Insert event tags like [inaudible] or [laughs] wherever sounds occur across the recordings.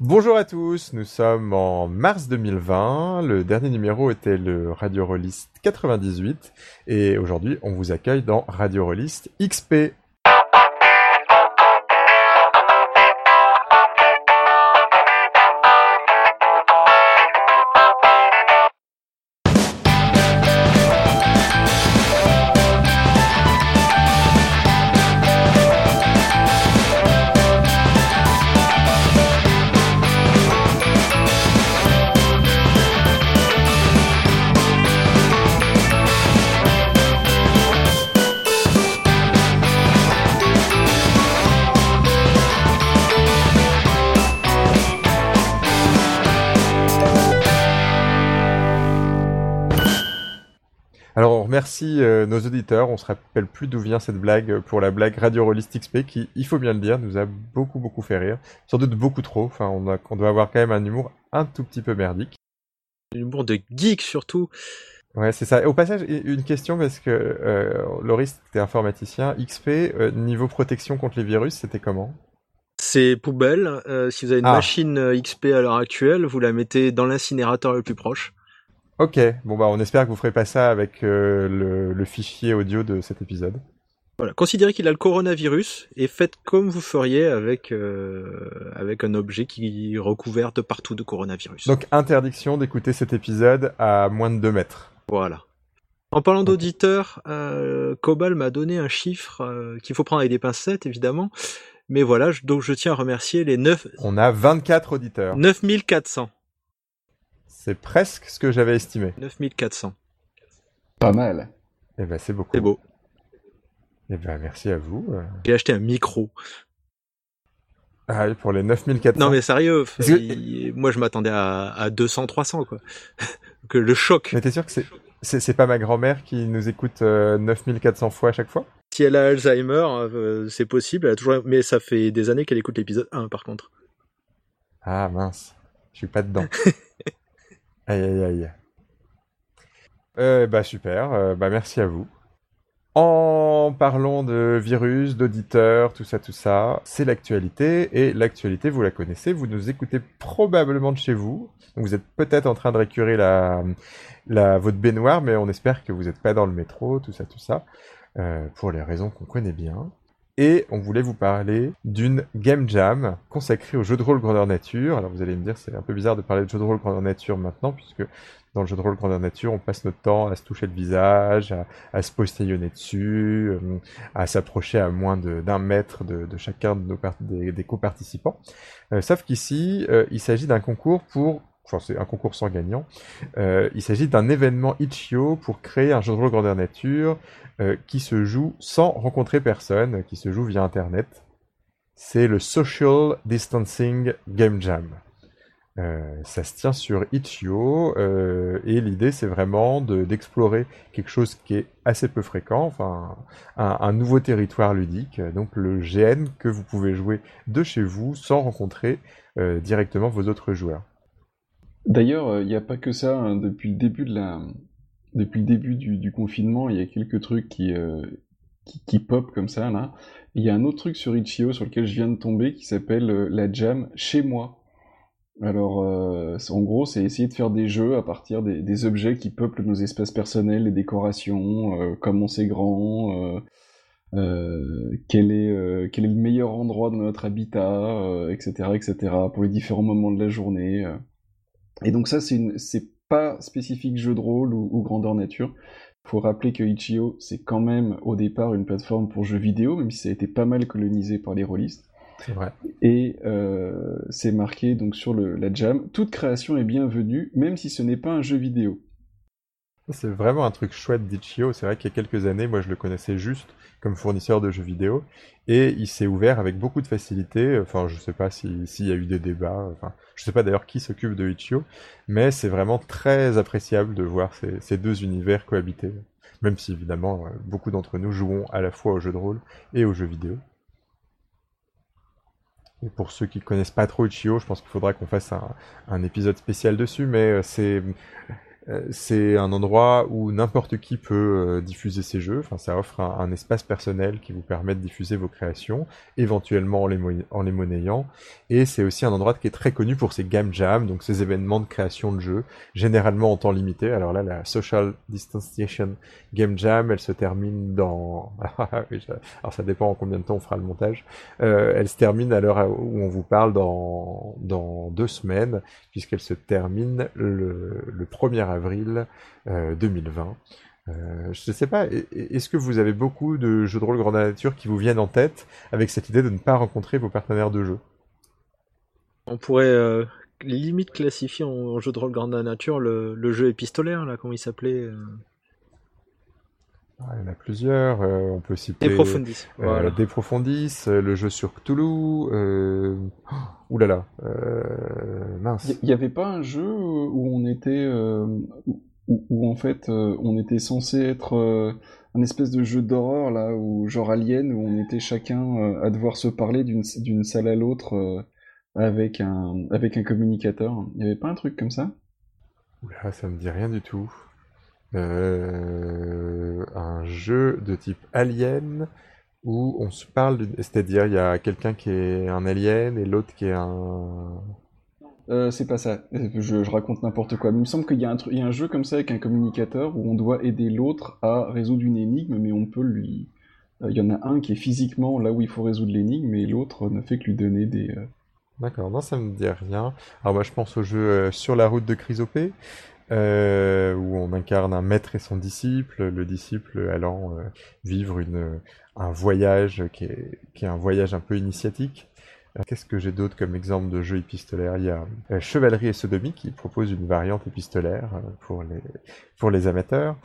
Bonjour à tous, nous sommes en mars 2020, le dernier numéro était le Radio Rollist 98 et aujourd'hui on vous accueille dans Radio Rollist XP. Remercie euh, nos auditeurs, on se rappelle plus d'où vient cette blague pour la blague Radio Rollist XP qui, il faut bien le dire, nous a beaucoup beaucoup fait rire. Sans doute beaucoup trop, enfin on, a, on doit avoir quand même un humour un tout petit peu merdique. L'humour de geek surtout. Ouais, c'est ça. Et au passage, une question parce que euh, Loris, t'es informaticien. XP, euh, niveau protection contre les virus, c'était comment? C'est poubelle. Euh, si vous avez une Ah. machine XP à l'heure actuelle, vous la mettez dans l'incinérateur le plus proche. Ok, bon bah on espère que vous ferez pas ça avec euh, le, le fichier audio de cet épisode. Voilà. Considérez qu'il a le coronavirus et faites comme vous feriez avec euh, avec un objet qui est recouvert de partout de coronavirus. Donc interdiction d'écouter cet épisode à moins de 2 mètres. Voilà. En parlant d'auditeurs, euh, Cobal m'a donné un chiffre euh, qu'il faut prendre avec des pincettes, évidemment. Mais voilà, je- donc je tiens à remercier les 9, On a 24 auditeurs. 9400. C'est presque ce que j'avais estimé. 9400. Pas mal. Eh ben c'est beaucoup. C'est beau. Eh ben merci à vous. euh. J'ai acheté un micro. Ah oui, pour les 9400. Non mais sérieux, Parce que- il- moi je m'attendais à, à 200, 300 quoi. [laughs] que le choc. Mais t'es sûr que c'est c'est c'est pas ma grand-mère qui nous écoute euh, 9400 fois à chaque fois? Si elle a Alzheimer, euh, c'est possible. Elle a toujours, mais ça fait des années qu'elle écoute l'épisode 1 par contre. Ah mince, je suis pas dedans. [laughs] aïe aïe aïe. Euh, bah super, bah merci à vous. En parlant de virus, d'auditeurs, tout ça, tout ça, c'est l'actualité. Et l'actualité, vous la connaissez, vous nous écoutez probablement de chez vous. Vous êtes peut-être en train de récurer la, la, votre baignoire, mais on espère que vous n'êtes pas dans le métro, tout ça, tout ça, euh, pour les raisons qu'on connaît bien. Et on voulait vous parler d'une game jam consacrée au jeu de rôle grandeur nature. Alors vous allez me dire, c'est un peu bizarre de parler de jeu de rôle grandeur nature maintenant, puisque dans le jeu de rôle grandeur nature, on passe notre temps à se toucher le visage, à, se postillonner dessus, euh, à s'approcher à moins d'un mètre de, chacun des coparticipants. Euh, sauf qu'ici, euh, il s'agit d'un concours pour... Enfin, c'est un concours sans gagnant. Euh, il s'agit d'un événement Itch.io pour créer un jeu de rôle grandeur nature euh, qui se joue sans rencontrer personne, qui se joue via Internet. C'est le Social Distancing Game Jam. Euh, ça se tient sur Itch.io et l'idée c'est vraiment de- d'explorer quelque chose qui est assez peu fréquent, enfin un, nouveau territoire ludique, donc le GN que vous pouvez jouer de chez vous sans rencontrer directement vos autres joueurs. D'ailleurs, il n'y a pas que ça. hein, depuis le début du, confinement, il y a quelques trucs qui, euh, qui, pop comme ça. Il y a un autre truc sur Itch.io sur lequel je viens de tomber qui s'appelle euh, la jam chez moi. Alors, euh, en gros, c'est essayer de faire des jeux à partir des, objets qui peuplent nos espaces personnels, les décorations, euh, comment c'est grand, euh, euh, quel est, euh, le meilleur endroit de notre habitat, euh, etc., etc., pour les différents moments de la journée. euh. Et donc ça, c'est pas spécifique jeu de rôle ou, ou grandeur nature. Faut rappeler que Itch.io, c'est quand même au départ une plateforme pour jeux vidéo, même si ça a été pas mal colonisé par les rôlistes. C'est vrai. Et euh, c'est marqué donc sur le, la jam, toute création est bienvenue, même si ce n'est pas un jeu vidéo. C'est vraiment un truc chouette d'Itch.io. C'est vrai qu'il y a quelques années, moi je le connaissais juste comme fournisseur de jeux vidéo et il s'est ouvert avec beaucoup de facilité. Enfin, je sais pas si- s'il y a eu des débats. Enfin, je sais pas d'ailleurs qui s'occupe de Itch.io, mais c'est vraiment très appréciable de voir ces, deux univers cohabiter. Même si évidemment euh, beaucoup d'entre nous jouons à la fois aux jeux de rôle et aux jeux vidéo. Et pour ceux qui connaissent pas trop Itch.io, je pense qu'il faudra qu'on fasse un, épisode spécial dessus, mais euh, c'est c'est un endroit où n'importe qui peut euh, diffuser ses jeux. Enfin, ça offre un, espace personnel qui vous permet de diffuser vos créations, éventuellement en les, monnayant. Et c'est aussi un endroit qui est très connu pour ses game jams, donc ces événements de création de jeux, généralement en temps limité. Alors là, la Social Distanciation Game Jam, elle se termine dans... [laughs] Alors ça dépend en combien de temps on fera le montage. Euh, elle se termine à l'heure où on vous parle dans, dans deux semaines, puisqu'elle se termine le, le 1er avril 2020. Euh, euh, je ne sais pas, est-ce que vous avez beaucoup de jeux de rôle grande nature qui vous viennent en tête avec cette idée de ne pas rencontrer vos partenaires de jeu? On pourrait euh, limite classifier en, jeu de rôle grande nature le, jeu épistolaire, là, comment il s'appelait ah, il y en a plusieurs. on peut citer Des Profondis. Voilà. Des Profondis, le jeu sur Cthulhu. Euh... ouh là là. mince. Il n'y avait pas un jeu où on était où, en fait on était censé être un espèce de jeu d'horreur là, où genre Alien, où on était chacun à devoir se parler d'une salle à l'autre avec un avec un communicateur. Il n'y avait pas un truc comme ça? Oula, ça me dit rien du tout. Euh, un jeu de type Alien où on se parle, c'est-à-dire il y a quelqu'un qui est un alien et l'autre qui est un... Euh, c'est pas ça, je, raconte n'importe quoi. Mais il me semble qu'il y, a un y a un jeu comme ça avec un communicateur où on doit aider l'autre à résoudre une énigme, mais on peut lui... Euh, il y en a un qui est physiquement là où il faut résoudre l'énigme, et l'autre ne fait que lui donner des... D'accord, non, ça me dit rien. Alors moi je pense au jeu Sur la route de Chrysopée, euh, où on incarne un maître et son disciple, le disciple allant euh, vivre une, un voyage qui est, qui est un voyage un peu initiatique. Euh, qu'est-ce que j'ai d'autre comme exemple de jeu épistolaire? Il y a Chevalerie et Sodomie qui propose une variante épistolaire pour les, pour les amateurs.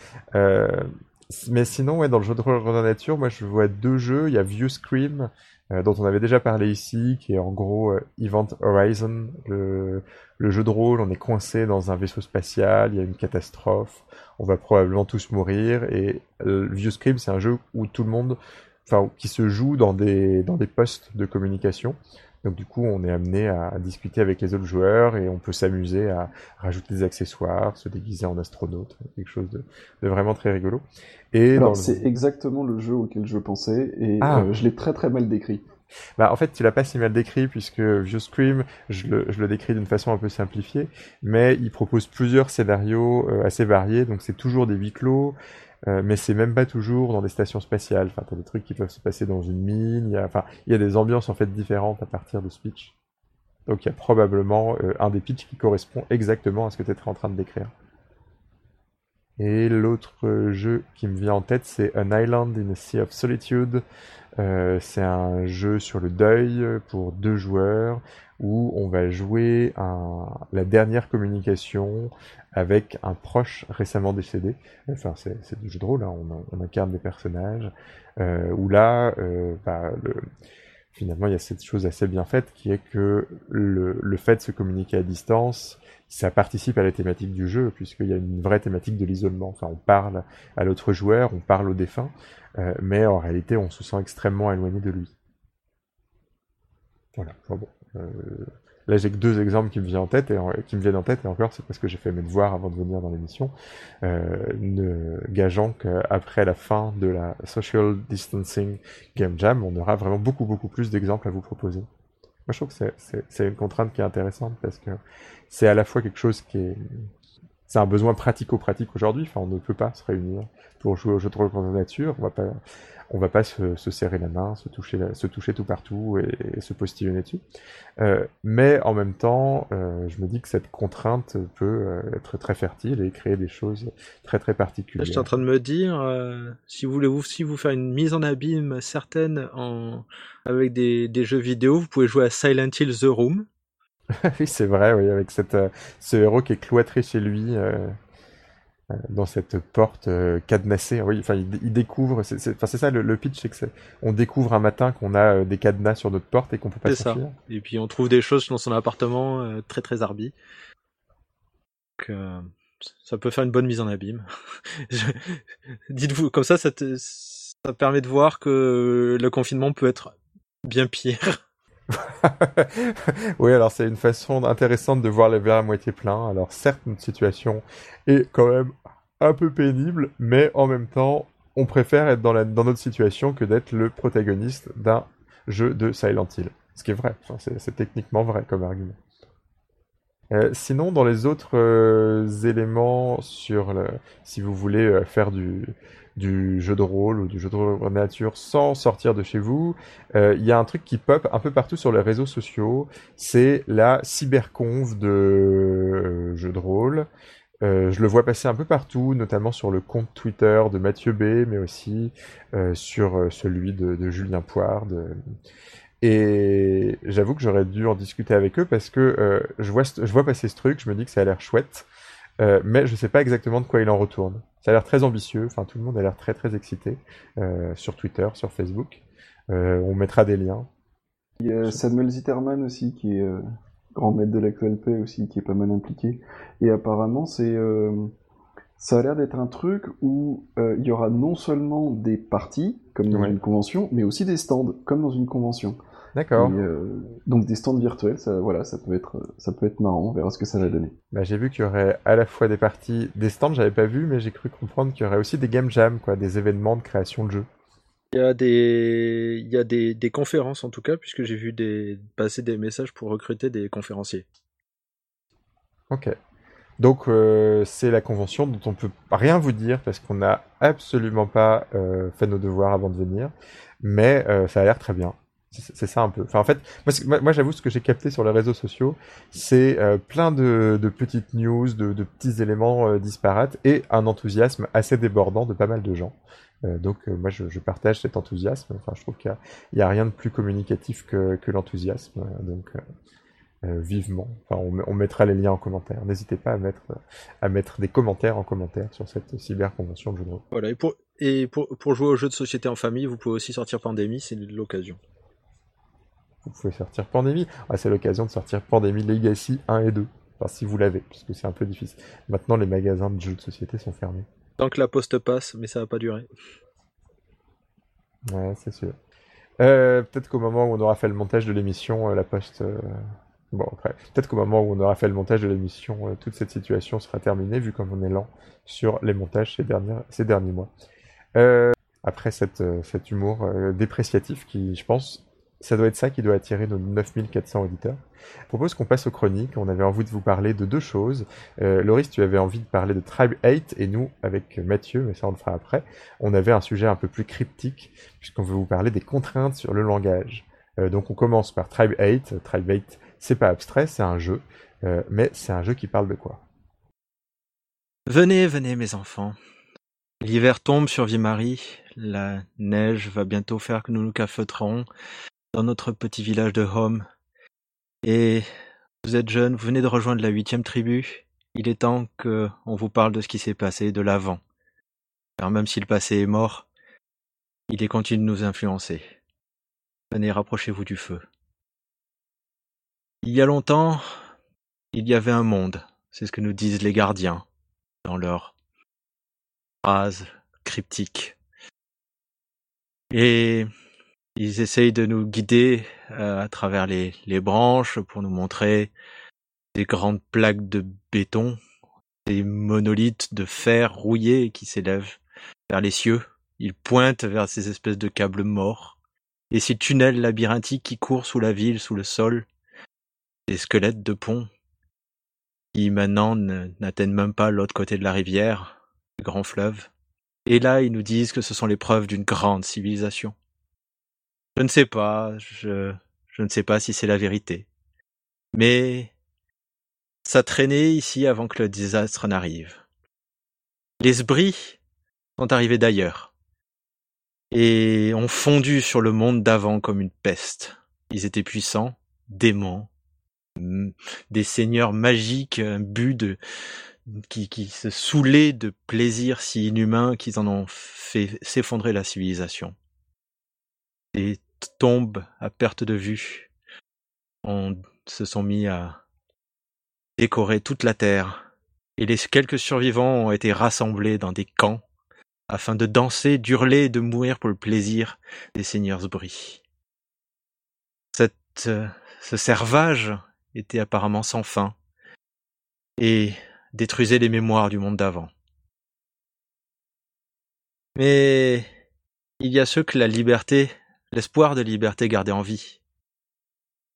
mais sinon, ouais, dans le jeu de rôle de nature, moi je vois deux jeux. Il y a View Scream euh, dont on avait déjà parlé ici, qui est en gros euh, Event Horizon, le, jeu de rôle, on est coincé dans un vaisseau spatial, il y a une catastrophe, on va probablement tous mourir, et euh, c'est un jeu où tout le monde, enfin, qui se joue dans des, dans des postes de communication. Donc du coup, on est amené à, discuter avec les autres joueurs et on peut s'amuser à rajouter des accessoires, se déguiser en astronaute, quelque chose de, vraiment très rigolo. Et Alors c'est exactement le jeu auquel je pensais et ah. euh, je l'ai très très mal décrit. Bah, en fait, tu l'as pas si mal décrit puisque View Scream, je le, je le décris d'une façon un peu simplifiée, mais il propose plusieurs scénarios euh, assez variés, donc c'est toujours des huis clos, euh, mais c'est même pas toujours dans des stations spatiales. Enfin, t'as des trucs qui peuvent se passer dans une mine. Il y a, enfin, il y a des ambiances en fait différentes à partir de ce pitch. Donc il y a probablement euh, un des pitchs qui correspond exactement à ce que tu étais en train de décrire. Et l'autre jeu qui me vient en tête, c'est An Island in a Sea of Solitude. Euh, c'est un jeu sur le deuil pour deux joueurs où on va jouer la dernière communication avec un proche récemment décédé. Enfin, c'est du jeu de rôle, hein. on, incarne des personnages. Euh, où là, euh, bah, le, finalement, il y a cette chose assez bien faite qui est que le fait de se communiquer à distance, ça participe à la thématique du jeu, puisqu'il y a une vraie thématique de l'isolement. Enfin, on parle à l'autre joueur, on parle au défunt, euh, mais en réalité, on se sent extrêmement éloigné de lui. Voilà. euh, Là, j'ai que deux exemples qui me viennent en tête et encore, c'est parce que j'ai fait mes devoirs avant de venir dans l'émission, euh, gageant qu'après la fin de la social distancing game jam, on aura vraiment beaucoup beaucoup plus d'exemples à vous proposer. Moi, je trouve que c'est une contrainte qui est intéressante parce que c'est à la fois quelque chose qui est c'est un besoin pratico-pratique aujourd'hui. Enfin, on ne peut pas se réunir pour jouer au jeu de rôle de nature. On va pas, on va pas se, serrer la main, se toucher, se toucher tout partout et, se postillonner dessus. Euh, mais en même temps, euh, je me dis que cette contrainte peut euh, être très fertile et créer des choses très très particulières. je suis en train de me dire, si vous voulez aussi vous faire une mise en abîme certaine avec des jeux vidéo, vous pouvez jouer à Silent Hill The Room. [laughs] oui, c'est vrai, oui, avec cette, ce héros qui est cloîtré chez lui. Euh, dans cette porte euh, cadenassée. Oui, enfin, il, découvre. C'est ça le, pitch, c'est que on découvre un matin qu'on a euh, des cadenas sur notre porte et qu'on peut pas sortir. Et puis on trouve des choses dans son appartement très très arbi. Donc, ça peut faire une bonne mise en abîme. [laughs] Dites-vous, comme ça, ça, ça permet de voir que le confinement peut être bien pire. [laughs] oui, alors c'est une façon intéressante de voir les verres à moitié plein. Alors certes, notre situation est quand même un peu pénible, mais en même temps, on préfère être dans, notre situation que d'être le protagoniste d'un jeu de Silent Hill. Ce qui est vrai, c'est techniquement vrai comme argument. Euh, sinon, dans les autres euh, éléments sur le, si vous voulez euh, faire du, du jeu de rôle ou du jeu de rôle nature sans sortir de chez vous, euh, il y a un truc qui pop un peu partout sur les réseaux sociaux, c'est la cyberconve de euh, jeux de rôle. Euh, je le vois passer un peu partout, notamment sur le compte Twitter de Mathieu B, mais aussi sur celui de, de Julien Poire. De... Et j'avoue que j'aurais dû en discuter avec eux parce que je, vois, je vois passer ce truc, je me dis que ça a l'air chouette. Euh, mais je sais pas exactement de quoi il en retourne. Ça a l'air très ambitieux, enfin tout le monde a l'air très très excité euh, sur Twitter, sur Facebook. Euh, on mettra des liens. Il y a Samuel Zitterman aussi qui est grand maître de l'actualité aussi, qui est pas mal impliqué. Et apparemment c'est ça a l'air d'être un truc où il y aura non seulement des parties, comme dans une convention, mais aussi des stands, comme dans une convention. D'accord. Euh, donc des stands virtuels, ça, voilà, ça peut être, ça peut être marrant. On verra ce que ça va donner. Bah, j'ai vu qu'il y aurait à la fois des parties, des stands, j'avais pas vu, mais j'ai cru comprendre qu'il y aurait aussi des game jams, quoi, des événements de création de jeux. Il y a des, il y a des, des conférences en tout cas, puisque j'ai vu des, passer des messages pour recruter des conférenciers. Ok. Donc euh, c'est la convention dont on peut rien vous dire parce qu'on n'a absolument pas euh, fait nos devoirs avant de venir, mais euh, ça a l'air très bien. C'est ça un peu. Enfin, en fait, moi, j'avoue, ce que j'ai capté sur les réseaux sociaux, c'est euh, plein de, petites news, de, petits éléments euh, disparates et un enthousiasme assez débordant de pas mal de gens. Euh, donc, moi, je, partage cet enthousiasme. Enfin, je trouve qu'il n'y a, rien de plus communicatif que, l'enthousiasme. donc, vivement. Enfin, on, mettra les liens en commentaire. N'hésitez pas à mettre, des commentaires en commentaire sur cette cyber convention de jeu de rôle. Voilà. Et pour, et pour jouer aux jeux de société en famille, vous pouvez aussi sortir Pandémie, c'est l'occasion vous pouvez sortir Pandémie. Ah, c'est l'occasion de sortir Pandémie Legacy 1 et 2. Enfin, si vous l'avez, puisque c'est un peu difficile. Maintenant, les magasins de jeux de société sont fermés. Tant que la poste passe, mais ça va pas durer. Ouais, c'est sûr. Euh, peut-être qu'au moment où on aura fait le montage de l'émission, euh, la poste. Euh... Bon, après, peut-être qu'au moment où on aura fait le montage de l'émission, toute cette situation sera terminée, vu comme on est lent sur les montages ces, dernières... ces derniers mois. Après cette, cet humour dépréciatif qui, je pense, ça doit être ça qui doit attirer nos 9400 auditeurs. Je propose qu'on passe aux chroniques. On avait envie de vous parler de deux choses. Euh, Loris, tu avais envie de parler de Tribe 8 et nous, avec Mathieu, mais ça on le fera après, on avait un sujet un peu plus cryptique puisqu'on veut vous parler des contraintes sur le langage. Euh, donc on commence par Tribe 8. Tribe 8, c'est pas abstrait, c'est un jeu, euh, mais c'est un jeu qui parle de quoi? Venez, venez mes enfants. L'hiver tombe sur Vie-Marie, la neige va bientôt faire que nous nous cafeuterons, dans notre petit village de Home. Et vous êtes jeune, vous venez de rejoindre la huitième tribu. Il est temps que on vous parle de ce qui s'est passé de l'avant. Car même si le passé est mort, il est continue de nous influencer. Venez, rapprochez-vous du feu. Il y a longtemps, il y avait un monde. C'est ce que nous disent les gardiens dans leurs phrases cryptiques. Et ils essayent de nous guider euh, à travers les, les, branches pour nous montrer des grandes plaques de béton, des monolithes de fer rouillés qui s'élèvent vers les cieux. Ils pointent vers ces espèces de câbles morts et ces tunnels labyrinthiques qui courent sous la ville, sous le sol, des squelettes de ponts qui maintenant n'atteignent même pas l'autre côté de la rivière, le grand fleuve. Et là, ils nous disent que ce sont les preuves d'une grande civilisation. Je ne sais pas, je, je ne sais pas si c'est la vérité. Mais ça traînait ici avant que le désastre n'arrive. Les sbris sont arrivés d'ailleurs et ont fondu sur le monde d'avant comme une peste. Ils étaient puissants, démons, des seigneurs magiques imbus de qui, qui se saoulaient de plaisirs si inhumains qu'ils en ont fait s'effondrer la civilisation des tombes à perte de vue on se sont mis à décorer toute la terre, et les quelques survivants ont été rassemblés dans des camps afin de danser, d'hurler et de mourir pour le plaisir des seigneurs bris. Cette ce servage était apparemment sans fin et détruisait les mémoires du monde d'avant. Mais il y a ceux que la liberté, l'espoir de liberté gardait en vie.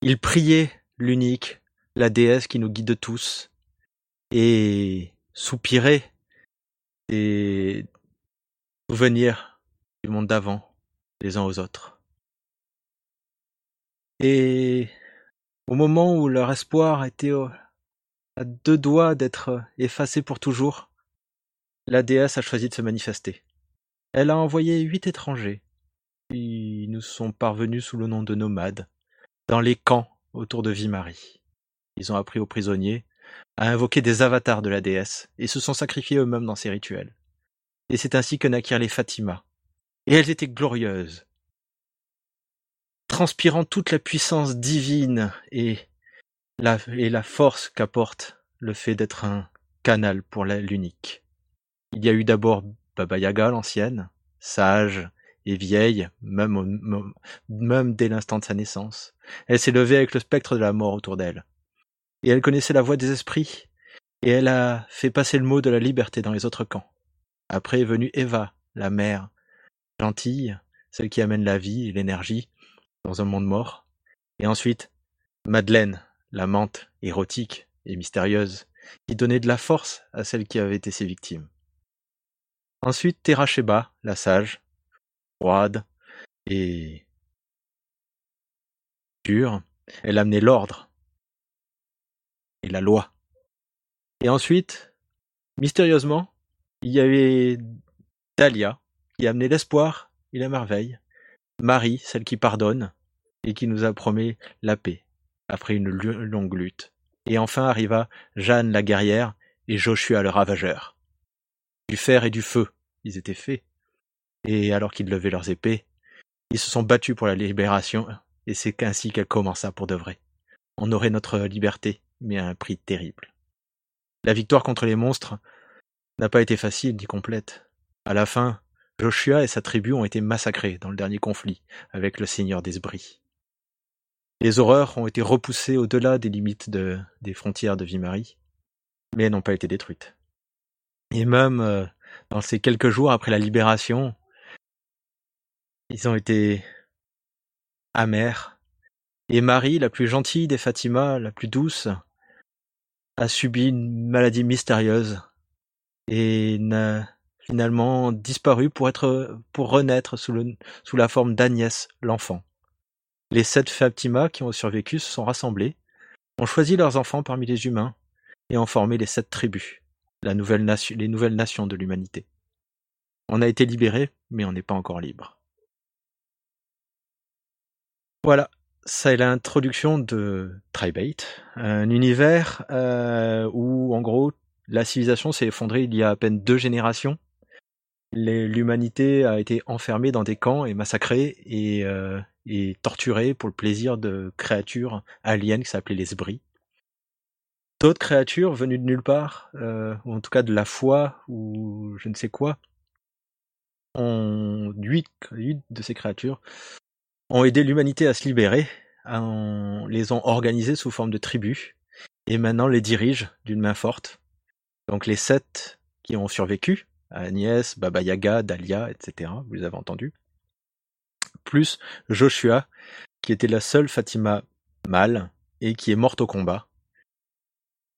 Ils priaient l'unique, la déesse qui nous guide tous, et soupiraient des souvenirs du monde d'avant, les uns aux autres. Et au moment où leur espoir était à deux doigts d'être effacé pour toujours, la déesse a choisi de se manifester. Elle a envoyé huit étrangers, qui nous sont parvenus sous le nom de nomades, dans les camps autour de Vimarie. Ils ont appris aux prisonniers à invoquer des avatars de la déesse et se sont sacrifiés eux-mêmes dans ces rituels. Et c'est ainsi que naquirent les Fatima. Et elles étaient glorieuses, transpirant toute la puissance divine et la, et la force qu'apporte le fait d'être un canal pour l'unique. Il y a eu d'abord Baba Yaga l'ancienne, sage et vieille, même, dès l'instant de sa naissance. Elle s'est levée avec le spectre de la mort autour d'elle. Et elle connaissait la voix des esprits, et elle a fait passer le mot de la liberté dans les autres camps. Après est venue Eva, la mère, gentille, celle qui amène la vie et l'énergie dans un monde mort. Et ensuite, Madeleine, la menthe érotique et mystérieuse, qui donnait de la force à celles qui avaient été ses victimes. Ensuite Terasheba, la sage, froide et pure, elle amenait l'ordre et la loi. Et ensuite, mystérieusement, il y avait Dahlia, qui amenait l'espoir et la merveille, Marie, celle qui pardonne, et qui nous a promis la paix, après une longue lutte. Et enfin arriva Jeanne la guerrière et Joshua le ravageur du fer et du feu, ils étaient faits. Et alors qu'ils levaient leurs épées, ils se sont battus pour la libération, et c'est ainsi qu'elle commença pour de vrai. On aurait notre liberté, mais à un prix terrible. La victoire contre les monstres n'a pas été facile ni complète. À la fin, Joshua et sa tribu ont été massacrés dans le dernier conflit avec le seigneur d'Esbris. Les horreurs ont été repoussées au-delà des limites des frontières de Vimarie, mais n'ont pas été détruites. Et même euh, dans ces quelques jours après la libération, ils ont été amers. Et Marie, la plus gentille des Fatima, la plus douce, a subi une maladie mystérieuse et n'a finalement disparu pour être pour renaître sous, la forme d'Agnès, l'enfant. Les sept Fatima qui ont survécu se sont rassemblés, ont choisi leurs enfants parmi les humains et ont formé les sept tribus les nouvelles nations de l'humanité. On a été libéré, mais on n'est pas encore libre. Voilà, ça est l'introduction de Tribate, un univers euh, où en gros la civilisation s'est effondrée il y a à peine deux générations. L'humanité a été enfermée dans des camps et massacrée et, euh, et torturée pour le plaisir de créatures aliens qui s'appelaient les Sbris d'autres créatures venues de nulle part, euh, ou en tout cas de la foi, ou je ne sais quoi, ont, huit, de ces créatures ont aidé l'humanité à se libérer, les ont organisées sous forme de tribus, et maintenant les dirigent d'une main forte. Donc les sept qui ont survécu, Agnès, Baba Yaga, Dahlia, etc., vous les avez entendus, plus Joshua, qui était la seule Fatima mâle, et qui est morte au combat,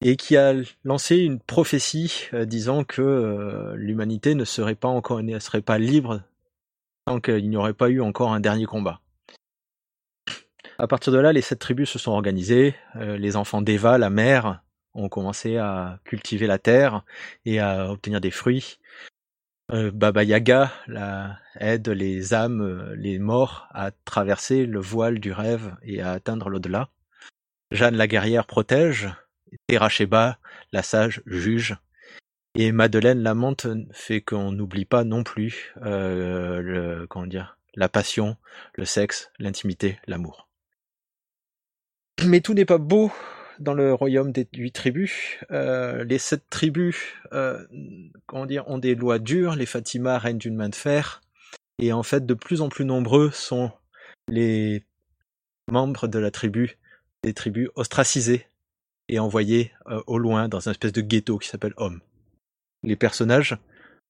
et qui a lancé une prophétie euh, disant que euh, l'humanité ne serait pas encore ne serait pas libre tant qu'il n'y aurait pas eu encore un dernier combat. À partir de là, les sept tribus se sont organisées. Euh, les enfants d'Eva, la mère, ont commencé à cultiver la terre et à obtenir des fruits. Baba Yaga la, aide les âmes, les morts à traverser le voile du rêve et à atteindre l'au-delà. Jeanne la guerrière protège, Teracheba, la sage, juge. Et Madeleine l'amante fait qu'on n'oublie pas non plus euh, le, comment dire, la passion, le sexe, l'intimité, l'amour. Mais tout n'est pas beau dans le royaume des huit tribus. Euh, les sept tribus euh, comment dire, ont des lois dures, les Fatima règnent d'une main de fer, et en fait de plus en plus nombreux sont les membres de la tribu, des tribus ostracisées et envoyés euh, au loin dans une espèce de ghetto qui s'appelle Homme. Les personnages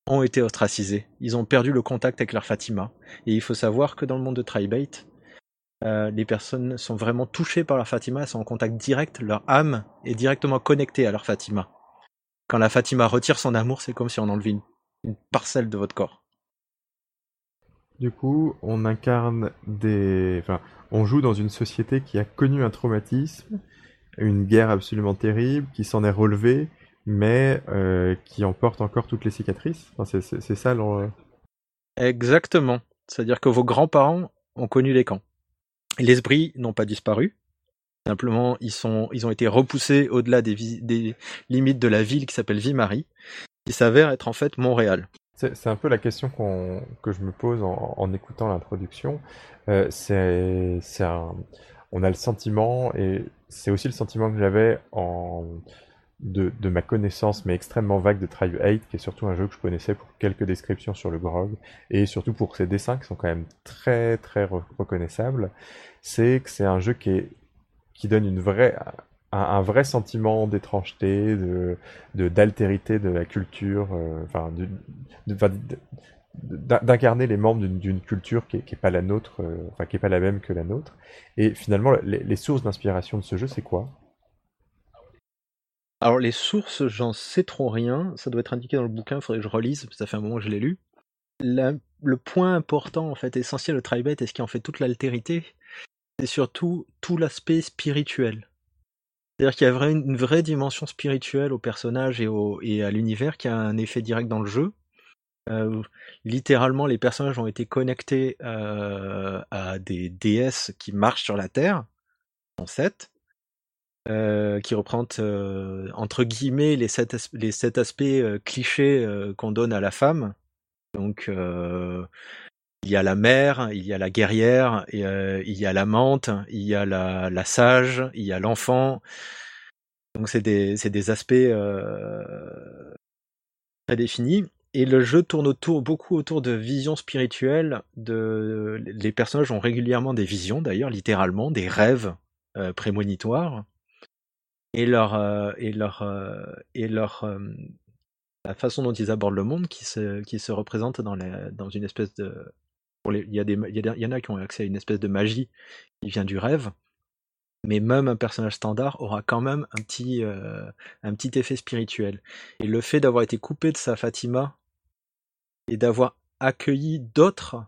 ont été ostracisés. Ils ont perdu le contact avec leur Fatima. Et il faut savoir que dans le monde de Tribate, euh, les personnes sont vraiment touchées par leur Fatima, elles sont en contact direct, leur âme est directement connectée à leur Fatima. Quand la Fatima retire son amour, c'est comme si on enlevait une, une parcelle de votre corps. Du coup, on incarne des. Enfin, on joue dans une société qui a connu un traumatisme, une guerre absolument terrible, qui s'en est relevée, mais euh, qui en porte encore toutes les cicatrices. Enfin, c'est- ça. Exactement. C'est-à-dire que vos grands-parents ont connu les camps. Les esprits n'ont pas disparu. Simplement, ils, sont, ils ont été repoussés au-delà des, limites de la ville qui s'appelle Vimarie, qui s'avère être en fait Montréal. C'est un peu la question que je me pose en, écoutant l'introduction. Euh. On a le sentiment, et c'est aussi le sentiment que j'avais de, ma connaissance, mais extrêmement vague de Tribe 8, qui est surtout un jeu que je connaissais pour quelques descriptions sur le grog, et surtout pour ses dessins qui sont quand même très très re- reconnaissables, c'est que c'est un jeu qui est qui donne une vraie un, vrai sentiment d'étrangeté, de d'altérité de la culture, euh, d'incarner les membres d'une culture qui est, qui est pas la nôtre, euh, qui est pas la même que la nôtre. Et finalement, les, sources d'inspiration de ce jeu, c'est quoi? Alors les sources, j'en sais trop rien. Ça doit être indiqué dans le bouquin, il faudrait que je relise, ça fait un moment que je l'ai lu. Le point important, en fait, essentiel de Tribate et ce qui en fait toute l'altérité, c'est surtout tout l'aspect spirituel. C'est-à-dire qu'il y a une vraie dimension spirituelle au personnage et, au, et à l'univers qui a un effet direct dans le jeu. Euh, littéralement, les personnages ont été connectés euh, à des déesses qui marchent sur la Terre, en sept, euh, qui représentent euh, entre guillemets les sept, les sept aspects clichés qu'on donne à la femme. Donc, il y a la mère, il y a la guerrière, euh, il y a l'amante, il y a la, sage, il y a l'enfant. Donc, c'est des, aspects euh, très définis. Et le jeu tourne autour, beaucoup autour de visions spirituelles. Les personnages ont régulièrement des visions, d'ailleurs, littéralement, des rêves euh, prémonitoires. Et euh, euh, euh, la façon dont ils abordent le monde qui se, représente dans une espèce de. Il, y a des, en a qui ont accès à une espèce de magie qui vient du rêve. Mais même un personnage standard aura quand même un petit, euh, effet spirituel. Et le fait d'avoir été coupé de sa Fatima et d'avoir accueilli d'autres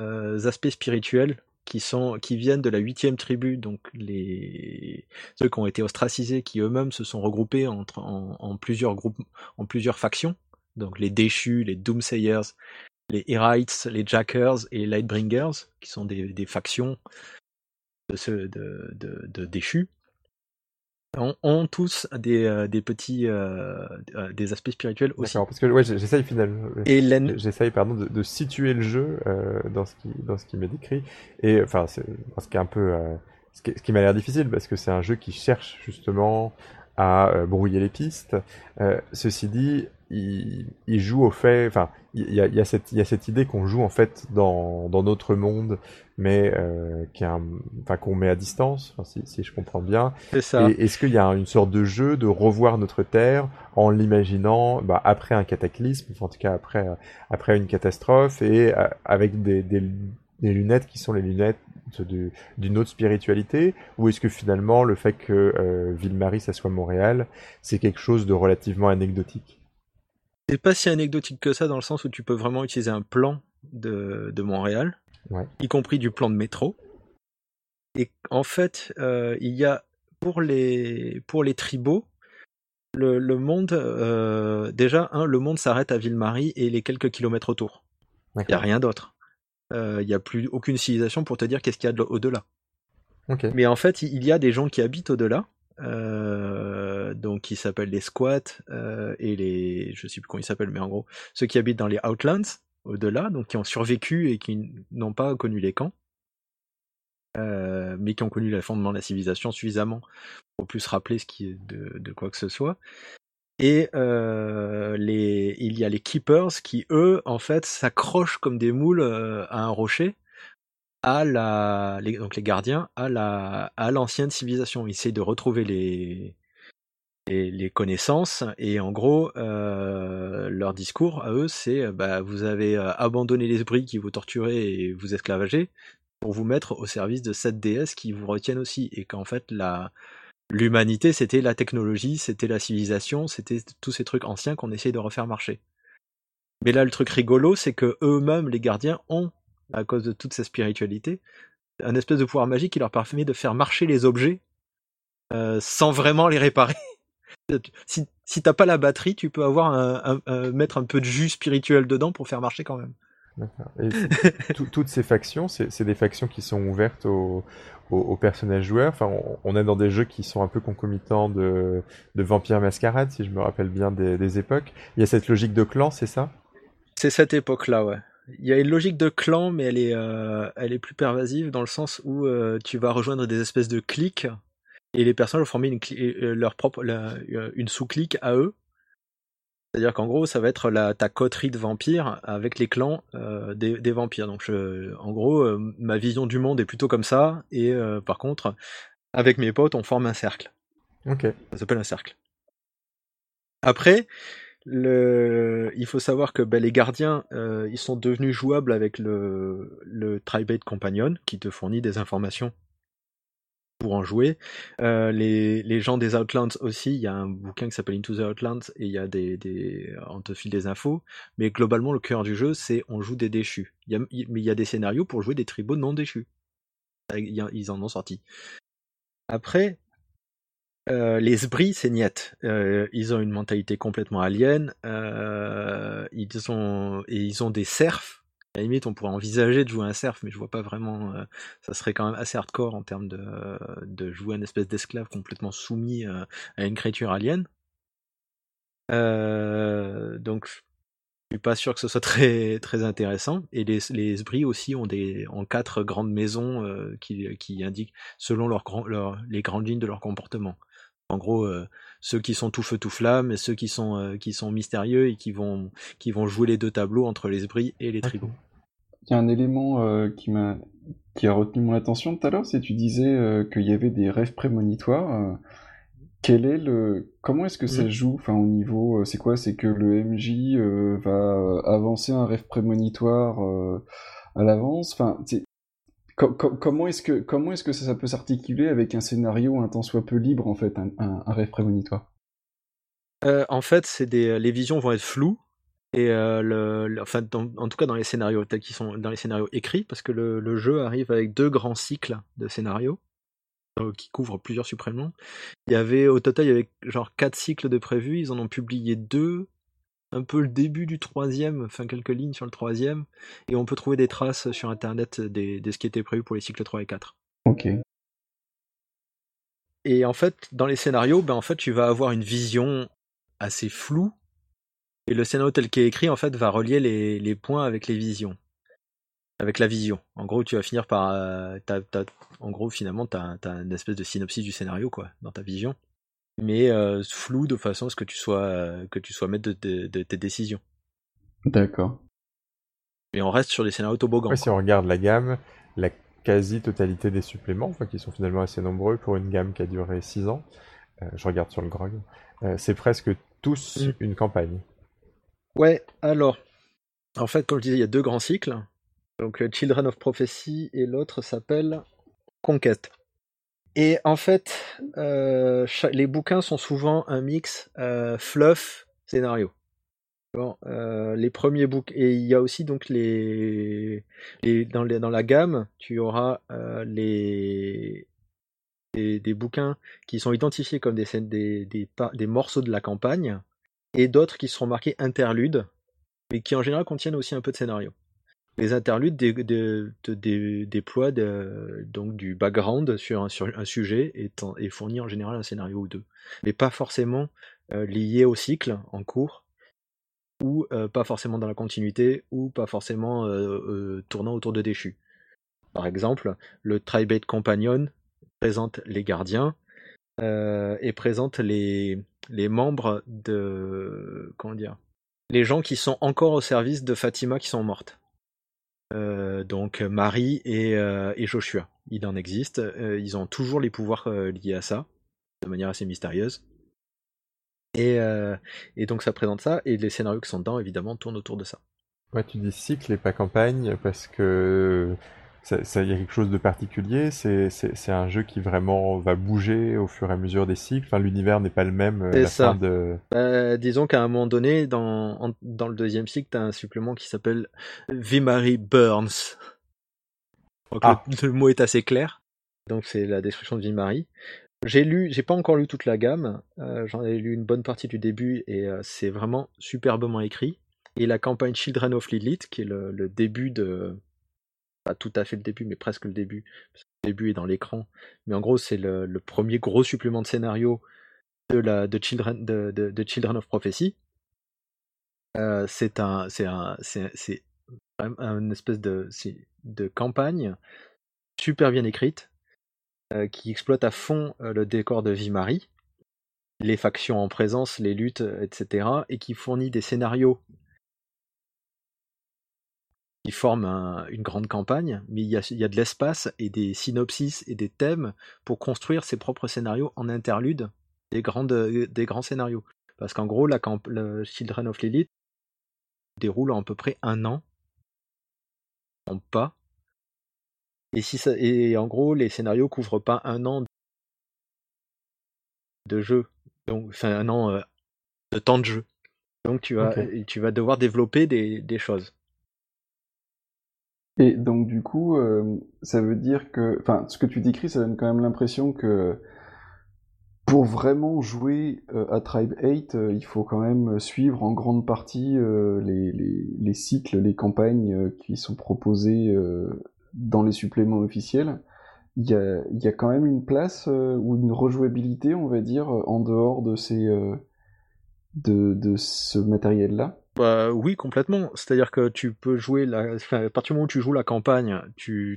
euh, aspects spirituels qui viennent de la huitième tribu, donc ceux qui ont été ostracisés, qui eux-mêmes se sont regroupés en, plusieurs en plusieurs factions, donc les déchus, les doomsayers, les Herites, les Jackers et les Lightbringers, qui sont des, des factions de, ceux de, de, de déchus, ont, ont tous des, euh, des petits euh, euh, des aspects spirituels aussi. Parce que ouais, j'essaye finalement. Et J'essaye pardon de, de situer le jeu euh, dans ce qui dans ce qui m'est décrit et enfin ce qui est un peu euh, ce qui, ce qui m'a l'air difficile parce que c'est un jeu qui cherche justement à euh, brouiller les pistes. Euh, ceci dit, il, il joue au fait, enfin il y a, il y a cette il y a cette idée qu'on joue en fait dans dans notre monde, mais euh, qu'on met à distance, si, si je comprends bien. c'est ça. Est-ce qu'il y a une sorte de jeu de revoir notre Terre en l'imaginant bah, après un cataclysme, en tout cas après, euh, après une catastrophe, et avec des, des, des lunettes qui sont les lunettes d'une autre spiritualité? Ou est-ce que finalement le fait que euh, Ville-Marie, ça soit Montréal, c'est quelque chose de relativement anecdotique? C'est pas si anecdotique que ça dans le sens où tu peux vraiment utiliser un plan de, de Montréal, Ouais. y compris du plan de métro. Et en fait, euh, il y a pour les pour les tribaux, le, le monde euh, déjà le monde s'arrête à Ville-Marie et les quelques kilomètres autour. Il y a rien d'autre. Euh, Il y a plus aucune civilisation pour te dire qu'est-ce qu'il y a de- au-delà. Mais en fait, il y a des gens qui habitent au-delà, euh, donc qui s'appellent les squats euh, et les, je sais plus comment ils s'appellent, mais en gros, ceux qui habitent dans les Outlands au-delà, donc qui ont survécu et qui n'ont pas connu les camps, euh, mais qui ont connu le fondement de la civilisation suffisamment pour plus rappeler ce qui est de, de quoi que ce soit. Et euh, il y a les keepers qui, eux, en fait, s'accrochent comme des moules euh, à un rocher à la, donc les gardiens à la, à l'ancienne civilisation. Ils essaient de retrouver les, les, connaissances et en gros, euh, leur discours à eux, c'est bah, vous avez abandonné l'esprit qui vous torturait et vous esclavagez pour vous mettre au service de cette déesse qui vous retiennent aussi et qu'en fait la l'humanité c'était la technologie, c'était la civilisation, c'était tous ces trucs anciens qu'on essaye de refaire marcher. Mais là le truc rigolo c'est que eux-mêmes les gardiens ont à cause de toute cette spiritualité un espèce de pouvoir magique qui leur permet de faire marcher les objets euh, sans vraiment les réparer. [laughs] si si t'as pas la batterie, tu peux avoir un, mettre un peu de jus spirituel dedans pour faire marcher quand même. Toutes ces factions, c'est des factions qui sont ouvertes aux, aux, personnages joueurs. Enfin, on, est dans des jeux qui sont un peu concomitants de, de Vampire Mascarade, si je me rappelle bien des, époques. Il y a cette logique de clan, c'est ça? C'est cette époque-là, ouais. Il y a une logique de clan, mais elle est, euh, elle est plus pervasive dans le sens où euh, tu vas rejoindre des espèces de clics et les personnages vont former une, euh, leur propre, une sous-clique à eux c'est-à-dire qu'en gros, ça va être la, ta coterie de vampires avec les clans euh, des, des, vampires. Donc, je, en gros, euh, ma vision du monde est plutôt comme ça. Et euh, par contre, avec mes potes, on forme un cercle. Ok. Ça s'appelle un cercle. Après, le, il faut savoir que ben, les gardiens, ils sont devenus jouables avec le, le Tribate Companion, qui te fournit des informations pour en jouer. Euh, les, gens des Outlands aussi, il y a un bouquin qui s'appelle Into the Outlands et il y a des, des, on te file des infos. Mais globalement, le cœur du jeu, c'est on joue des déchus. Mais il y a des scénarios pour jouer des tribaux non déchus. Ils en ont sorti. Après, euh, les Sbris, c'est niet. Euh, ils ont une mentalité complètement alien. Euh, et ils ont des serfs la limite, on pourrait envisager de jouer un serf, mais je vois pas vraiment. Euh, ça serait quand même assez hardcore en termes de, de jouer un espèce d'esclave complètement soumis euh, à une créature alien. Euh, donc, je suis pas sûr que ce soit [laughs] très très intéressant. Et les les Sbris aussi ont des quatre grandes maisons qui qui indiquent selon leur, leur les grandes lignes de leur comportement. En gros, ceux qui sont tout feu tout flamme et ceux qui sont qui sont mystérieux et qui vont qui vont jouer les deux tableaux entre les Sbris et les tribaux. Il y a un élément euh, qui m'a qui a retenu mon attention tout à l'heure, c'est tu disais euh, qu'il y avait des rêves prémonitoires. Euh, quel est le comment est-ce que ça joue enfin au niveau c'est quoi? C'est que le MJ va avancer un rêve prémonitoire à l'avance? Enfin comment est-ce que comment est-ce que ça, peut s'articuler avec un scénario un tant soit peu libre en fait un, un rêve prémonitoire? En fait c'est des les visions vont être floues et euh, le, enfin, en tout cas dans les scénarios sont dans les scénarios écrits, parce que le, le jeu arrive avec deux grands cycles de scénarios euh, qui couvrent plusieurs suprêmement. Il y avait au total il y avait genre quatre cycles de prévus, ils en ont publié deux, un peu le début du troisième, enfin quelques lignes sur le troisième, et on peut trouver des traces sur internet des, de ce qui était prévu pour les cycles 3 et 4. Ok. Et en fait, dans les scénarios, ben en fait, tu vas avoir une vision assez floue et le scénario tel qu'il est écrit, en fait, va relier les, les, points avec les visions. Avec la vision. En gros, tu vas finir par. Euh, en gros, finalement, tu as, une espèce de synopsis du scénario, quoi, dans ta vision. Mais euh, flou de façon à ce que tu sois, euh, que tu sois maître de, de, tes décisions. D'accord. Et on reste sur les scénarios toboggans. si on regarde la gamme, la quasi-totalité des suppléments, enfin, qui sont finalement assez nombreux pour une gamme qui a duré 6 ans, je regarde sur le grog, c'est presque tous mm. une campagne. Ouais, alors, en fait, comme je disais, il y a deux grands cycles. Donc, euh, Children of Prophecy et l'autre s'appelle Conquête. Et en fait, euh, les bouquins sont souvent un mix euh, fluff scénario. Les premiers bouquins et il y a aussi donc les, dans, la gamme, tu auras les des, bouquins qui sont identifiés comme des, des morceaux de la campagne et d'autres qui seront marqués interludes, mais qui en général contiennent aussi un peu de scénario. Les interludes déploient donc du background sur un, sujet et, fournissent en général un scénario ou deux, mais pas forcément euh, lié au cycle en cours, ou euh, pas forcément dans la continuité, ou pas forcément euh, tournant autour de déchus. Par exemple, le Tribate Companion présente les gardiens, et présente les, les membres de comment dire les gens qui sont encore au service de Fatima qui sont mortes. donc Marie et, et, Joshua. Il en existe. ils ont toujours les pouvoirs liés à ça, de manière assez mystérieuse. Et, et, donc ça présente ça, et les scénarios qui sont dedans, évidemment, tournent autour de ça. Ouais, tu dis cycle et pas campagne, parce que ça, y a quelque chose de particulier. C'est, un jeu qui vraiment va bouger au fur et à mesure des cycles. Enfin, l'univers n'est pas le même. Euh, ça. de... Bah, disons qu'à un moment donné, dans, dans le deuxième cycle, tu as un supplément qui s'appelle Vimari Burns. Donc ah. le, mot est assez clair. Donc c'est la destruction de Vimari. J'ai lu, j'ai pas encore lu toute la gamme. Euh, j'en ai lu une bonne partie du début et euh, c'est vraiment superbement écrit. Et la campagne Children of Lilith, qui est le début de, pas tout à fait le début, mais presque le début. le début est dans l'écran. Mais en gros, c'est le, premier gros supplément de scénario de, la, Children, of Prophecy. Euh, c'est un, c'est un, c'est, une espèce de, de campagne super bien écrite euh, qui exploite à fond euh, le décor de Vie-Marie, les factions en présence, les luttes, etc., et qui fournit des scénarios qui forment une grande campagne, mais il y, a, de l'espace et des synopsis et des thèmes pour construire ses propres scénarios en interlude des, grandes, des grands scénarios. Parce qu'en gros, la le Children of Lilith déroule en à peu près un an, en pas. Et, si ça, et en gros, les scénarios couvrent pas un an de jeu, donc enfin un an euh, de temps de jeu. Donc tu vas, tu vas devoir développer des choses. Et donc du coup, euh, ça veut dire que, enfin, ce que tu décris, ça donne quand même l'impression que pour vraiment jouer euh, à Tribe 8, euh, il faut quand même suivre en grande partie les, les, les, cycles, les campagnes qui sont proposées dans les suppléments officiels. Il y, a, y a quand même une place ou une rejouabilité, on va dire, en dehors de ces de, de ce matériel-là. Bah oui, complètement. C'est-à-dire que tu peux jouer la... à partir du moment où tu joues la campagne, tu,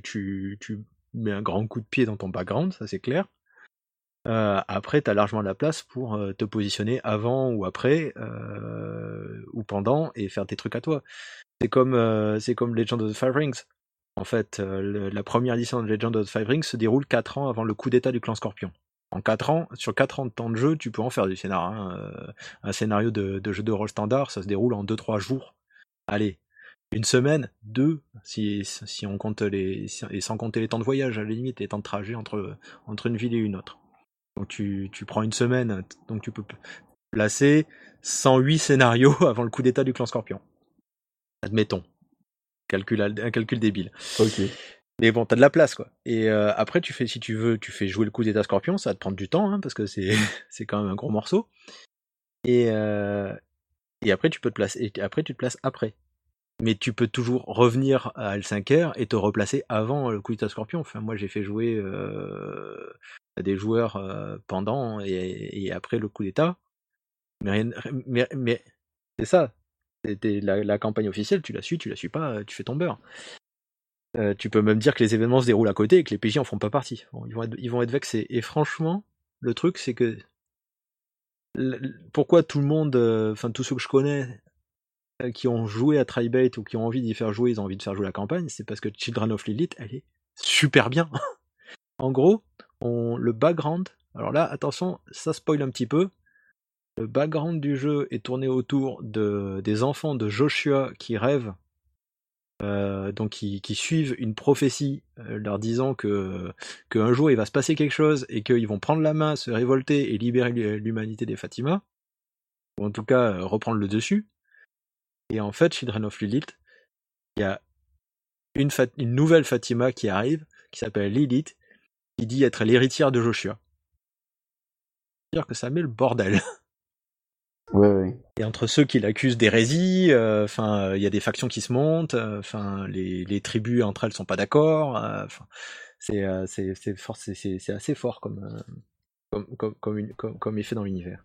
mets un grand coup de pied dans ton background, ça c'est clair. Euh, après, tu as largement la place pour euh, te positionner avant ou après, euh, ou pendant, et faire tes trucs à toi. C'est comme, c'est comme Legend of the Five Rings. En fait, la première édition de Legend of the Five Rings se déroule 4 ans avant le coup d'état du clan Scorpion en 4 ans, sur 4 ans de temps de jeu, tu peux en faire du scénario. Hein. Euh, un scénario de, jeu de rôle standard, ça se déroule en 2-3 jours. Allez, une semaine, deux, si, on compte les, et sans compter les temps de voyage, à la limite, les temps de trajet entre, une ville et une autre. Donc tu, tu prends une semaine, donc tu peux placer 108 scénarios [laughs] avant le coup d'état du clan Scorpion. Admettons. Calcul, un calcul débile. Ok. Mais bon, t'as de la place, quoi. Et euh, après, tu fais, si tu veux, tu fais jouer le coup d'état scorpion, ça va te prendre du temps, hein, parce que c'est, [laughs] c'est quand même un gros morceau. Et, euh, et après, tu peux te placer, et après, tu te places après. Mais tu peux toujours revenir à L5R et te replacer avant le coup d'état scorpion. Enfin, moi, j'ai fait jouer euh, des joueurs euh, pendant et, et, après le coup d'état. Mais, rien, mais, mais c'est ça. La, la, campagne officielle, tu la suis, tu la suis pas, tu fais ton beurre. Euh, tu peux même dire que les événements se déroulent à côté et que les PJ en font pas partie. ils, vont être, vexés. Et franchement, le truc, c'est que pourquoi tout le monde, euh, enfin tous ceux que je connais euh, qui ont joué à Tribate ou qui ont envie d'y faire jouer, ils ont envie de faire jouer la campagne, c'est parce que Children of Lilith, elle est super bien. [laughs] en gros, le background, alors là, attention, ça spoil un petit peu. Le background du jeu est tourné autour de, des enfants de Joshua qui rêvent euh, donc qui, suivent une prophétie euh, leur disant que qu'un jour il va se passer quelque chose et qu'ils vont prendre la main, se révolter et libérer l'humanité des Fatima, ou en tout cas euh, reprendre le dessus. Et en fait, Children of Lilith, il y a une, une nouvelle Fatima qui arrive, qui s'appelle Lilith, qui dit être l'héritière de Joshua. C'est-à-dire que ça met le bordel. [laughs] Et entre ceux qui l'accusent d'hérésie, euh, enfin, il y a des factions qui se montent, euh, enfin, les, les, tribus entre elles sont pas d'accord. Euh, c'est c'est c'est c'est assez fort comme comme comme, comme, comme effet dans l'univers.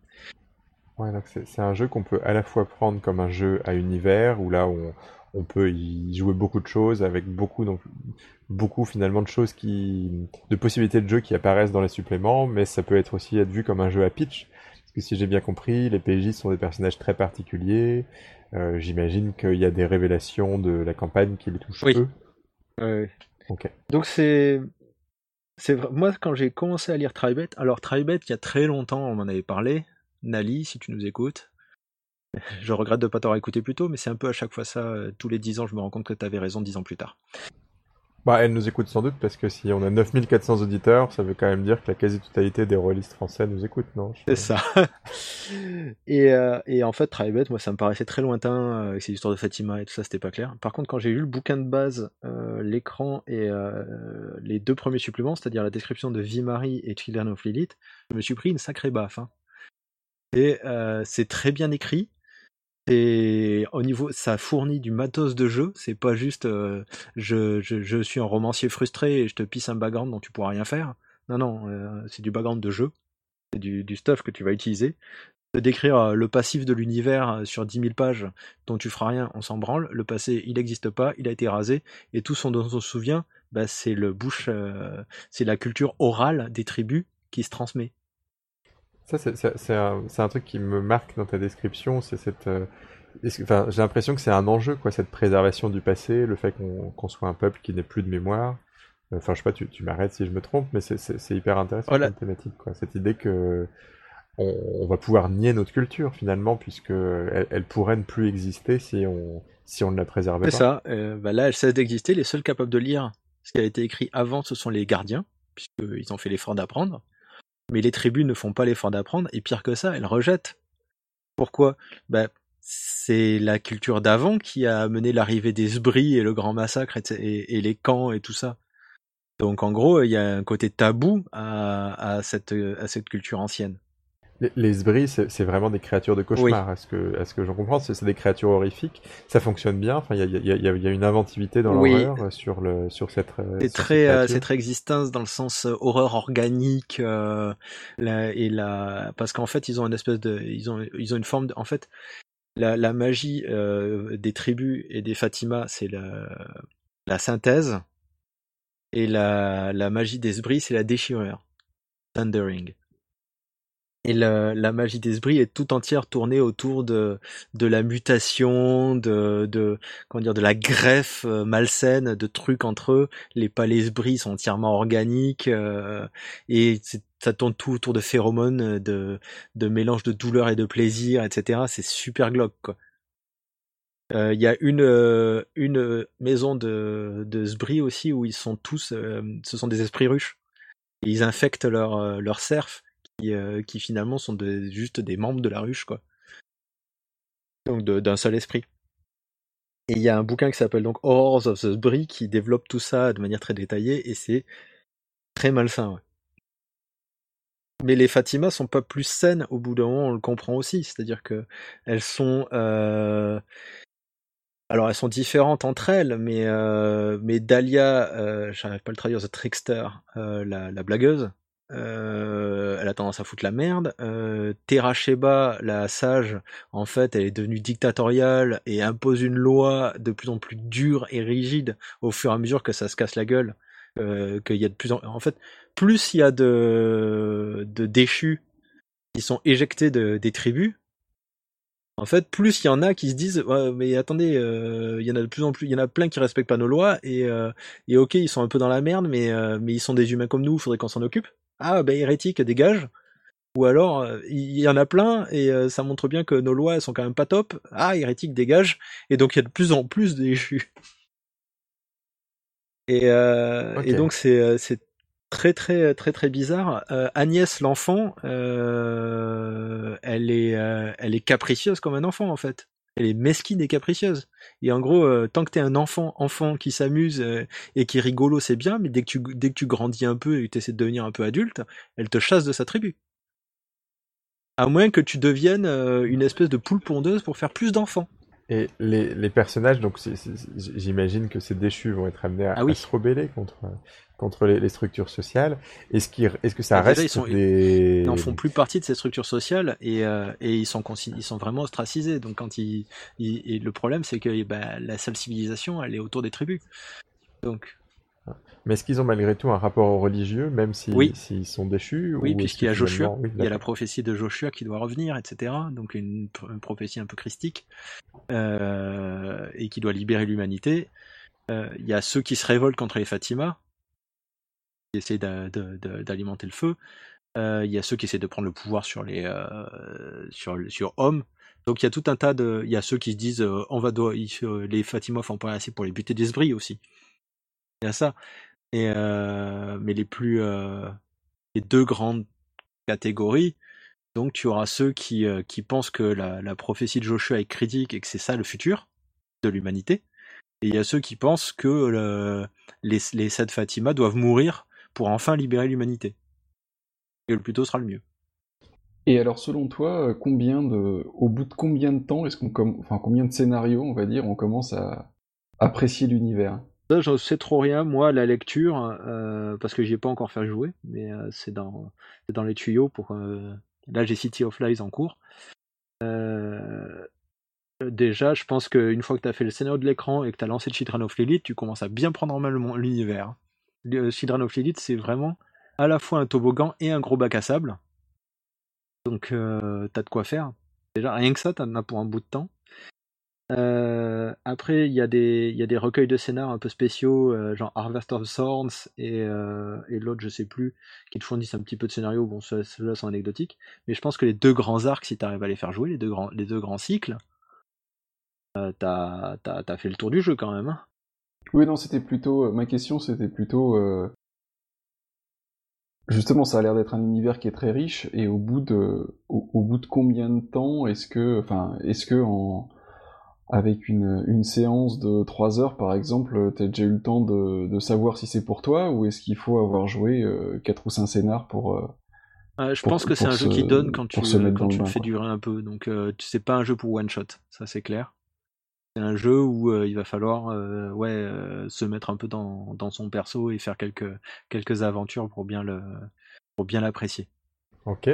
Ouais, donc c'est un jeu qu'on peut à la fois prendre comme un jeu à univers où là on, on peut y jouer beaucoup de choses avec beaucoup donc beaucoup finalement de choses qui de possibilités de jeu qui apparaissent dans les suppléments, mais ça peut être aussi être vu comme un jeu à pitch que si j'ai bien compris, les PJ sont des personnages très particuliers. Euh, j'imagine qu'il y a des révélations de la campagne qui les touchent Oui. eux. Ouais. Ok. Donc c'est c'est vrai- moi quand j'ai commencé à lire Tribet, alors Tribet il y a très longtemps on m'en avait parlé, Nali si tu nous écoutes. [laughs] Je regrette de pas t'avoir écouté plus tôt, mais c'est un peu à chaque fois ça, euh, tous les 10 ans je me rends compte que tu avais raison 10 ans plus tard. Bah, elle nous écoute sans doute parce que si on a 9400 auditeurs, ça veut quand même dire que la quasi-totalité des rôlistes français nous écoutent, non C'est ça. [laughs] et, euh, et en fait, Tribet, moi, ça me paraissait très lointain euh, avec ces histoires de Fatima et tout ça, c'était pas clair. Par contre, quand j'ai lu le bouquin de base, euh, l'écran et euh, les deux premiers suppléments, c'est-à-dire la description de Vie-Marie et Children of Lilith, je me suis pris une sacrée baffe. hein. Et c'est très bien écrit. Et au niveau, ça fournit du matos de jeu. C'est pas juste euh, je, je, suis un romancier frustré et je te pisse un background dont tu pourras rien faire. Non, non, euh, c'est du background de jeu. C'est du, stuff que tu vas utiliser. De décrire euh, le passif de l'univers sur 10 000 pages dont tu feras rien, on s'en branle. Le passé, il n'existe pas, il a été rasé. Et tout ce dont on se souvient, bah, c'est le bouche, c'est la culture orale des tribus qui se transmet. Ça, c'est- c'est c'est un, c'est un truc qui me marque dans ta description, c'est cette... euh, Enfin, j'ai l'impression que c'est un enjeu, quoi, cette préservation du passé, le fait qu'on soit un peuple qui n'ait plus de mémoire. Enfin, je sais pas, tu, tu m'arrêtes si je me trompe, mais c'est- c'est c'est hyper intéressant Voilà. comme thématique, quoi. Cette idée que on, on va pouvoir nier notre culture, finalement, puisque elle, elle pourrait ne plus exister si on, si on ne la préservait C'est pas. ça. euh, bah là, elle cesse d'exister. Les seuls capables de lire ce qui a été écrit avant, ce sont les gardiens, puisqu'ils ont fait l'effort d'apprendre. Mais les tribus ne font pas l'effort d'apprendre, et pire que ça, elles rejettent. Pourquoi? Bah, C'est la culture d'avant qui a amené l'arrivée des Sbris et le grand massacre et, les camps et tout ça. Donc en gros, il y a un côté tabou à cette culture ancienne. Les, les Sbris, c'est vraiment des créatures de cauchemar, à ce que, à ce que j'en comprends. C'est des créatures horrifiques. Ça fonctionne bien. Enfin, il y a, y, a, y a- il y a une inventivité dans Oui. l'horreur euh, sur le, sur cette. euh, C'est très, euh, créatures. c'est très existence dans le sens horreur organique euh, la- et la parce qu'en fait ils ont une espèce de, ils ont, ils ont une forme de, en fait la, la magie euh, des tribus et des Fatima c'est la, la synthèse et la, la magie des Sbris c'est la déchirure, thundering. Et la, la magie des Sbris est tout entière tournée autour de, de la mutation, de, de, comment dire, de la greffe euh, malsaine de trucs entre eux. Les palais Sbris sont entièrement organiques euh, et ça tourne tout autour de phéromones, de, de mélange de douleur et de plaisir, etc. C'est super glauque, quoi. Euh, Il y a une, euh, une maison de, de aussi où ils sont tous, euh, ce sont des esprits ruches. Ils infectent leur, euh, leur cerf qui, euh, qui finalement sont juste des membres de la ruche, quoi. Donc d'un seul esprit. Et il y a un bouquin qui s'appelle donc Horrors of the Sbri qui développe tout ça de manière très détaillée et c'est très malsain. Mais les Fatima sont pas plus saines au bout d'un moment, on le comprend aussi. C'est-à-dire que elles sont, euh, alors elles sont différentes entre elles, mais euh, mais Dahlia, euh, j'arrive pas à le traduire, The Trickster, euh, la blagueuse, euh, elle a tendance à foutre la merde. Euh, Terra Sheba, la sage, en fait, elle est devenue dictatoriale et impose une loi de plus en plus dure et rigide au fur et à mesure que ça se casse la gueule. Euh, qu'il y a de plus en, fait, plus il y a de, déchus qui sont éjectés de, des tribus, en fait, plus il y en a qui se disent, mais attendez, euh, il y en a de plus en plus, il y en a plein qui respectent pas nos lois et, ok, ils sont un peu dans la merde, mais ils sont des humains comme nous, faudrait qu'on s'en occupe. Ah, ben hérétique, dégage. Ou alors, euh, il y en a plein et euh, ça montre bien que nos lois elles sont quand même pas top. Ah, hérétique, dégage. Et donc il y a de plus en plus de déchus. [laughs] Et, euh, et donc c'est c'est très très très très bizarre. Euh, Agnès l'enfant, euh, elle est euh, elle est capricieuse comme un enfant en fait. Elle est mesquine et capricieuse. Et en gros, euh, tant que t'es un enfant enfant qui s'amuse euh, et qui est rigolo, c'est bien. Mais dès que tu dès que tu grandis un peu et que tu essaies de devenir un peu adulte, elle te chasse de sa tribu. À moins que tu deviennes euh, une espèce de poule pondeuse pour faire plus d'enfants. Et les, les personnages, donc j'imagine que ces déchus vont être amenés à, Ah oui. à se rebeller contre, contre les, les structures sociales. Est-ce que ça Déjà, reste ils sont- des... Ils n'en font plus partie de ces structures sociales et, euh, et ils, sont consi- ils sont vraiment ostracisés. Donc quand ils, ils- et le problème c'est que bah, la seule civilisation elle est autour des tribus. Donc Mais est-ce qu'ils ont malgré tout un rapport au religieux, même s'ils Oui. s'ils sont déchus Oui, puisqu'il y a Joshua, oui, il y a la prophétie de Joshua qui doit revenir, etc. Donc une, pr- une prophétie un peu christique euh, et qui doit libérer l'humanité. Euh, Il y a ceux qui se révoltent contre les Fatima, qui de- d'alimenter le feu. Euh, Il y a ceux qui essaient de prendre le pouvoir sur les euh, sur hommes. Donc il y a tout un tas de, il y a ceux qui se disent euh, on va les Fatima font pas assez pour les buter d'Esbris aussi. Il y a ça. Et mais les plus les deux grandes catégories. Donc tu auras ceux qui, qui pensent que la, prophétie de Joshua est critique et que c'est ça le futur de l'humanité. Et il y a ceux qui pensent que le- les, les sept Fatima doivent mourir pour enfin libérer l'humanité. Et le plus tôt sera le mieux. Et alors, selon toi, euh, combien de, au bout de combien de temps est-ce qu'on comm- enfin, combien de scénarios, on va dire, on commence à apprécier l'univers? Ça, je sais trop rien, moi, la lecture, euh, parce que j'y ai pas encore fait jouer, mais euh, c'est dans, c'est dans les tuyaux pour. euh, là, j'ai City of Lies en cours. Euh, déjà, je pense qu'une fois que tu as fait le scénario de l'écran et que tu as lancé le Children of Lilith, tu commences à bien prendre en main l'univers. Le Lilith, c'est vraiment à la fois un toboggan et un gros bac à sable. Donc, euh, t'as de quoi faire. Déjà, rien que ça, t'en as pour un bout de temps. Euh, après, il y, a des- recueils de scénars un peu spéciaux, euh, genre Harvest of Thorns et, l'autre, je sais plus, qui te fournissent un petit peu de scénario. Bon, ceux- ceux-là sont anecdotiques. Mais je pense que les deux grands arcs, si tu arrives à les faire jouer, les deux grands, grands cycles, t'as fait le tour du jeu quand même. hein. Oui, non, c'était plutôt, euh, ma question, c'était plutôt, euh, justement, ça a l'air d'être un univers qui est très riche, et au bout de, au, au bout de combien de temps est-ce que, enfin, est-ce que en, avec une, une séance de 3 heures, par exemple, t'as déjà eu le temps de, de savoir si c'est pour toi, ou est-ce qu'il faut avoir joué euh, 4 ou 5 scénars pour, euh, Euh, je Pour- pense que c'est un jeu qui donne quand tu, quand tu le fais durer un peu. Donc, euh, c'est pas un jeu pour one shot, ça c'est clair. C'est un jeu où euh, il va falloir euh, ouais, euh, se mettre un peu dans, dans son perso et faire quelques, quelques aventures pour bien le pour bien l'apprécier. Ok.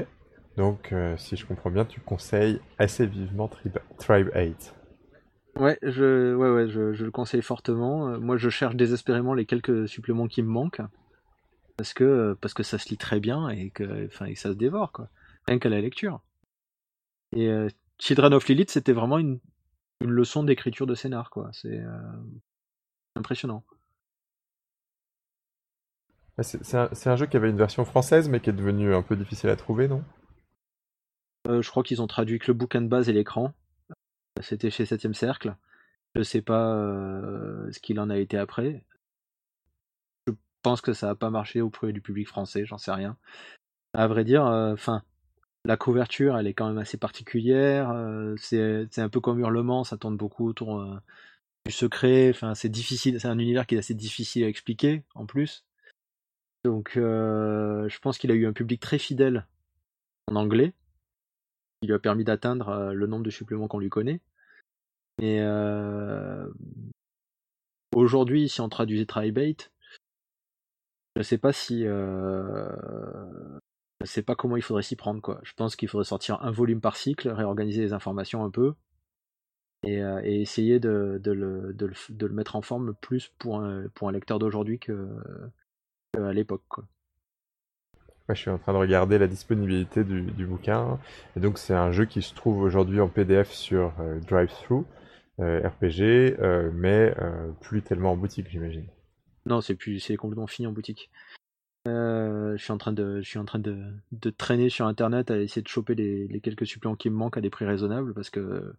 Donc, euh, si je comprends bien, tu conseilles assez vivement Tribe, Tribe 8. Ouais, je, ouais, ouais, je, je le conseille fortement. Moi, je cherche désespérément les quelques suppléments qui me manquent parce que parce que ça se lit très bien et que enfin et que ça se dévore quoi. Rien qu'à la lecture. Et euh, Children of Lilith, c'était vraiment une, une leçon d'écriture de scénar quoi. C'est euh, impressionnant. Ah, C'est un, jeu qui avait une version française, mais qui est devenu un peu difficile à trouver, non? Euh, je crois qu'ils ont traduit que le bouquin de base et l'écran. C'était chez Septième Cercle. Je sais pas euh, ce qu'il en a été après. Je pense que ça n'a pas marché auprès du public français, j'en sais rien. À vrai dire, enfin, la couverture, elle est quand même assez particulière. euh, c'est un peu comme Hurlement, ça tourne beaucoup autour euh, du secret. Enfin, c'est difficile. C'est un univers qui est assez difficile à expliquer, en plus. Donc, euh, je pense qu'il a eu un public très fidèle en anglais qui lui a permis d'atteindre le nombre de suppléments qu'on lui connaît. Et euh, aujourd'hui, si on traduisait Tribate, je sais pas si, je sais pas comment il faudrait s'y prendre quoi. Je pense qu'il faudrait sortir un volume par cycle, réorganiser les informations un peu, et, euh, et essayer de, de, le, de, le, de le mettre en forme plus pour un, pour un lecteur d'aujourd'hui que, que à l'époque quoi. Ouais, je suis en train de regarder la disponibilité du, du bouquin. Et donc, c'est un jeu qui se trouve aujourd'hui en PDF sur euh, DriveThru, euh, RPG, euh, mais euh, plus tellement en boutique, j'imagine. Non, c'est plus, c'est complètement fini en boutique. Euh, je suis en train de, je suis en train de, de traîner sur internet à essayer de choper les, les quelques suppléments qui me manquent à des prix raisonnables parce que,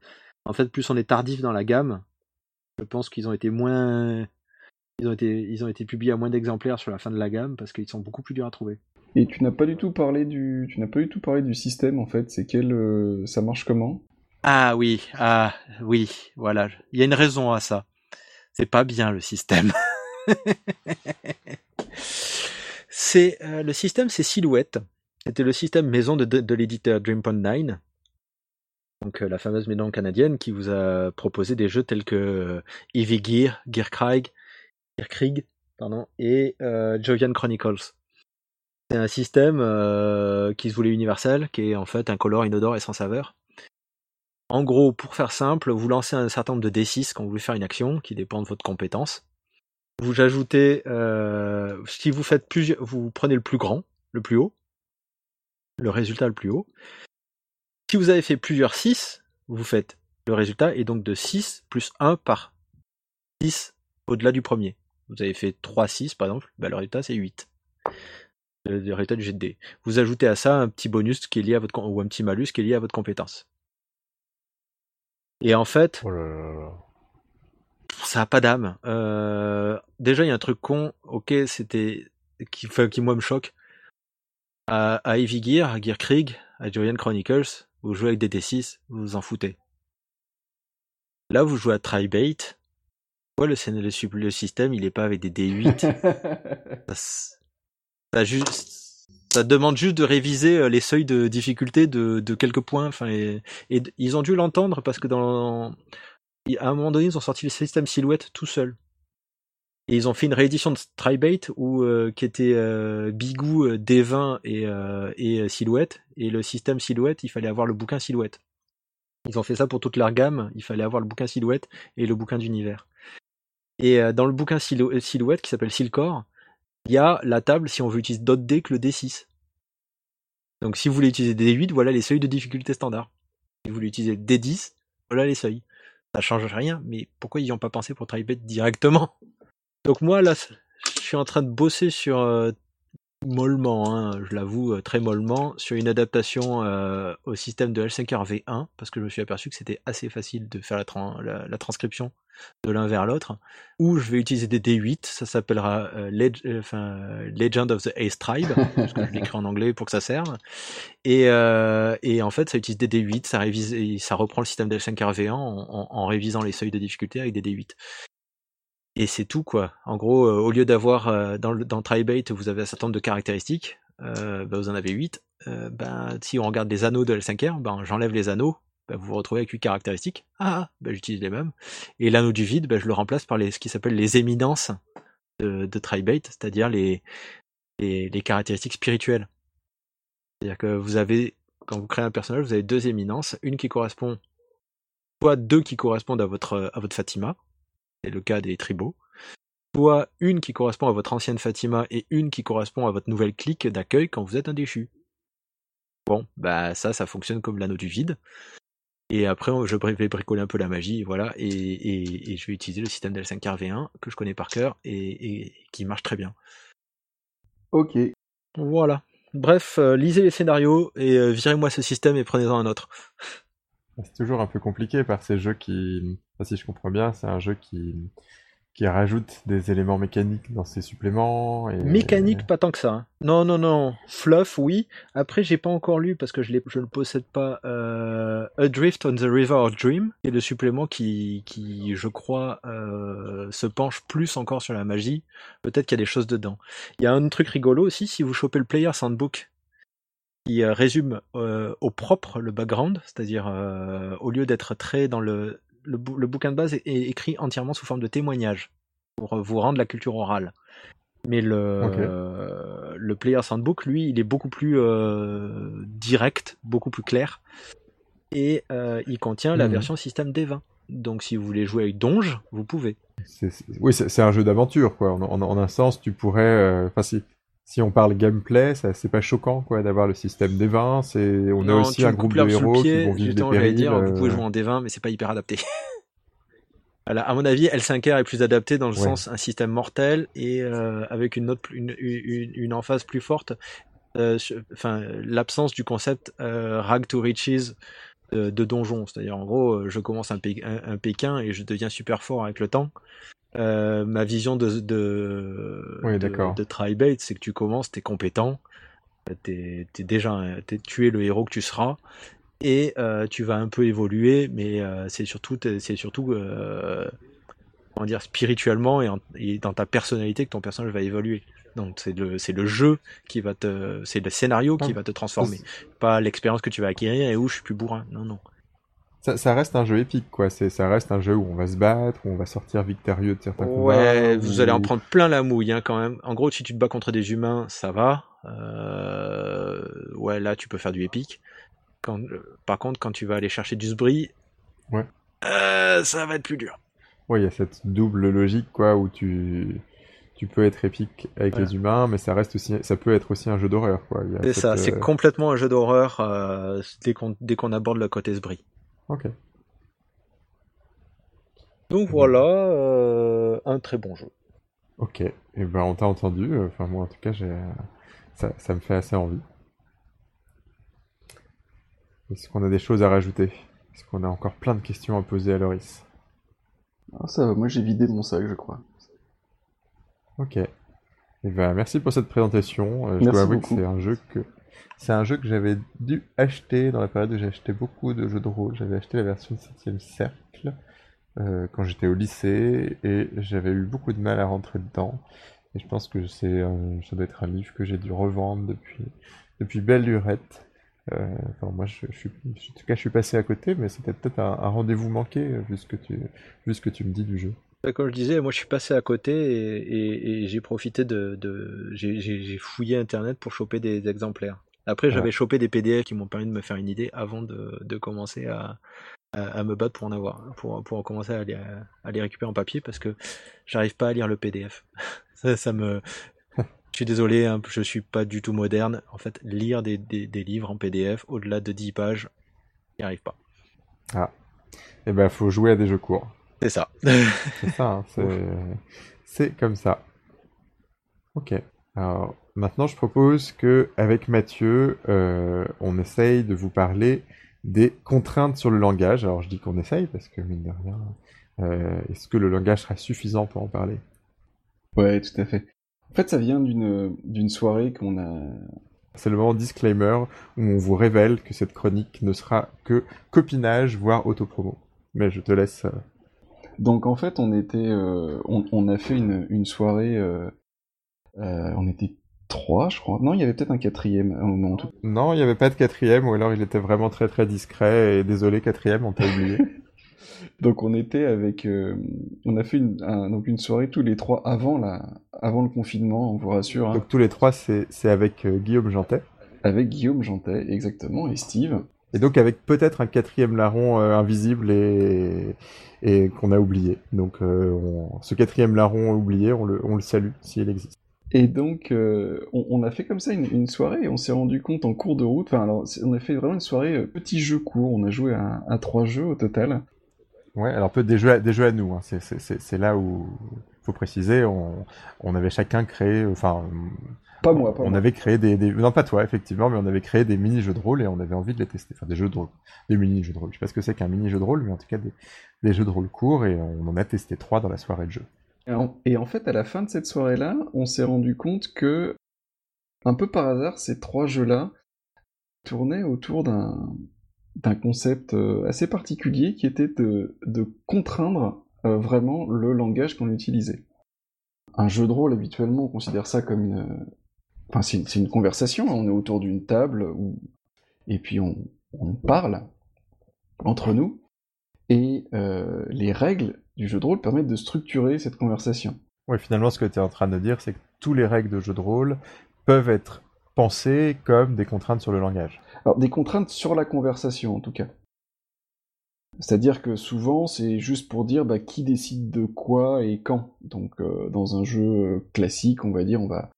en fait, plus on est tardif dans la gamme, je pense qu'ils ont été moins, ils ont été, ils ont été publiés à moins d'exemplaires sur la fin de la gamme parce qu'ils sont beaucoup plus durs à trouver. Et tu n'as pas du tout parlé du, tu n'as pas du tout parlé du système en fait. C'est quel, euh, ça marche comment? Ah oui, ah oui, voilà. Il y a une raison à ça. C'est pas bien le système. [laughs] c'est euh, le système, c'est Silhouette. C'était le système maison de, l'éditeur Dreampond 9. Donc euh, la fameuse maison canadienne qui vous a proposé des jeux tels que euh, Heavy Gear, Gearkrieg, Gearkrieg pardon, et Jovian Chronicles. C'est un système qui se voulait universel, qui est en fait incolore, inodore et sans saveur. En gros, pour faire simple, vous lancez un certain nombre de D6 quand vous voulez faire une action qui dépend de votre compétence. Vous ajoutez, euh, si vous faites plusieurs, vous prenez le plus grand, le plus haut, le résultat le plus haut. Si vous avez fait plusieurs 6, vous faites le résultat est donc de 6 plus 1 par 6 au-delà du premier. Vous avez fait 3 6 par exemple, bah, le résultat c'est 8. Le, résultat du jet de. Vous ajoutez à ça un petit bonus qui est lié à votre ou un petit malus qui est lié à votre compétence. Et en fait, Oh. Ça a pas d'âme. Euh, déjà, il y a un truc con. Ok, c'était qui, enfin, qui moi me choque. À, à Heavy Gear, à Gear Krieg, à Durian Chronicles, vous jouez avec des D6, vous vous en foutez. Là, vous jouez à Tribate. Ouais, le, le, le système, il est pas avec des D8. [laughs] ça, ça juste, ça demande juste de réviser euh, les seuils de difficulté de, de quelques points. Enfin, et, et ils ont dû l'entendre parce que dans, à un moment donné, ils ont sorti le système silhouette tout seul. Et ils ont fait une réédition de Tribate où euh, qui était euh, Bigou, euh, D20 et, euh, et silhouette. Et le système silhouette, il fallait avoir le bouquin silhouette. Ils ont fait ça pour toute leur gamme. Il fallait avoir le bouquin silhouette et le bouquin d'univers. Et dans le bouquin silhou- silhouette qui s'appelle Silcor, il y a la table si on veut utiliser d'autres dés que le D6. Donc si vous voulez utiliser des D8, voilà les seuils de difficulté standard. Si vous voulez utiliser des D10, voilà les seuils. Ça change rien, mais pourquoi ils n'y ont pas pensé pour Tribet directement? Donc moi là, je suis en train de bosser sur euh, mollement, hein, je l'avoue, euh, très mollement, sur une adaptation euh, au système de L5R V1, parce que je me suis aperçu que c'était assez facile de faire la, tran- la- la transcription de l'un vers l'autre, où je vais utiliser des D8, ça s'appellera euh, Legend of the Ace Tribe, parce que je l'écris en anglais pour que ça serve, et, en fait ça utilise des D8, ça, reprend le système de L5R V1 en, en- en révisant les seuils de difficulté avec des D8. Et c'est tout quoi. En gros, euh, au lieu d'avoir euh, dans, le, dans vous avez un certain nombre de caractéristiques, euh, bah, vous en avez 8. Euh, ben, si on regarde les anneaux de L5R, ben, j'enlève les anneaux, ben, vous vous retrouvez avec 8 caractéristiques. Ah, ben, j'utilise les mêmes. Et l'anneau du vide, je le remplace par les, ce qui s'appelle les éminences de, de c'est-à-dire les, les, les caractéristiques spirituelles. C'est-à-dire que vous avez, quand vous créez un personnage, vous avez deux éminences, une qui correspond, soit deux qui correspondent à votre, à votre Fatima, c'est le cas des tribaux, soit une qui correspond à votre ancienne Fatima et une qui correspond à votre nouvelle clique d'accueil quand vous êtes un déchu. Bon, bah ça, ça fonctionne comme l'anneau du vide. Et après, je vais bricoler un peu la magie, voilà, et, et, et je vais utiliser le système d'L5RV1 que je connais par cœur et, et qui marche très bien. Ok. Voilà. Bref, euh, lisez les scénarios et euh, virez-moi ce système et prenez-en un autre. [laughs] C'est toujours un peu compliqué par ces jeux qui, enfin, si je comprends bien, c'est un jeu qui qui rajoute des éléments mécaniques dans ses suppléments. Et... Mécanique, pas tant que ça. hein. Non, non, non. Fluff, oui. Après, j'ai pas encore lu parce que je, je ne possède pas euh, Adrift on the River of Dream, qui est le supplément qui, qui je crois, euh, se penche plus encore sur la magie. Peut-être qu'il y a des choses dedans. Il y a un truc rigolo aussi, si vous chopez le Player Handbook, qui euh, résume euh, au propre le background, c'est-à-dire euh, au lieu d'être très dans le le, bou le, bouquin de base est, est, écrit entièrement sous forme de témoignage pour vous rendre la culture orale. Mais le, okay. euh, le Player's Handbook, lui, il est beaucoup plus direct, beaucoup plus clair. Et il contient la mmh. version système D20. Donc si vous voulez jouer avec Donge, vous pouvez. C est, c est, oui, c'est un jeu d'aventure, quoi. En, en, en, un sens, tu pourrais... Enfin, si, si on parle gameplay, c'est pas choquant quoi d'avoir le système D20. C'est on non, a aussi un groupe de héros pied, qui vont vivre des périls. Dire, euh... Vous pouvez jouer en D20, mais c'est pas hyper adapté. [laughs] voilà, à mon avis, L5R est plus adapté dans le ouais. sens un système mortel et euh, avec une une, une, une emphase plus forte. Euh, enfin, l'absence du concept euh, rag to riches de, donjon, c'est-à-dire en gros, je commence un, un, un, Pékin et je deviens super fort avec le temps. Euh, ma vision de de, oui, de, de Tribate, c'est que tu commences, t'es compétent, t'es es déjà es, tu es le héros que tu seras, et euh, tu vas un peu évoluer, mais euh, c'est surtout c'est surtout comment dire spirituellement et, en, et, dans ta personnalité que ton personnage va évoluer. Donc c'est le le jeu qui va te c'est le scénario qui Ah, va te transformer, pas l'expérience que tu vas acquérir et où je suis plus bourrin. Non non. Ça, ça, reste un jeu épique, quoi. C'est, ça reste un jeu où on va se battre, où on va sortir victorieux de certains combats. Ouais, où... vous allez en prendre plein la mouille, hein, quand même. En gros, si tu te bats contre des humains, ça va. Euh... Ouais, là, tu peux faire du épique. Quand... Par contre, quand tu vas aller chercher du sbris, ouais. euh, ça va être plus dur. Oui, il y a cette double logique, quoi, où tu, tu peux être épique avec Voilà. les humains, mais ça reste aussi, ça peut être aussi un jeu d'horreur, quoi. C'est ça, c'est euh, complètement un jeu d'horreur euh, dès qu'on dès qu'on aborde le côté Sbris. Ok. Donc voilà, euh, un très bon jeu. Ok. Et ben, on t'a entendu. Enfin, moi, en tout cas, j'ai, ça, ça me fait assez envie. Est-ce qu'on a des choses à rajouter? Est-ce qu'on a encore plein de questions à poser à Loris? Ah, ça va, moi j'ai vidé mon sac, je crois. Ok. Et ben, merci pour cette présentation. Euh, je Merci dois avouer beaucoup. que c'est un jeu que c'est un jeu que j'avais dû acheter dans la période où j'ai acheté beaucoup de jeux de rôle. J'avais acheté la version 7ème cercle euh, quand j'étais au lycée et j'avais eu beaucoup de mal à rentrer dedans. Et je pense que c'est ça doit être un livre que j'ai dû revendre depuis depuis belle lurette. Euh, enfin, moi, en tout cas, je suis passé à côté, mais c'était peut-être un, rendez-vous manqué vu ce que tu, me dis du jeu. Bah, Comme je disais, moi je suis passé à côté et, j'ai profité de, j'ai fouillé internet pour choper des exemplaires. Après, j'avais Ouais. chopé des PDF qui m'ont permis de me faire une idée avant de, de commencer à, à, à me battre pour en avoir, pour, pour commencer à les, à les récupérer en papier parce que j'arrive pas à lire le PDF. [laughs] Ça, ça me, je suis désolé, hein, je suis pas du tout moderne. En fait, lire des, des, des livres en PDF au-delà de 10 pages, j'y arrive pas. Et ben, faut jouer à des jeux courts. C'est ça. C'est ça, hein, c'est comme ça. Ok. Alors maintenant, je propose que avec Mathieu, euh, on essaye de vous parler des contraintes sur le langage. Alors je dis qu'on essaye parce que mine de rien, euh, est-ce que le langage sera suffisant pour en parler? Ouais, tout à fait. En fait, ça vient d'une d'une soirée qu'on a. C'est le moment disclaimer où on vous révèle que cette chronique ne sera que copinage, voire autopromo. Mais je te laisse. euh, Donc en fait, on était, euh, on, on a fait une, une soirée. euh, euh, on était trois, je crois. Non, il y avait peut-être un quatrième à un moment. en tout- Non, il n'y avait pas de quatrième, ou alors il était vraiment très très discret, et désolé quatrième, on t'a oublié. [laughs] [laughs] Donc on était avec, euh, on a fait une, un- donc une soirée tous les trois avant la, avant le confinement, on vous rassure, hein, Donc tous les trois, c'est c'est avec euh, Guillaume Jantet. avec Guillaume Jantet, exactement, et Steve. Et donc avec peut-être un quatrième larron euh, invisible et, et qu'on a oublié. Donc on- ce quatrième larron oublié, on le, on le salue s'il existe. Et donc, euh, on, on a fait comme ça une, une soirée et on s'est rendu compte en cours de route. Enfin, alors, on a fait vraiment une soirée euh, petit jeu court. On a joué à, à trois jeux au total. Ouais, alors peut des jeux à, des jeux à nous. Hein. C'est- C'est c'est- c'est là où faut préciser, on, on avait chacun créé, enfin, Pas moi, pas on moi. avait créé des, des, non pas toi effectivement, mais on avait créé des mini jeux de rôle et on avait envie de les tester. Enfin des jeux de rôle, des mini jeux de rôle. Je sais pas ce que c'est qu'un mini jeu de rôle, mais en tout cas des, des jeux de rôle courts et on en a testé trois dans la soirée de jeu. Et en, fait, à la fin de cette soirée-là, on s'est rendu compte que, un peu par hasard, ces trois jeux-là tournaient autour d'un concept euh, assez particulier qui était de, contraindre euh, vraiment le langage qu'on utilisait. Un jeu de rôle, habituellement, on considère ça comme une... Enfin, c'est une, conversation, hein. on est autour d'une table, et puis on, on parle entre nous, et euh, les règles du jeu de rôle permettent de structurer cette conversation. Ouais, finalement, ce que tu es en train de dire, c'est que tous les règles de jeu de rôle peuvent être pensées comme des contraintes sur le langage. Alors, des contraintes sur la conversation, en tout cas. C'est-à-dire que souvent, c'est juste pour dire bah, qui décide de quoi et quand. Donc, euh, dans un jeu euh, classique, on va dire, on va,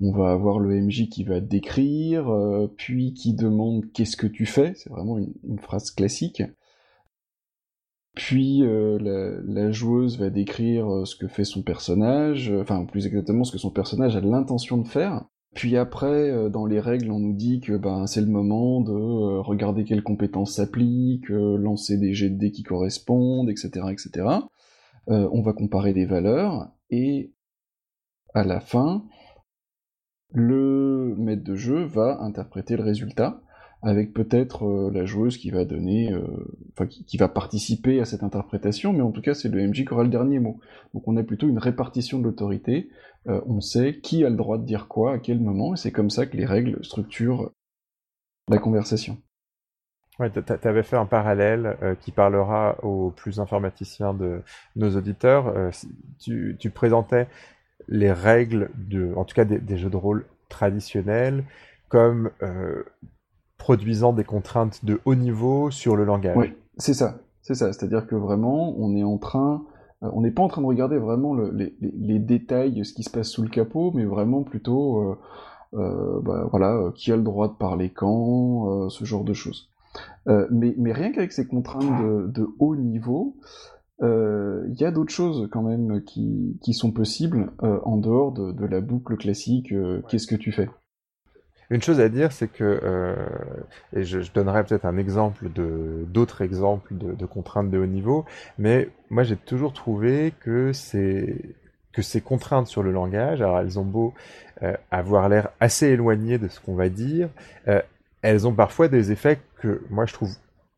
on va avoir le MJ qui va décrire, euh, puis qui demande qu'est-ce que tu fais. C'est vraiment une, une phrase classique. Puis euh, la, joueuse va décrire euh, ce que fait son personnage, euh, enfin plus exactement ce que son personnage a l'intention de faire. Puis après, dans les règles, on nous dit que ben, c'est le moment de regarder quelles compétences s'appliquent, lancer des jets de dés qui correspondent, etc. etc. On va comparer des valeurs, et à la fin, le maître de jeu va interpréter le résultat, avec peut-être euh, la joueuse qui va donner, euh, enfin qui, va participer à cette interprétation, mais en tout cas c'est le MJ qui aura le dernier mot. Donc on a plutôt une répartition de l'autorité, euh, on sait qui a le droit de dire quoi à quel moment, et c'est comme ça que les règles structurent la conversation. Ouais, tu avais fait un parallèle qui parlera aux plus informaticiens de nos auditeurs. Tu, présentais les règles, de, en tout cas des, jeux de rôle traditionnels, comme produisant des contraintes de haut niveau sur le langage. Oui, c'est ça, c'est ça. C'est-à-dire que vraiment, on est en train on n'est pas en train de regarder vraiment les, les, détails, ce qui se passe sous le capot, mais vraiment plutôt, bah, voilà, qui a le droit de parler quand, ce genre de choses. mais, mais rien qu'avec ces contraintes de, de haut niveau, il euh, y a d'autres choses quand même qui, qui sont possibles euh, en dehors de, de, la boucle classique euh, qu'est-ce que tu fais? Une chose à dire, c'est que, et je, donnerai peut-être un exemple de d'autres exemples de, de, contraintes de haut niveau, mais moi j'ai toujours trouvé que c'est que ces contraintes sur le langage, alors elles ont beau avoir l'air assez éloignées de ce qu'on va dire, elles ont parfois des effets que moi je trouve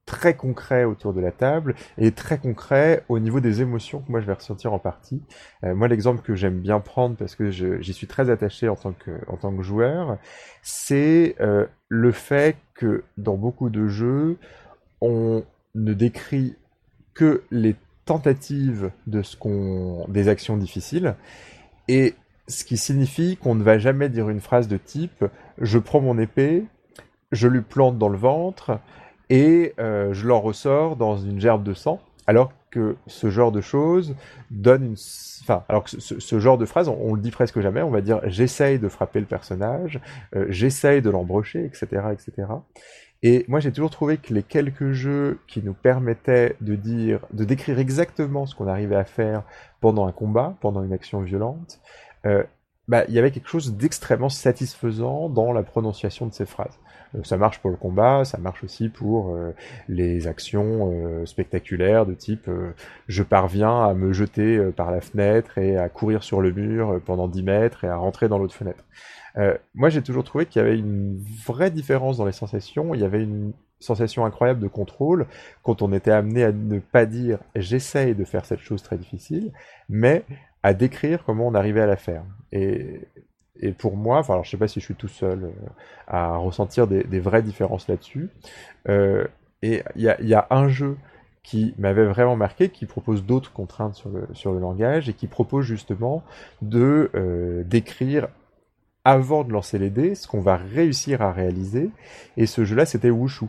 très concret autour de la table et très concret au niveau des émotions que moi je vais ressentir en partie. Euh, moi l'exemple que j'aime bien prendre parce que j'y suis très attaché en tant que, en tant que joueur, c'est euh, le fait que dans beaucoup de jeux, on ne décrit que les tentatives de ce qu'on des actions difficiles et ce qui signifie qu'on ne va jamais dire une phrase de type je prends mon épée, je lui plante dans le ventre, et euh, je l'en ressors dans une gerbe de sang, alors que ce genre de choses donne une... Enfin, alors que ce, genre de phrase, on, le dit presque jamais, on va dire j'essaye de frapper le personnage, euh, j'essaye de l'embrocher, etc., etc. Et moi, j'ai toujours trouvé que les quelques jeux qui nous permettaient de dire, de décrire exactement ce qu'on arrivait à faire pendant un combat, pendant une action violente, euh, bah, il y avait quelque chose d'extrêmement satisfaisant dans la prononciation de ces phrases. Euh, ça marche pour le combat, ça marche aussi pour euh, les actions euh, spectaculaires de type je parviens à me jeter par la fenêtre et à courir sur le mur pendant 10 mètres et à rentrer dans l'autre fenêtre. moi j'ai toujours trouvé qu'il y avait une vraie différence dans les sensations, il y avait une sensation incroyable de contrôle quand on était amené à ne pas dire j'essaye de faire cette chose très difficile, mais à décrire comment on arrivait à la faire. Et et pour moi, enfin, alors je sais pas si je suis tout seul euh, à ressentir des, vraies différences là-dessus. Euh, et il y a, un jeu qui m'avait vraiment marqué, qui propose d'autres contraintes sur le, langage et qui propose justement de euh, décrire avant de lancer les dés ce qu'on va réussir à réaliser. Et ce jeu-là, c'était Wushu.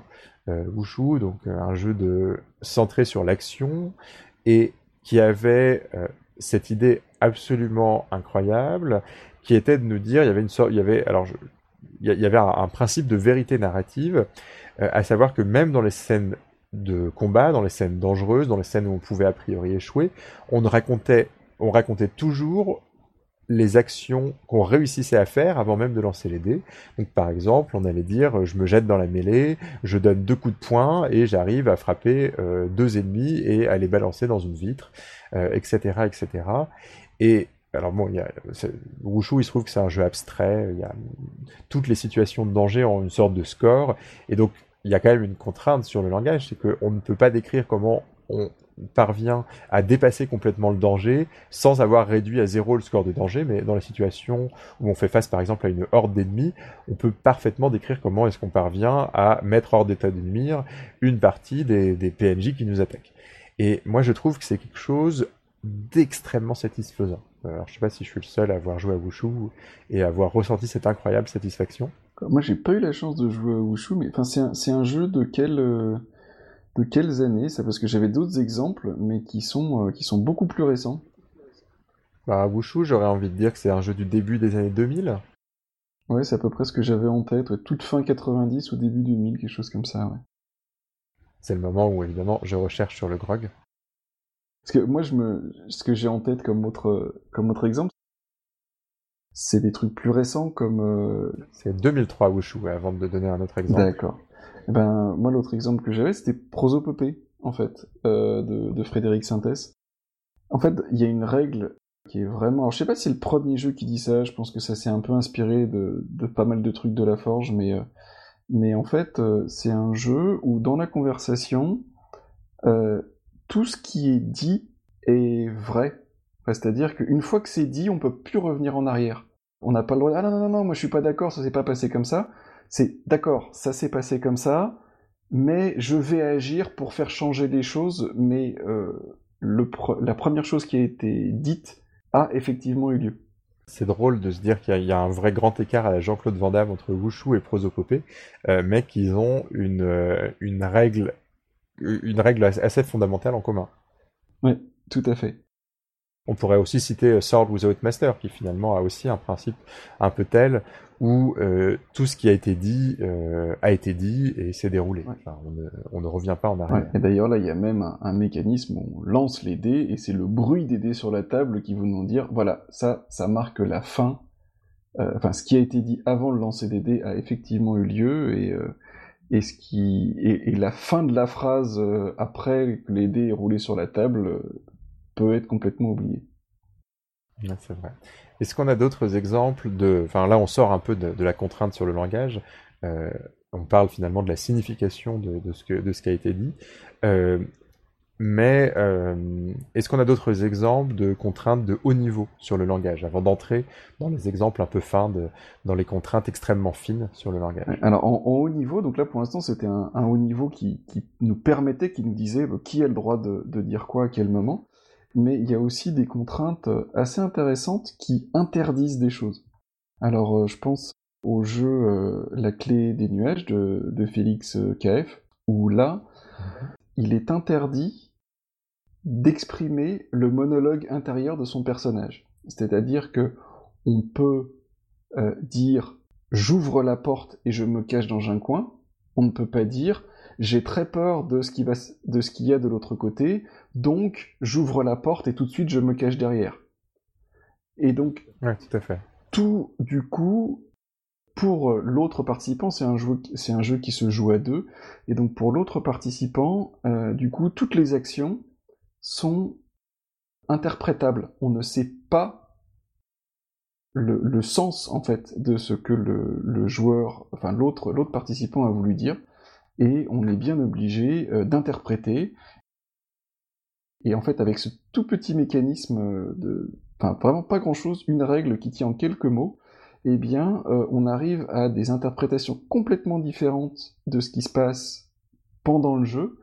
Wushu, donc un jeu centré sur l'action et qui avait cette idée absolument incroyable qui était de nous dire, il y avait une sorte, il y avait, alors, il y avait un, principe de vérité narrative, euh, à savoir que même dans les scènes de combat, dans les scènes dangereuses, dans les scènes où on pouvait a priori échouer, on racontait, on racontait toujours les actions qu'on réussissait à faire avant même de lancer les dés. Donc par exemple, on allait dire je me jette dans la mêlée, je donne deux coups de poing et j'arrive à frapper euh, deux ennemis et à les balancer dans une vitre, etc., euh, etc. Et alors bon, il y a, Wushu, il se trouve que c'est un jeu abstrait. Il y a toutes les situations de danger ont une sorte de score, et donc il y a quand même une contrainte sur le langage, c'est qu'on ne peut pas décrire comment on parvient à dépasser complètement le danger sans avoir réduit à zéro le score de danger, mais dans les situations où on fait face par exemple à une horde d'ennemis, on peut parfaitement décrire comment est-ce qu'on parvient à mettre hors d'état de une partie des PNJ qui nous attaquent. Et moi je trouve que c'est quelque chose d'extrêmement satisfaisant. Alors, je sais pas si je suis le seul à avoir joué à Wushu et à avoir ressenti cette incroyable satisfaction. Moi, j'ai pas eu la chance de jouer à Wushu, mais enfin, c'est un, un, jeu de quelle, euh, de quelles années ça? Parce que j'avais d'autres exemples, mais qui sont, euh, qui sont beaucoup plus récents. Bah, Wushu, j'aurais envie de dire que c'est un jeu du début des années 2000. Ouais, c'est à peu près ce que j'avais en tête, toute fin 90 ou début 2000, quelque chose comme ça, ouais. C'est le moment où, évidemment, je recherche sur le grog. Parce que moi, je me, ce que j'ai en tête comme autre, comme autre exemple, c'est des trucs plus récents comme. Euh, c'est 2003 Wushu, avant de donner un autre exemple. D'accord. Eh ben, moi, l'autre exemple que j'avais, c'était Prosopopée, en fait, euh, de, de, Frédéric Sintès. En fait, il y a une règle qui est vraiment. Alors, je sais pas si c'est le premier jeu qui dit ça, je pense que ça s'est un peu inspiré de, de, pas mal de trucs de la Forge, mais, euh, mais en fait, euh, c'est un jeu où dans la conversation, euh, tout ce qui est dit est vrai. C'est-à-dire qu'une fois que c'est dit, on peut plus revenir en arrière. On n'a pas le droit de... Ah non, non, non, moi je suis pas d'accord, ça s'est pas passé comme ça. C'est d'accord, ça s'est passé comme ça, mais je vais agir pour faire changer les choses, mais euh, le la première chose qui a été dite a effectivement eu lieu. C'est drôle de se dire qu'il y, a un vrai grand écart à la Jean-Claude Van Damme entre Wushu et Prosopopée, euh, mais qu'ils ont une, euh, une règle une règle assez fondamentale en commun. Oui, tout à fait. On pourrait aussi citer Sword Without Master, qui finalement a aussi un principe un peu tel, où euh, tout ce qui a été dit euh, a été dit et s'est déroulé. Enfin, on, ne, on, ne, revient pas en arrière. Ouais. Et d'ailleurs là, il y a même un, un, mécanisme où on lance les dés et c'est le bruit des dés sur la table qui vont nous dire voilà, ça, ça marque la fin. Euh, enfin, ce qui a été dit avant le lancer des dés a effectivement eu lieu et euh, et ce qui et, la fin de la phrase euh, après que les dés aient roulé sur la table peut être complètement oubliée. C'est vrai. Est-ce qu'on a d'autres exemples de... Enfin là, on sort un peu de, de la contrainte sur le langage. Euh, on parle finalement de la signification de, de, ce, que, de ce qui a été dit. Euh, mais euh, est-ce qu'on a d'autres exemples de contraintes de haut niveau sur le langage, avant d'entrer dans les exemples un peu fins, de, dans les contraintes extrêmement fines sur le langage? Alors en, en, haut niveau, donc là pour l'instant c'était un, un, haut niveau qui, qui, nous permettait, qui nous disait bah, qui a le droit de, de dire quoi à quel moment. Mais il y a aussi des contraintes assez intéressantes qui interdisent des choses. Alors euh, je pense au jeu euh, La clé des nuages de, de Félix euh, KF, où là, il est interdit d'exprimer le monologue intérieur de son personnage. C'est-à-dire que on peut euh, dire j'ouvre la porte et je me cache dans un coin, on ne peut pas dire j'ai très peur de ce qui va, de ce qu'il y a de l'autre côté, donc j'ouvre la porte et tout de suite je me cache derrière. Et donc, ouais, tout à fait. Tout du coup, pour l'autre participant, c'est un jeu, qui se joue à deux, et donc pour l'autre participant, euh, du coup, toutes les actions sont interprétables. On ne sait pas le, sens en fait de ce que le, joueur, enfin l'autre, participant a voulu dire et on est bien obligé euh, d'interpréter. Et en fait, avec ce tout petit mécanisme de, enfin vraiment pas grand-chose, une règle qui tient en quelques mots, eh bien, euh, on arrive à des interprétations complètement différentes de ce qui se passe pendant le jeu.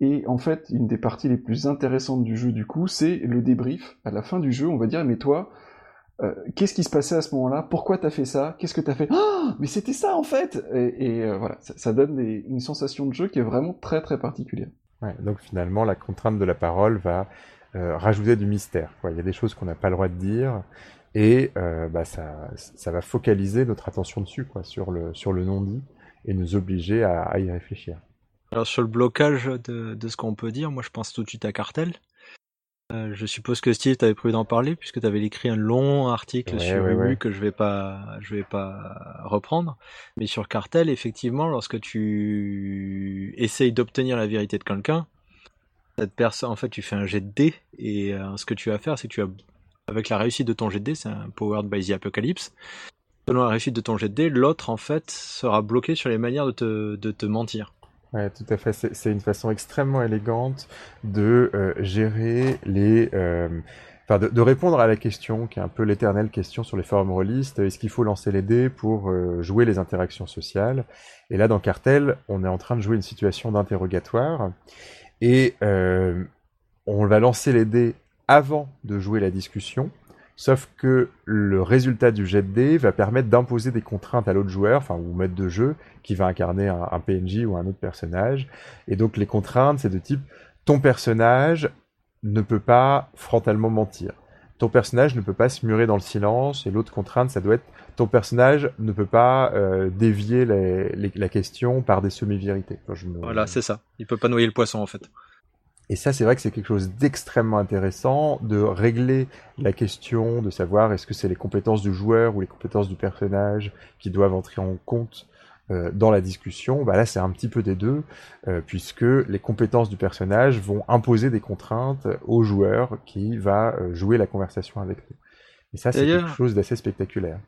Et en fait, une des parties les plus intéressantes du jeu, du coup, c'est le débrief. À la fin du jeu, on va dire, mais toi, euh, qu'est-ce qui se passait à ce moment-là? Pourquoi t'as fait ça? Qu'est-ce que t'as fait? Oh, Mais c'était ça en fait Et, euh, voilà, ça, donne une sensation de jeu qui est vraiment très très particulière. Donc finalement, la contrainte de la parole va rajouter du mystère. Il y a des choses qu'on n'a pas le droit de dire et euh, bah, ça, ça va focaliser notre attention dessus, quoi, sur le, sur le non-dit et nous obliger à, à, y réfléchir. Alors sur le blocage de, de ce qu'on peut dire, moi je pense tout de suite à Cartel. Euh, je suppose que Steve t'avait prévu d'en parler puisque tu avais écrit un long article ouais, sur ouais, Ubu ouais. que je vais pas je vais pas reprendre mais sur Cartel effectivement lorsque tu essayes d'obtenir la vérité de quelqu'un cette personne en fait tu fais un jet de dés et euh, ce que tu vas faire c'est que tu as avec la réussite de ton jet de dés c'est un powered by the apocalypse selon la réussite de ton jet de dés l'autre en fait sera bloqué sur les manières de te, mentir Ouais, tout à fait. C'est une façon extrêmement élégante de euh, gérer les, euh, enfin, de, répondre à la question qui est un peu l'éternelle question sur les forums rôlistes. Est-ce qu'il faut lancer les dés pour euh, jouer les interactions sociales? Et là, dans Cartel, on est en train de jouer une situation d'interrogatoire et on va lancer les dés avant de jouer la discussion. Sauf que le résultat du jet de dés va permettre d'imposer des contraintes à l'autre joueur, enfin, ou maître de jeu, qui va incarner un, PNJ ou un autre personnage. Et donc, les contraintes, c'est de type, ton personnage ne peut pas frontalement mentir. Ton personnage ne peut pas se murer dans le silence. Et l'autre contrainte, ça doit être, ton personnage ne peut pas euh, dévier la question par des semi-vérités. Voilà, c'est ça. Il peut pas noyer le poisson, en fait. Et ça, c'est vrai que c'est quelque chose d'extrêmement intéressant de régler la question de savoir est-ce que c'est les compétences du joueur ou les compétences du personnage qui doivent entrer en compte euh, dans la discussion. Bah là, c'est un petit peu des deux, euh, puisque les compétences du personnage vont imposer des contraintes au joueur qui va euh, jouer la conversation avec nous. Et ça, c'est quelque chose d'assez spectaculaire.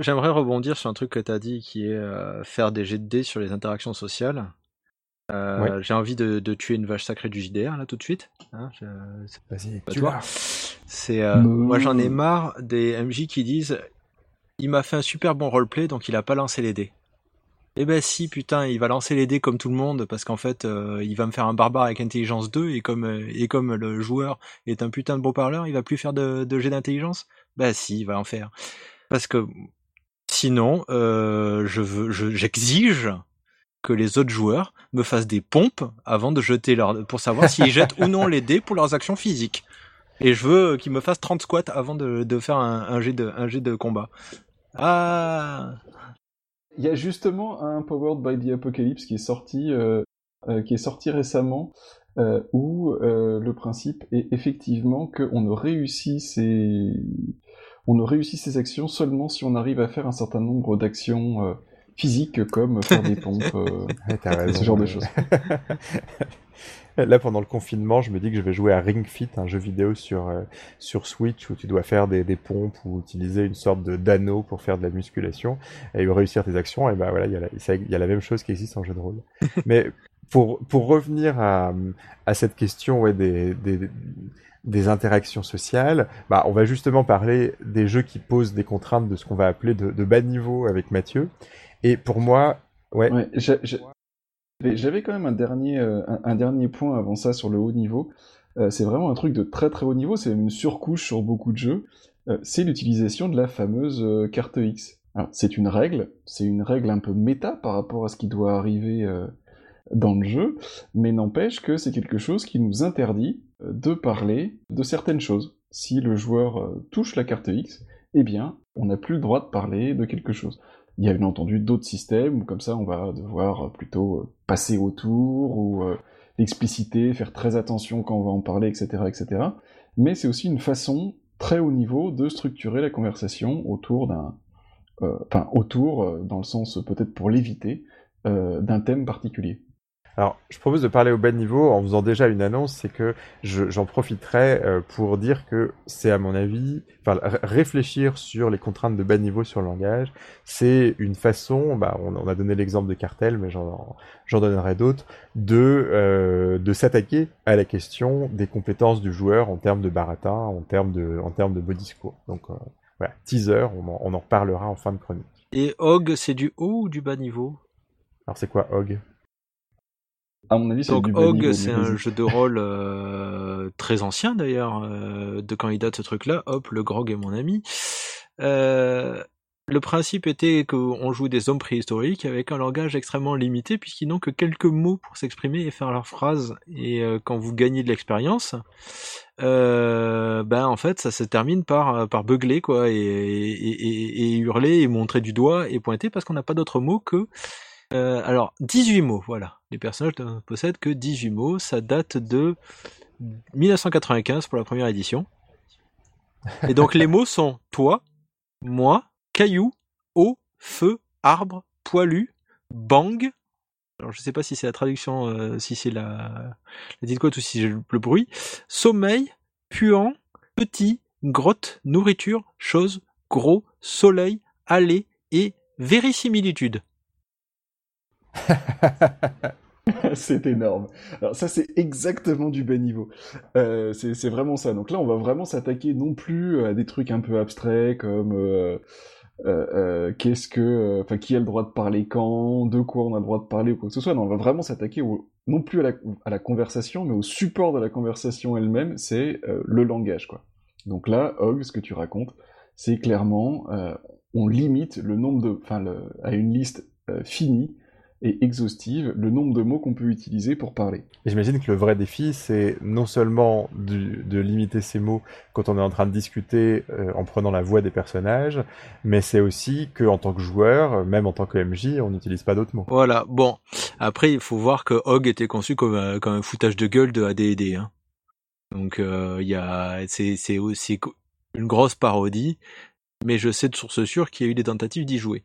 J'aimerais rebondir sur un truc que tu as dit qui est faire des jets de dés sur les interactions sociales. Euh, ouais. J'ai envie de, de, tuer une vache sacrée du JDR là tout de suite. Hein, Vas-y, toi. C'est euh, moi j'en ai marre des MJ qui disent il m'a fait un super bon roleplay donc il a pas lancé les dés. Eh ben si putain il va lancer les dés comme tout le monde parce qu'en fait euh, il va me faire un barbare avec intelligence 2 et comme et comme le joueur est un putain de beau parleur il va plus faire de, de jet d'intelligence? Bah si il va en faire parce que sinon je veux j'exige que les autres joueurs me fassent des pompes avant de jeter leur pour savoir s'ils [laughs] jettent ou non les dés pour leurs actions physiques. Et je veux qu'il me fasse 30 squats avant de, de faire un, un, jet de, un jet de combat. Ah Il y a justement un Powered by the Apocalypse qui est sorti, euh, euh, qui est sorti récemment, euh, où euh, le principe est effectivement qu'on ne réussit ses... on ne réussit ses actions seulement si on arrive à faire un certain nombre d'actions euh, physiques comme faire des [laughs] pompes, euh, raison, ce genre de choses. [laughs] Là, pendant le confinement, je me dis que je vais jouer à Ring Fit, un jeu vidéo sur, euh, sur Switch où tu dois faire des, des pompes ou utiliser une sorte de d'anneau pour faire de la musculation et réussir tes actions. Et ben voilà, il y, a la, ça- il y a la même chose qui existe en jeu de rôle. [laughs] Mais pour, pour revenir à, à cette question ouais, des, des, des interactions sociales, bah, on va justement parler des jeux qui posent des contraintes de ce qu'on va appeler de, de bas niveau avec Mathieu. Et pour moi, ouais, Ouais, j'a- j'a- j'avais- quand même un dernier, euh, un, dernier point avant ça sur le haut niveau. Euh, c'est vraiment un truc de très très haut niveau, c'est une surcouche sur beaucoup de jeux. Euh, c'est l'utilisation de la fameuse carte X. C'est une règle, c'est une règle un peu méta par rapport à ce qui doit arriver dans le jeu, mais n'empêche que c'est quelque chose qui nous interdit de parler de certaines choses. Si le joueur touche la carte X, eh bien, on n'a plus le droit de parler de quelque chose. Il y a bien entendu d'autres systèmes où comme ça on va devoir euh, plutôt euh, passer autour ou euh, l'expliciter, faire très attention quand on va en parler, etc., etc. Mais c'est aussi une façon très haut niveau de structurer la conversation autour d'un, enfin autour dans le sens peut-être pour l'éviter d'un thème particulier. Alors, je propose de parler au bas niveau en faisant déjà une annonce, c'est que je- j'en profiterai euh, pour dire que c'est à mon avis, enfin, réfléchir sur les contraintes de bas niveau sur le langage, c'est une façon, bah, on, on a donné l'exemple de cartel, mais j'en j'en donnerai d'autres, de, euh, de s'attaquer à la question des compétences du joueur en termes de baratin, en termes de, en termes de beau discours. Donc, euh, voilà, teaser, on en, on en reparlera en fin de chronique. Et Hog, c'est du haut ou du bas niveau? Alors, c'est quoi Hog À mon avis, c'est Donc Hog, c'est un jeu de rôle euh, très ancien d'ailleurs, euh, de quand il date ce truc-là. Hop, le grog est mon ami. Euh, le principe était qu'on joue des hommes préhistoriques avec un langage extrêmement limité puisqu'ils n'ont que quelques mots pour s'exprimer et faire leurs phrases. Et quand vous gagnez de l'expérience, euh, ben en fait ça se termine par par beugler quoi et, et, et- et hurler et montrer du doigt et pointer parce qu'on n'a pas d'autres mots que euh, alors 18 mots voilà les personnages ne possèdent que 18 mots ça date de 1995 pour la première édition. [laughs] Et donc les mots sont toi moi caillou eau feu arbre poilu bang. Alors je sais pas si c'est la traduction euh, si c'est la la dite quote ou si c'est le le bruit. Sommeil, puant, petit, grotte, nourriture, chose, gros, soleil, aller et vérisimilitude. [laughs] [laughs] c'est énorme. Alors ça, c'est exactement du bas niveau. Euh, c'est vraiment ça. Donc là, on va vraiment s'attaquer non plus à des trucs un peu abstraits comme euh, euh, qu'est-ce que, enfin, qui a le droit de parler quand, de quoi on a le droit de parler ou quoi que ce soit. Non, on va vraiment s'attaquer non plus à la, à la conversation, mais au support de la conversation elle-même, c'est le langage, quoi. Donc là, Hog, ce que tu racontes, c'est clairement, on limite le nombre de, enfin, à une liste finie et exhaustive le nombre de mots qu'on peut utiliser pour parler. Et J'imagine que le vrai défi, c'est non seulement du- de limiter ces mots quand on est en train de discuter euh, en prenant la voix des personnages, mais c'est aussi que en tant que joueur, euh, même en tant que MJ, on n'utilise pas d'autres mots. Voilà. Bon. Après, il faut voir que Hog était conçu comme un, comme un foutage de gueule de AD&D. Hein. Donc, euh, il y a, c'est, c'est aussi une grosse parodie. Mais je sais de source sûre qu'il y a eu des tentatives d'y jouer.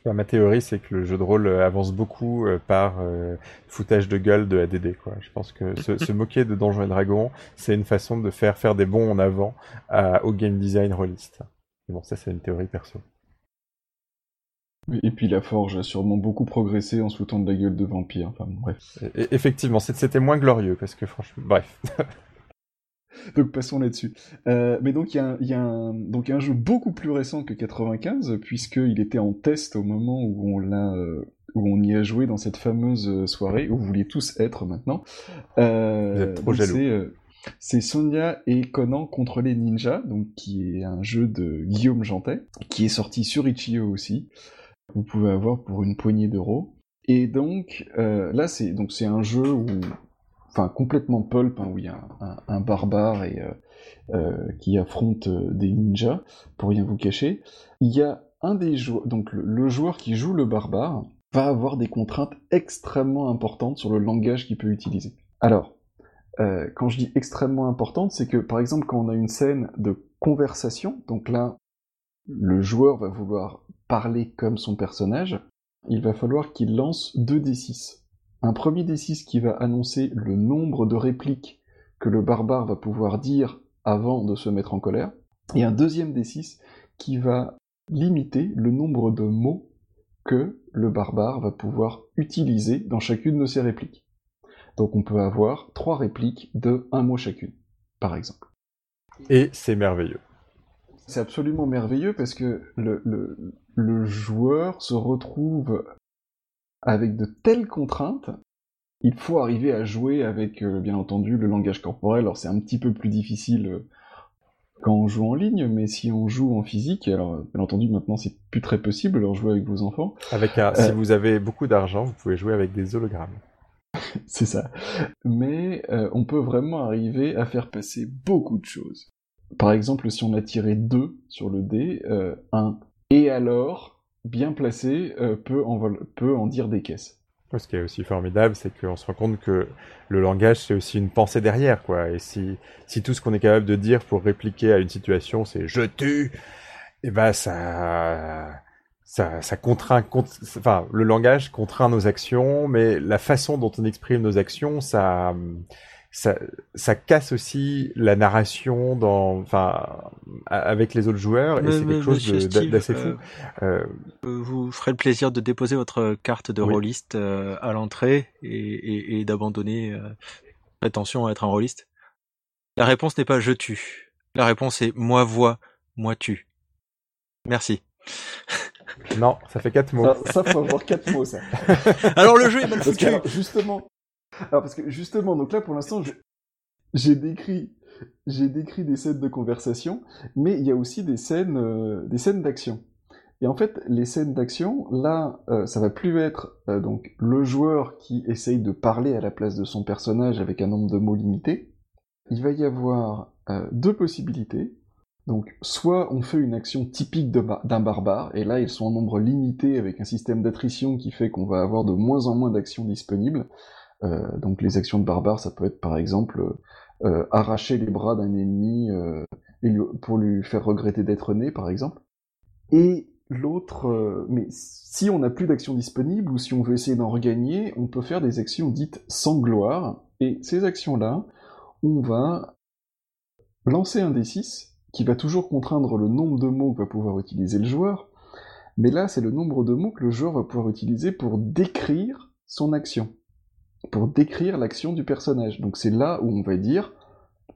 Enfin, Ma théorie, c'est que le jeu de rôle euh, avance beaucoup euh, par euh, foutage de gueule de ADD. Quoi. Je pense que se, se moquer de Donjons et Dragons, c'est une façon de faire faire des bons en avant à- au game design rôliste. Bon, ça c'est une théorie perso. Et puis la forge a sûrement beaucoup progressé en se foutant de la gueule de vampire. Enfin bon, bref. Et- et- effectivement, c'était moins glorieux parce que franchement, bref. [laughs] [laughs] Donc passons là-dessus. Euh, mais donc il y a, un, il y a un, donc un jeu beaucoup plus récent que 95 puisqu'il était en test au moment où on l'a, euh, où on y a joué dans cette fameuse euh, soirée où vous vouliez tous être maintenant. Euh, Vous êtes trop jaloux. C'est, Sonia et Conan contre les ninjas, donc qui est un jeu de Guillaume Jantet, qui est sorti sur Itch.io aussi. Vous pouvez avoir pour une poignée d'euros. Et donc là c'est donc c'est un jeu où enfin complètement pulp, hein, où il y a un, barbare et, qui affronte des ninjas, pour rien vous cacher. Il y a un des joueurs, donc le, joueur qui joue le barbare va avoir des contraintes extrêmement importantes sur le langage qu'il peut utiliser. Alors, quand je dis extrêmement importante, c'est que par exemple quand on a une scène de conversation, donc là le joueur va vouloir parler comme son personnage, il va falloir qu'il lance deux D6. Un premier D6 qui va annoncer le nombre de répliques que le barbare va pouvoir dire avant de se mettre en colère, et un deuxième D6 qui va limiter le nombre de mots que le barbare va pouvoir utiliser dans chacune de ses répliques. Donc on peut avoir trois répliques de un mot chacune, par exemple. Et c'est merveilleux. C'est absolument merveilleux parce que le, le, joueur se retrouve avec de telles contraintes. Il faut arriver à jouer avec, euh, bien entendu, le langage corporel. Alors c'est un petit peu plus difficile euh, quand on joue en ligne, mais si on joue en physique, alors bien entendu maintenant c'est plus très possible, alors jouer avec vos enfants. Avec un, si euh, vous avez beaucoup d'argent, vous pouvez jouer avec des hologrammes. [laughs] c'est ça. Mais on peut vraiment arriver à faire passer beaucoup de choses. Par exemple, si on a tiré 2 sur le dé, euh, un et alors, bien placé, euh, peut, en dire des caisses. Ce qui est aussi formidable, c'est qu'on se rend compte que le langage, c'est aussi une pensée derrière, quoi. Et si, tout ce qu'on est capable de dire pour répliquer à une situation, c'est je tue, et eh ben ça, ça contraint, enfin, le langage contraint nos actions, mais la façon dont on exprime nos actions, ça, ça, ça casse aussi la narration dans, enfin, avec les autres joueurs, et c'est quelque chose d'assez fou. Euh, euh, vous ferez le plaisir de déposer votre carte de rôliste euh, à l'entrée et, et, d'abandonner prétention à être un rôliste. La réponse n'est pas je tue. La réponse est moi vois, moi tue. Merci. Non, ça fait quatre mots. Ça, ça faut avoir quatre mots, ça. [laughs] Alors le jeu est mal foutu. justement, alors parce que justement, donc là pour l'instant, j'ai décrit, j'ai décrit des scènes de conversation, mais il y a aussi des scènes, euh, des scènes d'action. Et en fait, les scènes d'action, là, euh, ça va plus être euh, donc le joueur qui essaye de parler à la place de son personnage avec un nombre de mots limité. Il va y avoir deux possibilités. Donc, soit on fait une action typique d'un barbare, et là ils sont en nombre limité avec un système d'attrition qui fait qu'on va avoir de moins en moins d'actions disponibles. Euh, donc les actions de barbare, ça peut être par exemple euh, arracher les bras d'un ennemi euh, pour lui faire regretter d'être né, par exemple. Et l'autre, mais si on n'a plus d'actions disponibles ou si on veut essayer d'en regagner, on peut faire des actions dites sans gloire. Et ces actions-là, on va lancer un D6 qui va toujours contraindre le nombre de mots que va pouvoir utiliser le joueur. Mais là, c'est le nombre de mots que le joueur va pouvoir utiliser pour décrire son action pour décrire l'action du personnage. Donc c'est là où on va dire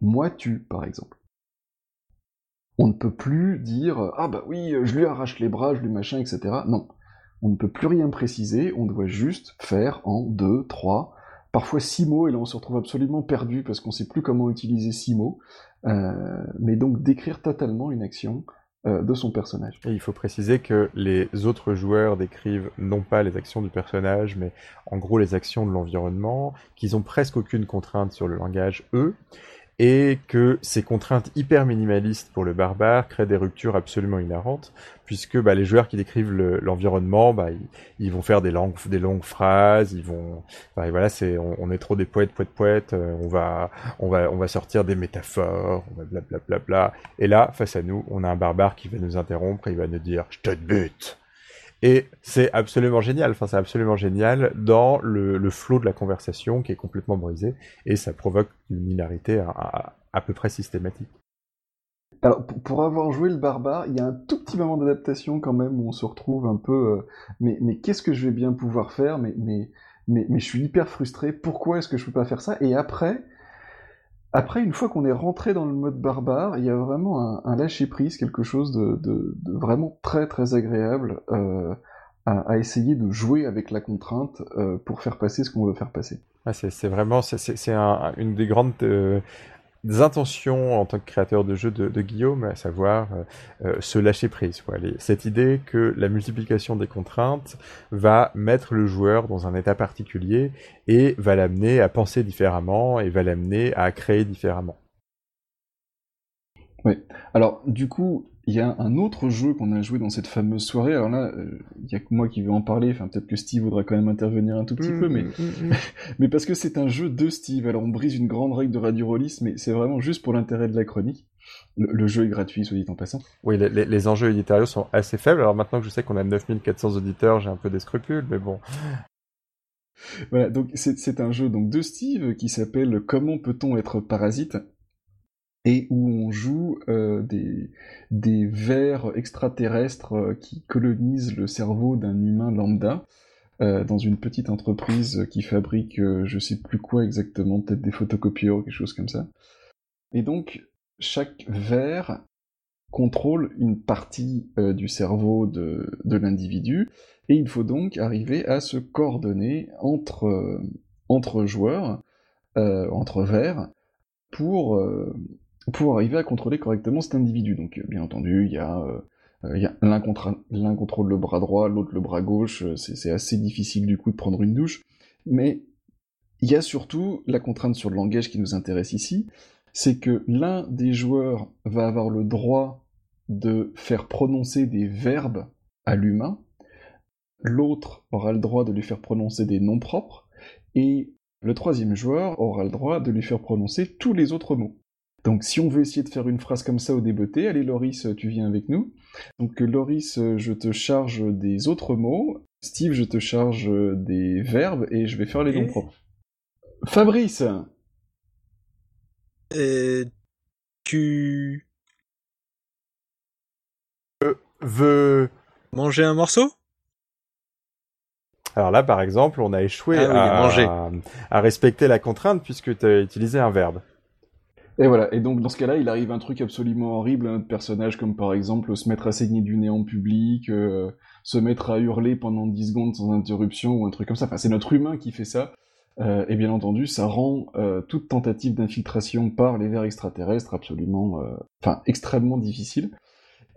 moi tu, par exemple. On ne peut plus dire ah bah oui, je lui arrache les bras, je lui machin, etc. Non. On ne peut plus rien préciser, on doit juste faire en deux, trois, parfois six mots, et là on se retrouve absolument perdu parce qu'on sait plus comment utiliser six mots. Euh, mais donc décrire totalement une action euh, de son personnage. Et il faut préciser que les autres joueurs décrivent non pas les actions du personnage, mais en gros les actions de l'environnement, qu'ils ont presque aucune contrainte sur le langage eux, et que ces contraintes hyper minimalistes pour le barbare créent des ruptures absolument inhérentes, puisque bah, les joueurs qui décrivent l'environnement, bah, ils, vont faire des longues, des longues phrases, ils vont, bah, voilà, c'est, on, est trop des poètes, poètes, poètes, euh, on va, on va, on va sortir des métaphores, bla, bla, bla. et là, face à nous, on a un barbare qui va nous interrompre, et il va nous dire, je te bute. Et c'est absolument génial, enfin c'est absolument génial dans le, le flot de la conversation qui est complètement brisé et ça provoque une hilarité à, à, peu près systématique. Alors pour avoir joué le barbare, il y a un tout petit moment d'adaptation quand même où on se retrouve un peu euh, mais, mais qu'est-ce que je vais bien pouvoir faire? Mais, mais, mais, mais je suis hyper frustré, pourquoi est-ce que je peux pas faire ça? Et après, après, une fois qu'on est rentré dans le mode barbare, il y a vraiment un, lâcher-prise, quelque chose de, vraiment très très agréable euh, à, essayer de jouer avec la contrainte euh, pour faire passer ce qu'on veut faire passer. c'est vraiment une des grandes euh, intentions en tant que créateur de jeu de, Guillaume, à savoir euh, se lâcher prise. Cette idée que la multiplication des contraintes va mettre le joueur dans un état particulier et va l'amener à penser différemment et va l'amener à créer différemment. Oui. Alors, du coup, il y a un autre jeu qu'on a joué dans cette fameuse soirée. Alors là, euh, il y a que moi qui veux en parler. Enfin, peut-être que Steve voudra quand même intervenir un tout petit peu, mais Mm, mm, mm. [laughs] mais parce que c'est un jeu de Steve. Alors, on brise une grande règle de Radio Rollis, mais c'est vraiment juste pour l'intérêt de la chronique. Le, le jeu est gratuit, soit dit en passant. Oui, les, les- les enjeux éditoriaux sont assez faibles. Alors maintenant que je sais qu'on a 9400 auditeurs, j'ai un peu des scrupules, mais bon. Voilà, donc c'est c'est un jeu donc de Steve qui s'appelle Comment peut-on être parasite? Et où on joue euh, des, vers extraterrestres euh, qui colonisent le cerveau d'un humain lambda euh, dans une petite entreprise qui fabrique euh, je sais plus quoi exactement, peut-être des photocopieurs ou quelque chose comme ça. Et donc chaque ver contrôle une partie du cerveau de, de l'individu et il faut donc arriver à se coordonner entre, entre joueurs, entre vers, pour, pour arriver à contrôler correctement cet individu. Donc, euh, bien entendu, il y a, euh, euh, l'un contrôle le bras droit, l'autre le bras gauche. c'est assez difficile du coup de prendre une douche. Mais il y a surtout la contrainte sur le langage qui nous intéresse ici, c'est que l'un des joueurs va avoir le droit de faire prononcer des verbes à l'humain, l'autre aura le droit de lui faire prononcer des noms propres, et le troisième joueur aura le droit de lui faire prononcer tous les autres mots. Donc si on veut essayer de faire une phrase comme ça au débeauté, allez Loris, tu viens avec nous. Donc euh, Loris, euh, je te charge des autres mots, Steve, je te charge euh, des verbes, et je vais faire les noms propres. Fabrice Et tu Veut... manger un morceau? Alors là, par exemple, on a échoué Ah oui, à, manger. à respecter la contrainte puisque tu as utilisé un verbe. Et voilà, et donc dans ce cas-là, il arrive un truc absolument horrible à notre personnage, comme par exemple se mettre à saigner du nez en public, euh, se mettre à hurler pendant 10 secondes sans interruption, ou un truc comme ça. Enfin, c'est notre humain qui fait ça. Euh, et bien entendu, ça rend euh, toute tentative d'infiltration par les vers extraterrestres absolument, euh, enfin, extrêmement difficile.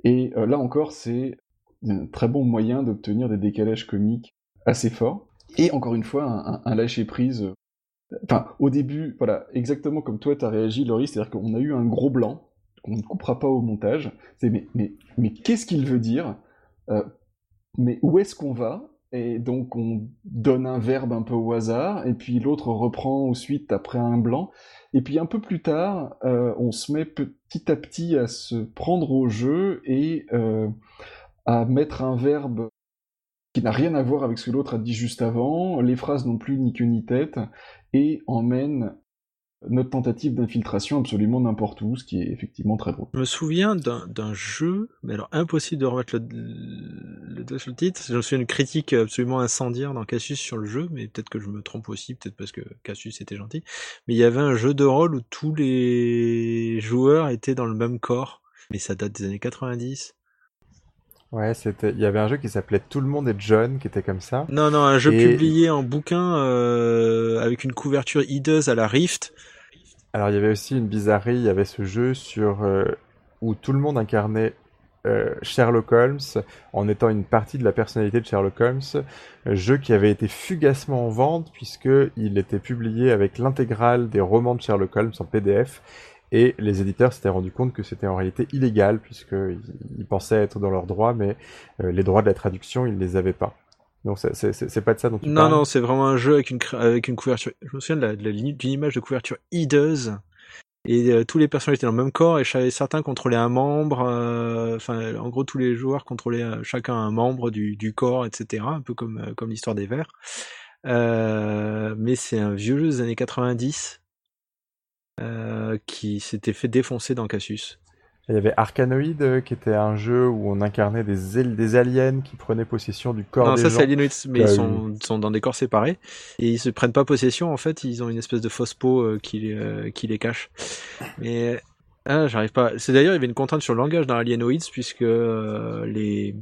Et euh, là encore, c'est un très bon moyen d'obtenir des décalages comiques assez forts. Et encore une fois, un lâcher-prise euh, Enfin, au début, voilà, exactement comme toi, t'as réagi, Laurie, c'est-à-dire qu'on a eu un gros blanc, qu'on ne coupera pas au montage. C'est mais, mais, mais qu'est-ce qu'il veut dire Euh, Mais où est-ce qu'on va? Et donc, on donne un verbe un peu au hasard, et puis l'autre reprend ensuite après un blanc. Et puis un peu plus tard, euh, on se met petit à petit à se prendre au jeu et euh, à mettre un verbe qui n'a rien à voir avec ce que l'autre a dit juste avant, les phrases n'ont plus ni queue ni tête, et emmène notre tentative d'infiltration absolument n'importe où, ce qui est effectivement très drôle. Je me souviens d'un jeu, mais alors impossible de remettre le, le le titre. Je me souviens d'une critique absolument incendiaire dans Cassius sur le jeu, mais peut-être que je me trompe aussi, peut-être parce que Cassius était gentil. Mais il y avait un jeu de rôle où tous les joueurs étaient dans le même corps, mais ça date des années 90. Ouais, c'était. Il y avait un jeu qui s'appelait Tout le monde est John, qui était comme ça. Non, non, un jeu Et- publié en bouquin euh, avec une couverture hideuse à la Rift. Alors il y avait aussi une bizarrerie. Il y avait ce jeu sur euh, où tout le monde incarnait euh, Sherlock Holmes en étant une partie de la personnalité de Sherlock Holmes. Jeu qui avait été fugacement en vente puisque il était publié avec l'intégrale des romans de Sherlock Holmes en PDF. Et les éditeurs s'étaient rendus compte que c'était en réalité illégal, puisqu'ils ils pensaient être dans leurs droits, mais euh, les droits de la traduction, ils les avaient pas. Donc c'est- pas de ça dont tu Non, parles non, c'est vraiment un jeu avec une, avec une couverture. Je me souviens d'une image de couverture hideuse. Et euh, tous les personnages étaient dans le même corps et certains contrôlaient un membre. euh, Enfin, en gros, tous les joueurs contrôlaient euh, chacun un membre du, du corps, etc. Un peu comme, comme l'histoire des vers. Mais c'est un vieux jeu des années 90 euh, qui s'était fait défoncer dans Cassius. Il y avait Arkanoid, euh, qui était un jeu où on incarnait des, al- des aliens qui prenaient possession du corps Non, des ça gens. c'est Alienoids, mais Ah ils sont, dans des corps séparés et ils se prennent pas possession. En fait, ils ont une espèce de fausse peau euh, qui, les- euh, qui les cache. Mais ah, j'arrive pas. C'est d'ailleurs il y avait une contrainte sur le langage dans Alienoids puisque euh, les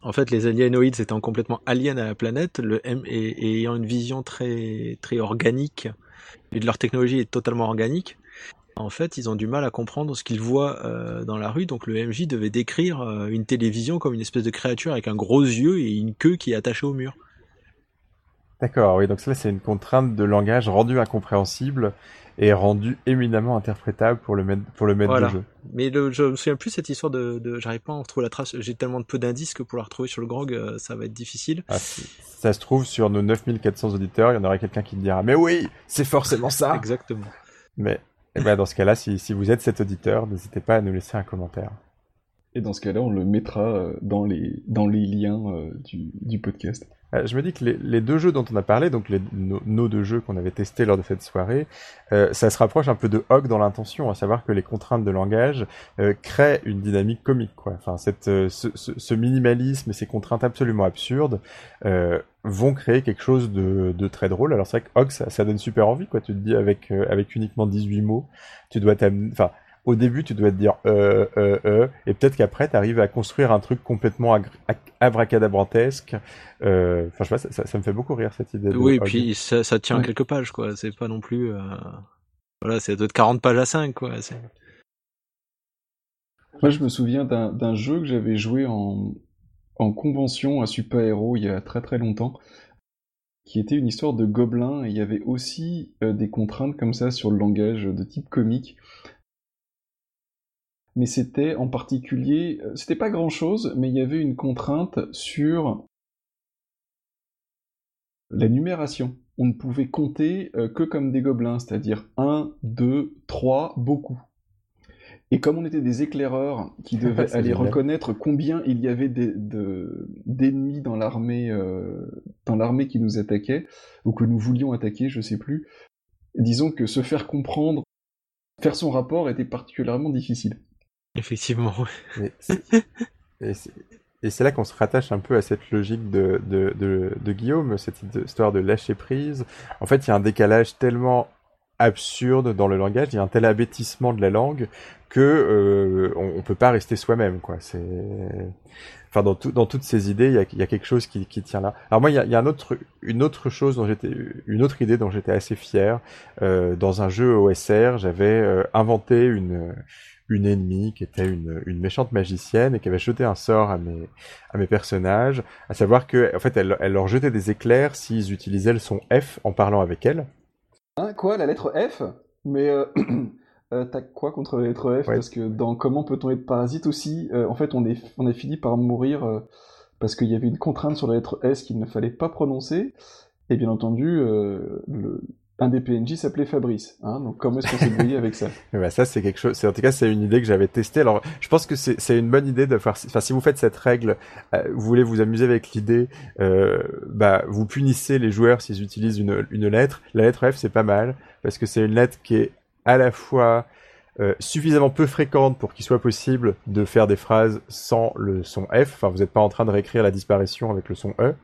en fait les Alienoids étant complètement aliens à la planète, le M et, et ayant une vision très très organique et de leur technologie est totalement organique. En fait, ils ont du mal à comprendre ce qu'ils voient euh, dans la rue, donc le MJ devait décrire euh, une télévision comme une espèce de créature avec un gros yeux et une queue qui est attachée au mur. D'accord, oui, donc ça c'est une contrainte de langage rendue incompréhensible et rendue éminemment interprétable pour le maître, pour le maître Voilà. de jeu. Mais le, je me souviens plus cette histoire de, de j'arrive pas à en retrouver la trace. J'ai tellement de peu d'indices que pour la retrouver sur le grog, euh, ça va être difficile. Ah, si ça se trouve, sur nos 9400 auditeurs, il y en aurait quelqu'un qui te dira Mais oui, c'est forcément ça Exactement. Mais eh ben, dans ce cas-là, si vous êtes cet auditeur, n'hésitez pas à nous laisser un commentaire. Et dans ce cas-là, on le mettra euh, dans les, dans les liens euh, du, du podcast. Euh, je me dis que les, les deux jeux dont on a parlé, donc nos, deux jeux qu'on avait testés lors de cette soirée, ça se rapproche un peu de Hog dans l'intention, à savoir que les contraintes de langage créent une dynamique comique. Enfin, cette, ce, minimalisme et ces contraintes absolument absurdes vont créer quelque chose de, de très drôle. Alors c'est vrai que Hog, ça, donne super envie. Quoi. Tu te dis avec, avec uniquement 18 mots, tu dois t'amener... au début, tu dois te dire euh, euh, euh, et peut-être qu'après, tu arrives à construire un truc complètement abracadabrantesque. Euh, Enfin, je sais pas, ça, ça, ça me fait beaucoup rire cette idée. De Oui, et puis ça, ça tient Ouais. quelques pages, quoi. C'est pas non plus. euh, Voilà, c'est de 40 pages à 5, quoi. Moi, je me souviens d'un d'un jeu que j'avais joué en, en convention à Super Hero il y a très très longtemps, qui était une histoire de gobelins, et il y avait aussi euh, des contraintes comme ça sur le langage de type comique. Mais c'était en particulier, euh, c'était pas grand chose, mais il y avait une contrainte sur la numération. On ne pouvait compter euh, que comme des gobelins, c'est-à-dire 1, 2, 3, beaucoup. Et comme on était des éclaireurs qui [laughs] devaient aller génial. reconnaître combien il y avait de- d'ennemis dans l'armée euh, dans l'armée qui nous attaquait, ou que nous voulions attaquer, je sais plus, disons que se faire comprendre, faire son rapport était particulièrement difficile. Effectivement. Et c'est- là qu'on se rattache un peu à cette logique de, de, de, de Guillaume, cette histoire de lâcher prise. En fait, il y a un décalage tellement absurde dans le langage, il y a un tel abêtissement de la langue que euh, on, peut pas rester soi-même, quoi. C'est, enfin, dans, tout, dans toutes ces idées, il y a, quelque chose qui, tient là. Alors moi, il y a, il y a un autre, une autre chose dont j'étais, une autre idée dont j'étais assez fier. Euh, dans un jeu OSR, j'avais euh, inventé une une ennemie qui était une, une méchante magicienne et qui avait jeté un sort à mes, à mes personnages, à savoir que en fait elle, elle leur jetait des éclairs s'ils utilisaient le son F en parlant avec elle. Hein, quoi, la lettre F? Mais euh, [clears throat] euh, t'as quoi contre la lettre F? Ouais. Parce que dans Comment peut-on être parasite aussi, euh, en fait, on, est, on a fini par mourir parce qu'il y avait une contrainte sur la lettre S qu'il ne fallait pas prononcer. Et bien entendu, le, un des PNJ s'appelait Fabrice. Hein, donc comment est-ce qu'on s'est débrouillé avec ça? [laughs] Bah ça c'est quelque chose, en tout cas c'est une idée que j'avais testée. Alors je pense que c'est une bonne idée de faire, enfin si vous faites cette règle, euh, vous voulez vous amuser avec l'idée, euh, bah vous punissez les joueurs s'ils utilisent une, une lettre. La lettre F c'est pas mal parce que c'est une lettre qui est à la fois euh, suffisamment peu fréquente pour qu'il soit possible de faire des phrases sans le son F. Enfin vous n'êtes pas en train de réécrire la disparition avec le son E,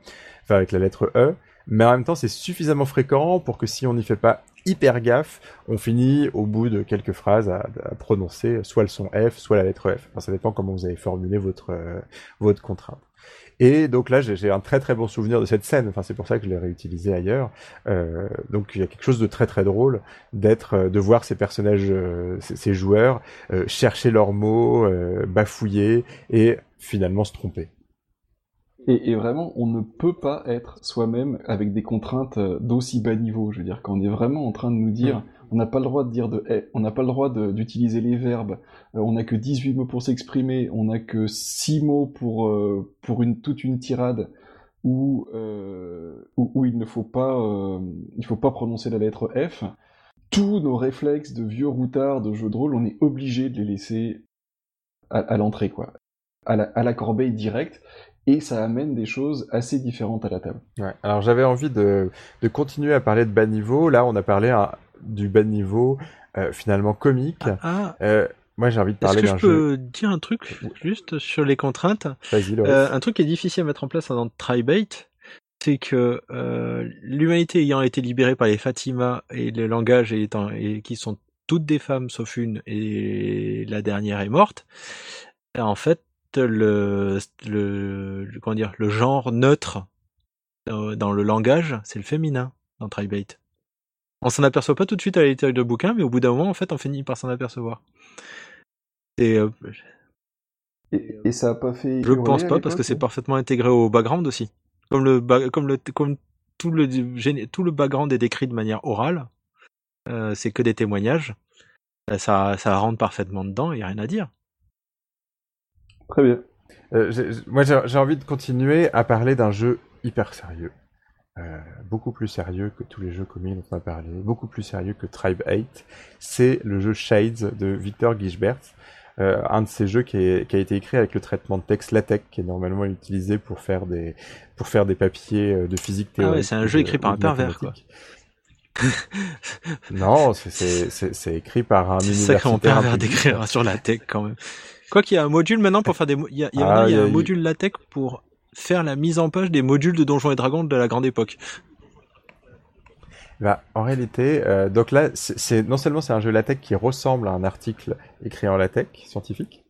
enfin avec la lettre E. Mais en même temps, c'est suffisamment fréquent pour que si on n'y fait pas hyper gaffe, on finit au bout de quelques phrases à, prononcer soit le son F, soit la lettre F. Enfin, ça dépend comment vous avez formulé votre euh, votre contrainte. Et donc là, j'ai un très très bon souvenir de cette scène. Enfin, c'est pour ça que je l'ai réutilisé ailleurs. Euh, donc il y a quelque chose de très très drôle d'être, euh, de voir ces personnages, euh, ces, joueurs chercher leurs mots, bafouiller et finalement se tromper. Et, et vraiment, on ne peut pas être soi-même avec des contraintes euh, d'aussi bas niveau. Je veux dire, quand on est vraiment en train de nous dire, on n'a pas le droit de dire de eh, on n'a pas le droit d'utiliser les verbes, euh, on n'a que 18 mots pour s'exprimer, on n'a que 6 mots pour, euh, pour une, toute une tirade, où, euh, où, où il ne faut pas, il faut pas prononcer la lettre F. Tous nos réflexes de vieux routards de jeu de rôle, on est obligé de les laisser à, à l'entrée, quoi. À la, à la corbeille directe et ça amène des choses assez différentes à la table. Ouais. Alors j'avais envie de, de continuer à parler de bas niveau. Là, on a parlé hein, du bas niveau euh, finalement comique. Ah, Euh, moi, j'ai envie de est-ce parler que d'un je jeu. peux dire un truc juste sur les contraintes? Vas-y. Euh, Un truc qui est difficile à mettre en place dans Tribate, c'est que euh, l'humanité ayant été libérée par les Fatima et le langage étant et qui sont toutes des femmes sauf une et la dernière est morte. En fait, le, le, comment dire, le genre neutre dans le langage, c'est le féminin dans Tribate. On s'en aperçoit pas tout de suite à lecture de bouquin, mais au bout d'un moment, en fait, on finit par s'en apercevoir. Et, euh, Et, et ça a pas fait. je pense pas parce que c'est parfaitement intégré au background aussi. Comme le, comme le, comme tout le, tout le background est décrit de manière orale, euh, c'est que des témoignages. euh, Ça, ça rentre parfaitement dedans, il y a rien à dire. Très bien. Euh, moi, j'ai envie de continuer à parler d'un jeu hyper sérieux. Euh, beaucoup plus sérieux que tous les jeux communs dont on a parlé, beaucoup plus sérieux que Tribe 8. C'est le jeu Shades de Victor Gisbert. Euh, un de ces jeux qui, est- qui a été écrit avec le traitement de texte LaTeX, qui est normalement utilisé pour faire des, pour faire des papiers de physique Ah ouais, théorique. c'est un jeu écrit par un pervers, quoi. Non, c'est- écrit par un [laughs] C'est sacrément universitaire pervers d'écrire sur la tech quand même. Quoi qu'il y a un module maintenant pour faire des, mo- il y a, il y a, Ah, il y a il y a- un module LaTeX pour faire la mise en page des modules de Donjons et Dragons de la grande époque. Bah, en réalité, euh, donc là, c'est non seulement c'est un jeu LaTeX qui ressemble à un article écrit en LaTeX scientifique,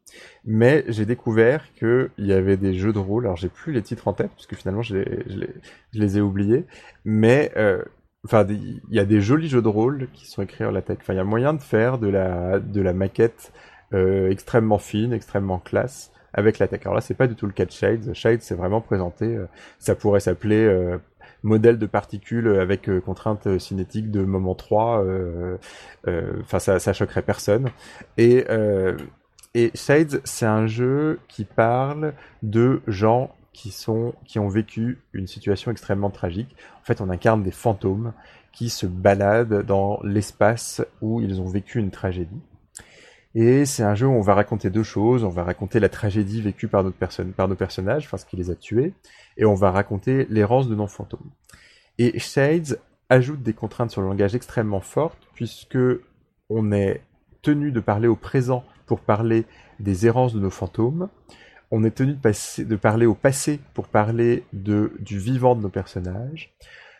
mais j'ai découvert qu'il y avait des jeux de rôle. Alors j'ai plus les titres en tête parce que finalement je les, je les, je les ai oubliés, mais euh, enfin il y a des jolis jeux de rôle qui sont écrits en LaTeX. Enfin il y a moyen de faire de la de la maquette euh, extrêmement fine, extrêmement classe avec LaTeX. Alors là c'est pas du tout le cas de Shades. Shades c'est vraiment présenté. euh, ça pourrait s'appeler euh, modèle de particules avec contrainte cinétique de moment 3, euh, euh, enfin ça, ça choquerait personne. Et, et Shades, c'est un jeu qui parle de gens qui sont qui ont vécu une situation extrêmement tragique. En fait, on incarne des fantômes qui se baladent dans l'espace où ils ont vécu une tragédie. Et c'est un jeu où on va raconter deux choses. On va raconter la tragédie vécue par, nos personnages, enfin ce qui les a tués, et on va raconter l'errance de nos fantômes. Et Shades ajoute des contraintes sur le langage extrêmement fortes, puisque on est tenu de parler au présent pour parler des errances de nos fantômes. On est tenu de, parler au passé pour parler du vivant de nos personnages.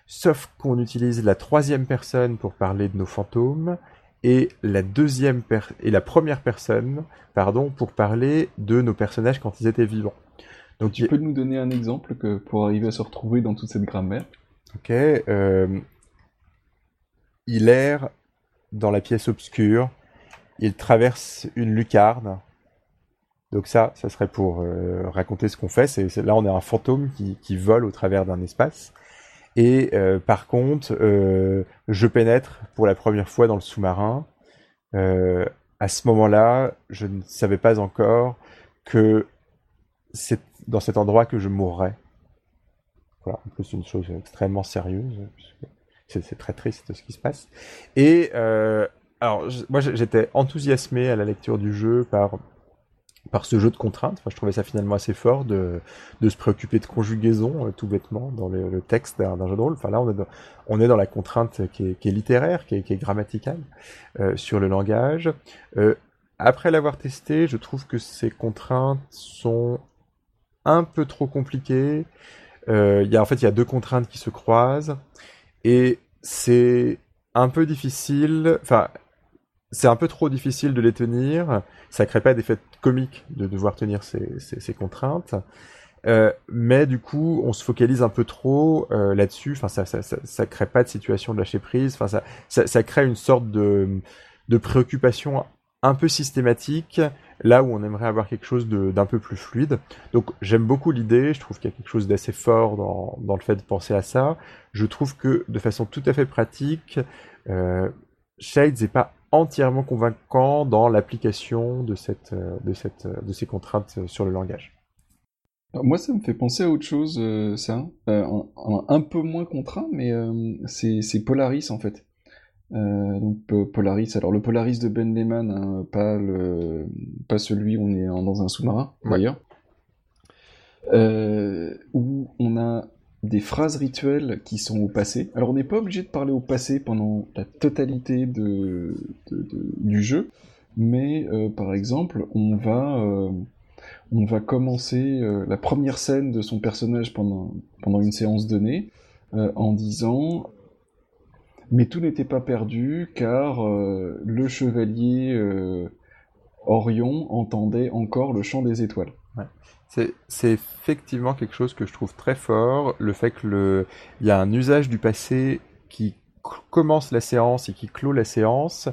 Sauf qu'on utilise la troisième personne pour parler de nos fantômes et la deuxième et la première personne, pardon, pour parler de nos personnages quand ils étaient vivants. Donc Tu peux nous donner un exemple que, pour arriver à se retrouver dans toute cette grammaire? Ok. euh, il erre dans la pièce obscure. Il traverse une lucarne. Donc ça, ça serait pour euh, raconter ce qu'on fait. C'est, c'est- là, on est un fantôme qui, qui vole au travers d'un espace. Et euh, par contre, euh, je pénètre pour la première fois dans le sous-marin. Euh, à ce moment-là, je ne savais pas encore que c'est dans cet endroit que je mourrais. Voilà, en plus une chose extrêmement sérieuse, c'est c'est très triste ce qui se passe. Et alors, moi j'étais enthousiasmé à la lecture du jeu par par ce jeu de contraintes. Enfin, je trouvais ça finalement assez fort de, de se préoccuper de conjugaison euh, tout bêtement dans le, texte d'un jeu de rôle. Enfin là, on est dans, on est dans la contrainte qui est, littéraire, qui est, grammaticale euh, sur le langage. Euh, après l'avoir testé, je trouve que ces contraintes sont un peu trop compliquées. Il y a, en fait, il y a deux contraintes qui se croisent et c'est un peu difficile. Enfin, c'est un peu trop difficile de les tenir. Ça crée pas d'effet comique de devoir tenir ces, ces, contraintes. Euh, mais du coup, on se focalise un peu trop euh, là-dessus. Enfin, ça, ça, ça, crée pas de situation de lâcher prise. Enfin, ça, ça, crée une sorte de, de préoccupation un peu systématique là où on aimerait avoir quelque chose d'un peu plus fluide. Donc j'aime beaucoup l'idée, je trouve qu'il y a quelque chose d'assez fort dans, dans le fait de penser à ça. Je trouve que de façon tout à fait pratique, euh, Shades n'est pas entièrement convaincant dans l'application de, cette, euh, de, cette, euh, de ces contraintes euh, sur le langage. Alors, Moi, ça me fait penser à autre chose, euh, ça. Euh, en- en- un peu moins contraint, mais euh, c'est Polaris, en fait. Donc Po- Polaris, alors le Polaris de Ben Lehman, hein, pas, le, pas celui où on est dans un sous-marin, Ouais. d'ailleurs. Où on a des phrases rituelles qui sont au passé. Alors on n'est pas obligé de parler au passé pendant la totalité du jeu, mais euh, par exemple, on va... euh, commencer euh, la première scène de son personnage pendant, une séance donnée en disant mais tout n'était pas perdu car le chevalier Orion entendait encore le chant des étoiles. C'est effectivement quelque chose que je trouve très fort, le fait que le il y a un usage du passé qui commence la séance et qui clôt la séance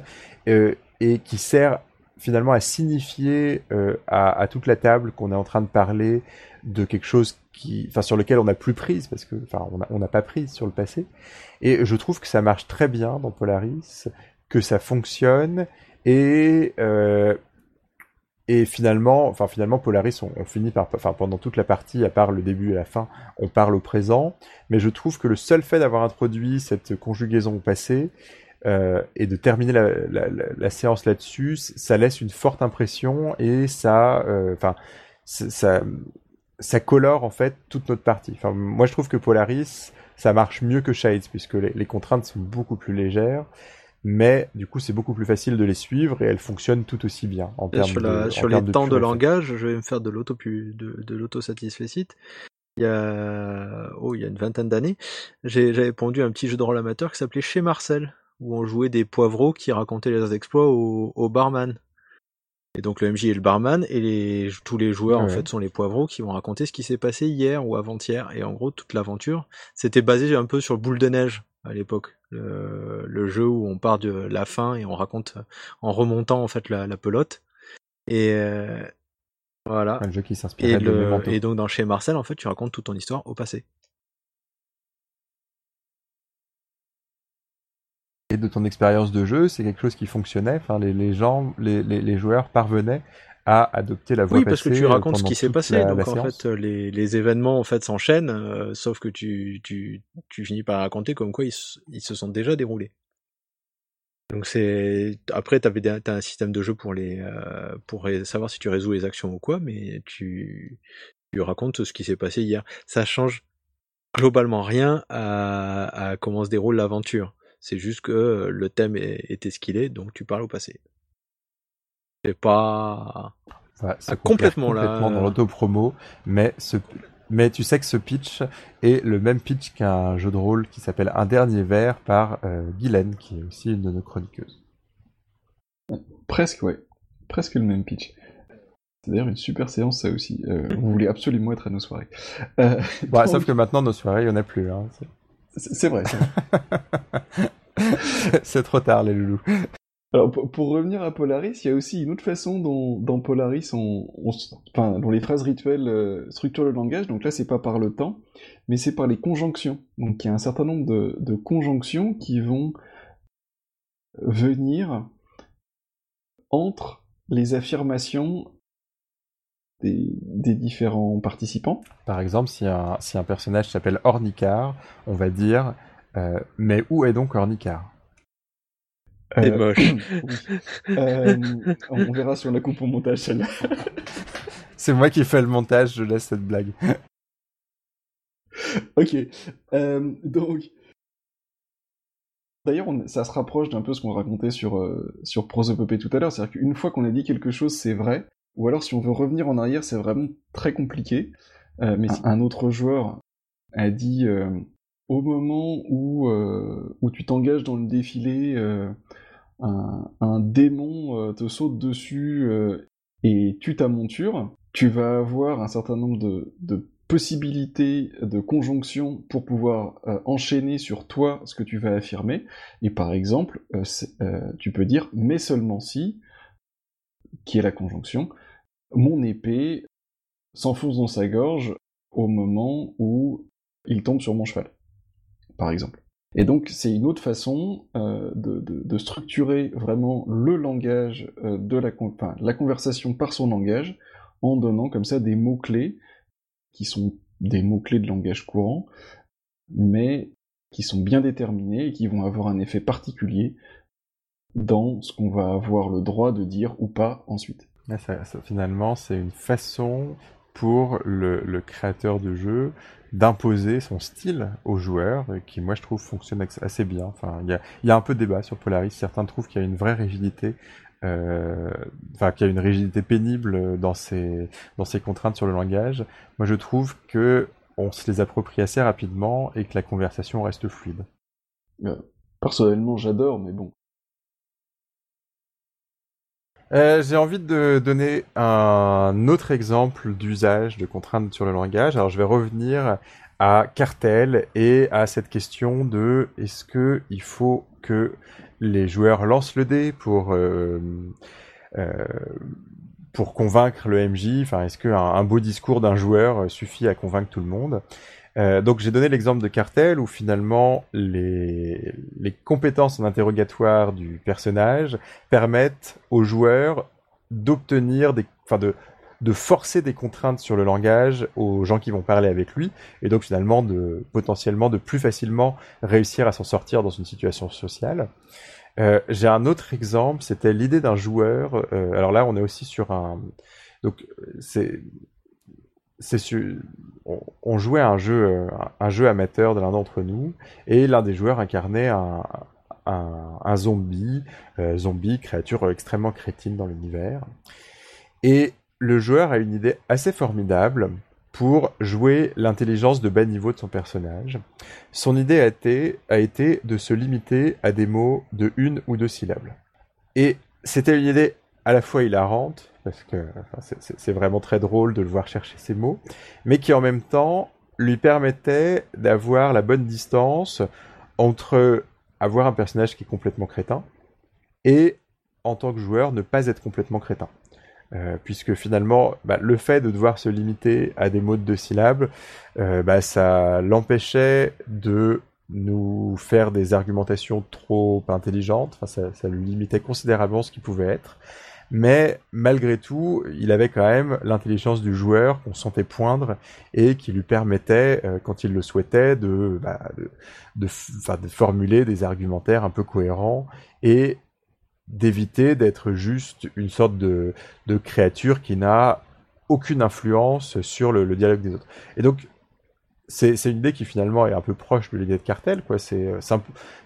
euh, et qui sert finalement à signifier euh, à, toute la table qu'on est en train de parler de quelque chose sur lequel on n'a plus prise parce que, enfin, on n'a pas prise sur le passé. Et je trouve que ça marche très bien dans Polaris, que ça fonctionne et euh, et finalement, enfin finalement, Polaris, on, finit par, enfin pendant toute la partie, à part le début et la fin, on parle au présent. Mais je trouve que le seul fait d'avoir introduit cette conjugaison au passé euh, et de terminer la, la, séance là-dessus, ça laisse une forte impression et ça, euh, enfin, ça, ça colore en fait toute notre partie. Enfin, moi, je trouve que Polaris, ça marche mieux que Shades puisque les contraintes sont beaucoup plus légères mais du coup c'est beaucoup plus facile de les suivre et elles fonctionnent tout aussi bien en termes sur, de, sur les temps de langage. Je vais me faire de l'auto de, de l'autosatisfacit. Il y a oh il y a une vingtaine d'années, j'avais pondu un petit jeu de rôle amateur qui s'appelait Chez Marcel où on jouait des poivreaux qui racontaient leurs exploits au, au barman. Et donc le MJ est le barman et les, tous les joueurs en fait sont les poivreaux qui vont raconter ce qui s'est passé hier ou avant-hier. Et en gros toute l'aventure c'était basé un peu sur boule de neige à l'époque. Le, jeu où on part de la fin et on raconte en remontant en fait la, pelote. Et euh, voilà. Un jeu qui s'inspire et, et donc dans chez Marcel, en fait, tu racontes toute ton histoire au passé. Et de ton expérience de jeu, c'est quelque chose qui fonctionnait. Enfin, les, les gens, les, les, les joueurs parvenaient à adopter la voie Oui, parce que tu racontes ce qui s'est passé. donc en fait, les, les, événements en fait s'enchaînent, euh, sauf que tu, tu, tu finis par raconter comme quoi ils, ils se sont déjà déroulés. Donc c'est après t'avais as un système de jeu pour les euh, pour savoir si tu résous les actions ou quoi, mais tu tu racontes ce qui s'est passé hier. Ça change globalement rien à, à comment se déroule l'aventure. C'est juste que le thème était ce qu'il est, donc tu parles au passé. C'est pas complètement, là. dans l'auto-promo, mais ce, mais tu sais que ce pitch est le même pitch qu'un jeu de rôle qui s'appelle Un dernier verre par euh, Guylaine, qui est aussi une de nos chroniqueuses. Presque, ouais. Presque le même pitch. C'est d'ailleurs une super séance, ça aussi. Euh, vous voulez absolument être à nos soirées. Euh, sauf que maintenant, nos soirées, il n'y en a plus. Hein. C'est vrai. [laughs] C'est trop tard, les loulous. Alors, pour, revenir à Polaris, il y a aussi une autre façon dont, Polaris, enfin, dont les phrases rituelles euh, structurent le langage. Donc là, c'est pas par le temps, mais c'est par les conjonctions. Donc il y a un certain nombre de, conjonctions qui vont venir entre les affirmations des, différents participants. Par exemple, si un, si un personnage s'appelle Ornicar, on va dire euh, Mais où est donc Ornicar? C'est euh, moche. [coughs] Euh, on verra si on la coupe au montage celle-là. [laughs] C'est moi qui fais le montage, je laisse cette blague. [laughs] ok. Euh, donc. D'ailleurs, ça se rapproche d'un peu ce qu'on racontait sur, sur Prosopopée tout à l'heure. C'est-à-dire qu'une fois qu'on a dit quelque chose, c'est vrai. Ou alors, si on veut revenir en arrière, c'est vraiment très compliqué. mais si un autre joueur a dit au moment où, où tu t'engages dans le défilé, un, démon euh, te saute dessus euh, et tue ta monture, tu vas avoir un certain nombre de, possibilités de conjonction pour pouvoir euh, enchaîner sur toi ce que tu vas affirmer. Et par exemple, tu peux dire mais seulement si, qui est la conjonction, mon épée s'enfonce dans sa gorge au moment où il tombe sur mon cheval, par exemple. Et donc c'est une autre façon euh, de, structurer vraiment le langage euh, de la, conversation par son langage, en donnant comme ça des mots-clés, qui sont des mots-clés de langage courant, mais qui sont bien déterminés et qui vont avoir un effet particulier dans ce qu'on va avoir le droit de dire ou pas ensuite. finalement, c'est une façon pour le, créateur de jeu d'imposer son style aux joueurs, qui moi je trouve fonctionne assez bien. Enfin, il y a, un peu de débat sur Polaris. Certains trouvent qu'il y a une vraie rigidité, euh, enfin qu'il y a une rigidité pénible dans ces dans contraintes sur le langage. Moi, je trouve que on se les approprie assez rapidement et que la conversation reste fluide. Euh, personnellement, j'adore, mais bon, euh, j'ai envie de donner un autre exemple d'usage de contraintes sur le langage. Alors je vais revenir à Cartel et à cette question de est-ce que il faut que les joueurs lancent le dé pour euh, euh, pour convaincre le MJ. Enfin, est-ce qu'un un beau discours d'un joueur suffit à convaincre tout le monde? Euh, donc j'ai donné l'exemple de Cartel où finalement les, les compétences en interrogatoire du personnage permettent aux joueurs d'obtenir des, enfin de, de forcer des contraintes sur le langage aux gens qui vont parler avec lui, et donc finalement de potentiellement de plus facilement réussir à s'en sortir dans une situation sociale. Euh, J'ai un autre exemple, c'était l'idée d'un joueur. Euh, alors là, on est aussi sur un. Donc c'est on, jouait à un jeu euh, un jeu amateur de l'un d'entre nous, et l'un des joueurs incarnait un zombie, euh, zombie créature extrêmement crétine dans l'univers. Et le joueur a une idée assez formidable pour jouer l'intelligence de bas niveau de son personnage. Son idée a été, a été de se limiter à des mots de une ou deux syllabes. Et c'était une idée à la fois hilarante, parce que c'est vraiment très drôle de le voir chercher ces mots, mais qui en même temps lui permettait d'avoir la bonne distance entre avoir un personnage qui est complètement crétin et en tant que joueur ne pas être complètement crétin. Euh, puisque finalement, bah, le fait de devoir se limiter à des mots de deux syllabes, euh, bah, ça l'empêchait de nous faire des argumentations trop intelligentes, ça, ça lui limitait considérablement ce qu'il pouvait être. Mais malgré tout, il avait quand même l'intelligence du joueur qu'on sentait poindre et qui lui permettait, euh, quand il le souhaitait, de, bah, de, formuler des argumentaires un peu cohérents et d'éviter d'être juste une sorte de, créature qui n'a aucune influence sur le, le, dialogue des autres. Et donc, c'est une idée qui finalement est un peu proche de l'idée de cartel, quoi. C'est euh,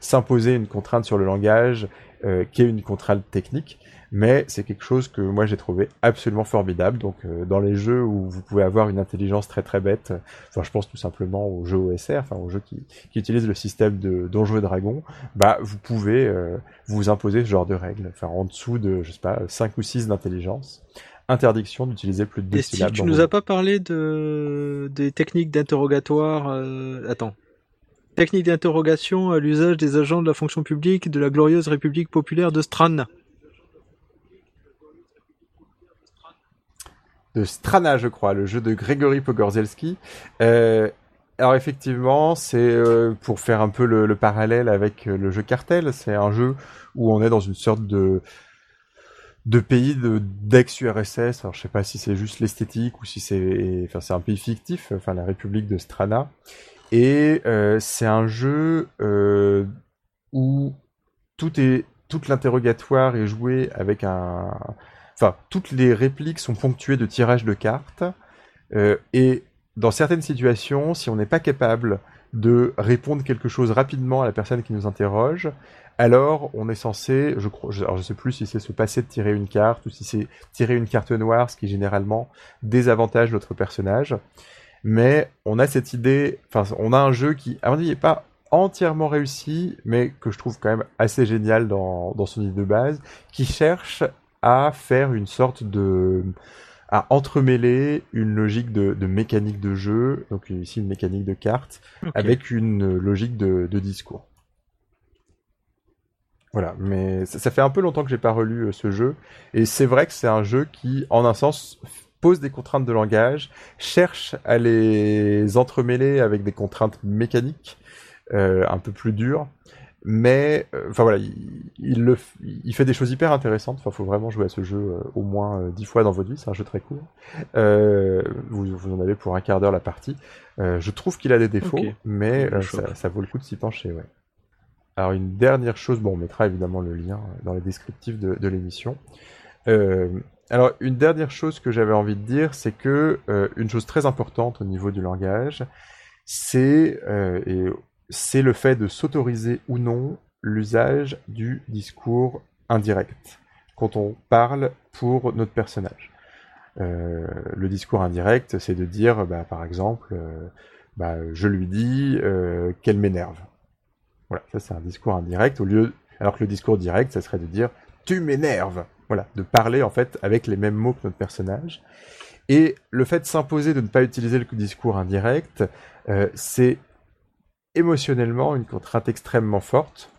s'imposer une contrainte sur le langage euh, qui est une contrainte technique, mais c'est quelque chose que moi j'ai trouvé absolument formidable. Donc euh, dans les jeux où vous pouvez avoir une intelligence très très bête, enfin je pense tout simplement aux jeux OSR, enfin aux jeux qui, qui utilisent le système de Donjons et Dragons, bah vous pouvez euh, vous imposer ce genre de règles, enfin en dessous de je sais pas 5 ou 6 d'intelligence. Interdiction d'utiliser plus de deux syllabes. tu nous as pas parlé de des techniques d'interrogatoire. Euh... Attends, technique d'interrogation à l'usage des agents de la fonction publique de la glorieuse République populaire de Stran. De Strana, je crois, le jeu de Grégory Pogorzelski. Euh, alors effectivement, c'est euh, pour faire un peu le, le parallèle avec euh, le jeu Cartel. C'est un jeu où on est dans une sorte de de pays de d'ex-URSS. Alors je sais pas si c'est juste l'esthétique ou si c'est, enfin c'est un pays fictif, enfin la République de Strana. Et c'est un jeu où tout est toute l'interrogatoire est joué avec un enfin, toutes les répliques sont ponctuées de tirages de cartes, euh, et dans certaines situations, si on n'est pas capable de répondre quelque chose rapidement à la personne qui nous interroge, alors on est censé, je crois, alors je sais plus si c'est se passer de tirer une carte ou si c'est tirer une carte noire, ce qui généralement désavantage notre personnage. Mais on a cette idée, enfin, on a un jeu qui, à mon avis, n'est pas entièrement réussi, mais que je trouve quand même assez génial dans son idée de base, qui cherche à faire une sorte de à entremêler une logique de, de, mécanique de jeu, donc ici une mécanique de carte, okay. avec une logique de, de, discours. Voilà, mais ça, ça, fait un peu longtemps que j'ai pas relu euh, ce jeu, et c'est vrai que c'est un jeu qui, en un sens, pose des contraintes de langage, cherche à les entremêler avec des contraintes mécaniques euh, un peu plus dures, mais euh, enfin voilà, il, il, le, il fait des choses hyper intéressantes. Enfin, faut vraiment jouer à ce jeu euh, au moins euh, dix fois dans votre vie. C'est un jeu très court. Vous, vous, en avez pour un quart d'heure la partie. je trouve qu'il a des défauts, okay. mais ça, ça, vaut le coup de s'y pencher. Ouais. Alors une dernière chose, bon, on mettra évidemment le lien dans les descriptifs de, de l'émission. alors une dernière chose que j'avais envie de dire, c'est que une chose très importante au niveau du langage, c'est et c'est le fait de s'autoriser ou non l'usage du discours indirect quand on parle pour notre personnage. Euh, le discours indirect, c'est de dire, bah, par exemple, euh, bah, je lui dis euh, qu'elle m'énerve. Voilà, ça c'est un discours indirect. Au lieu, alors que le discours direct, ça serait de dire, tu m'énerves. Voilà, de parler en fait avec les mêmes mots que notre personnage. Et le fait de s'imposer de ne pas utiliser le discours indirect, c'est émotionnellement une contrainte extrêmement forte.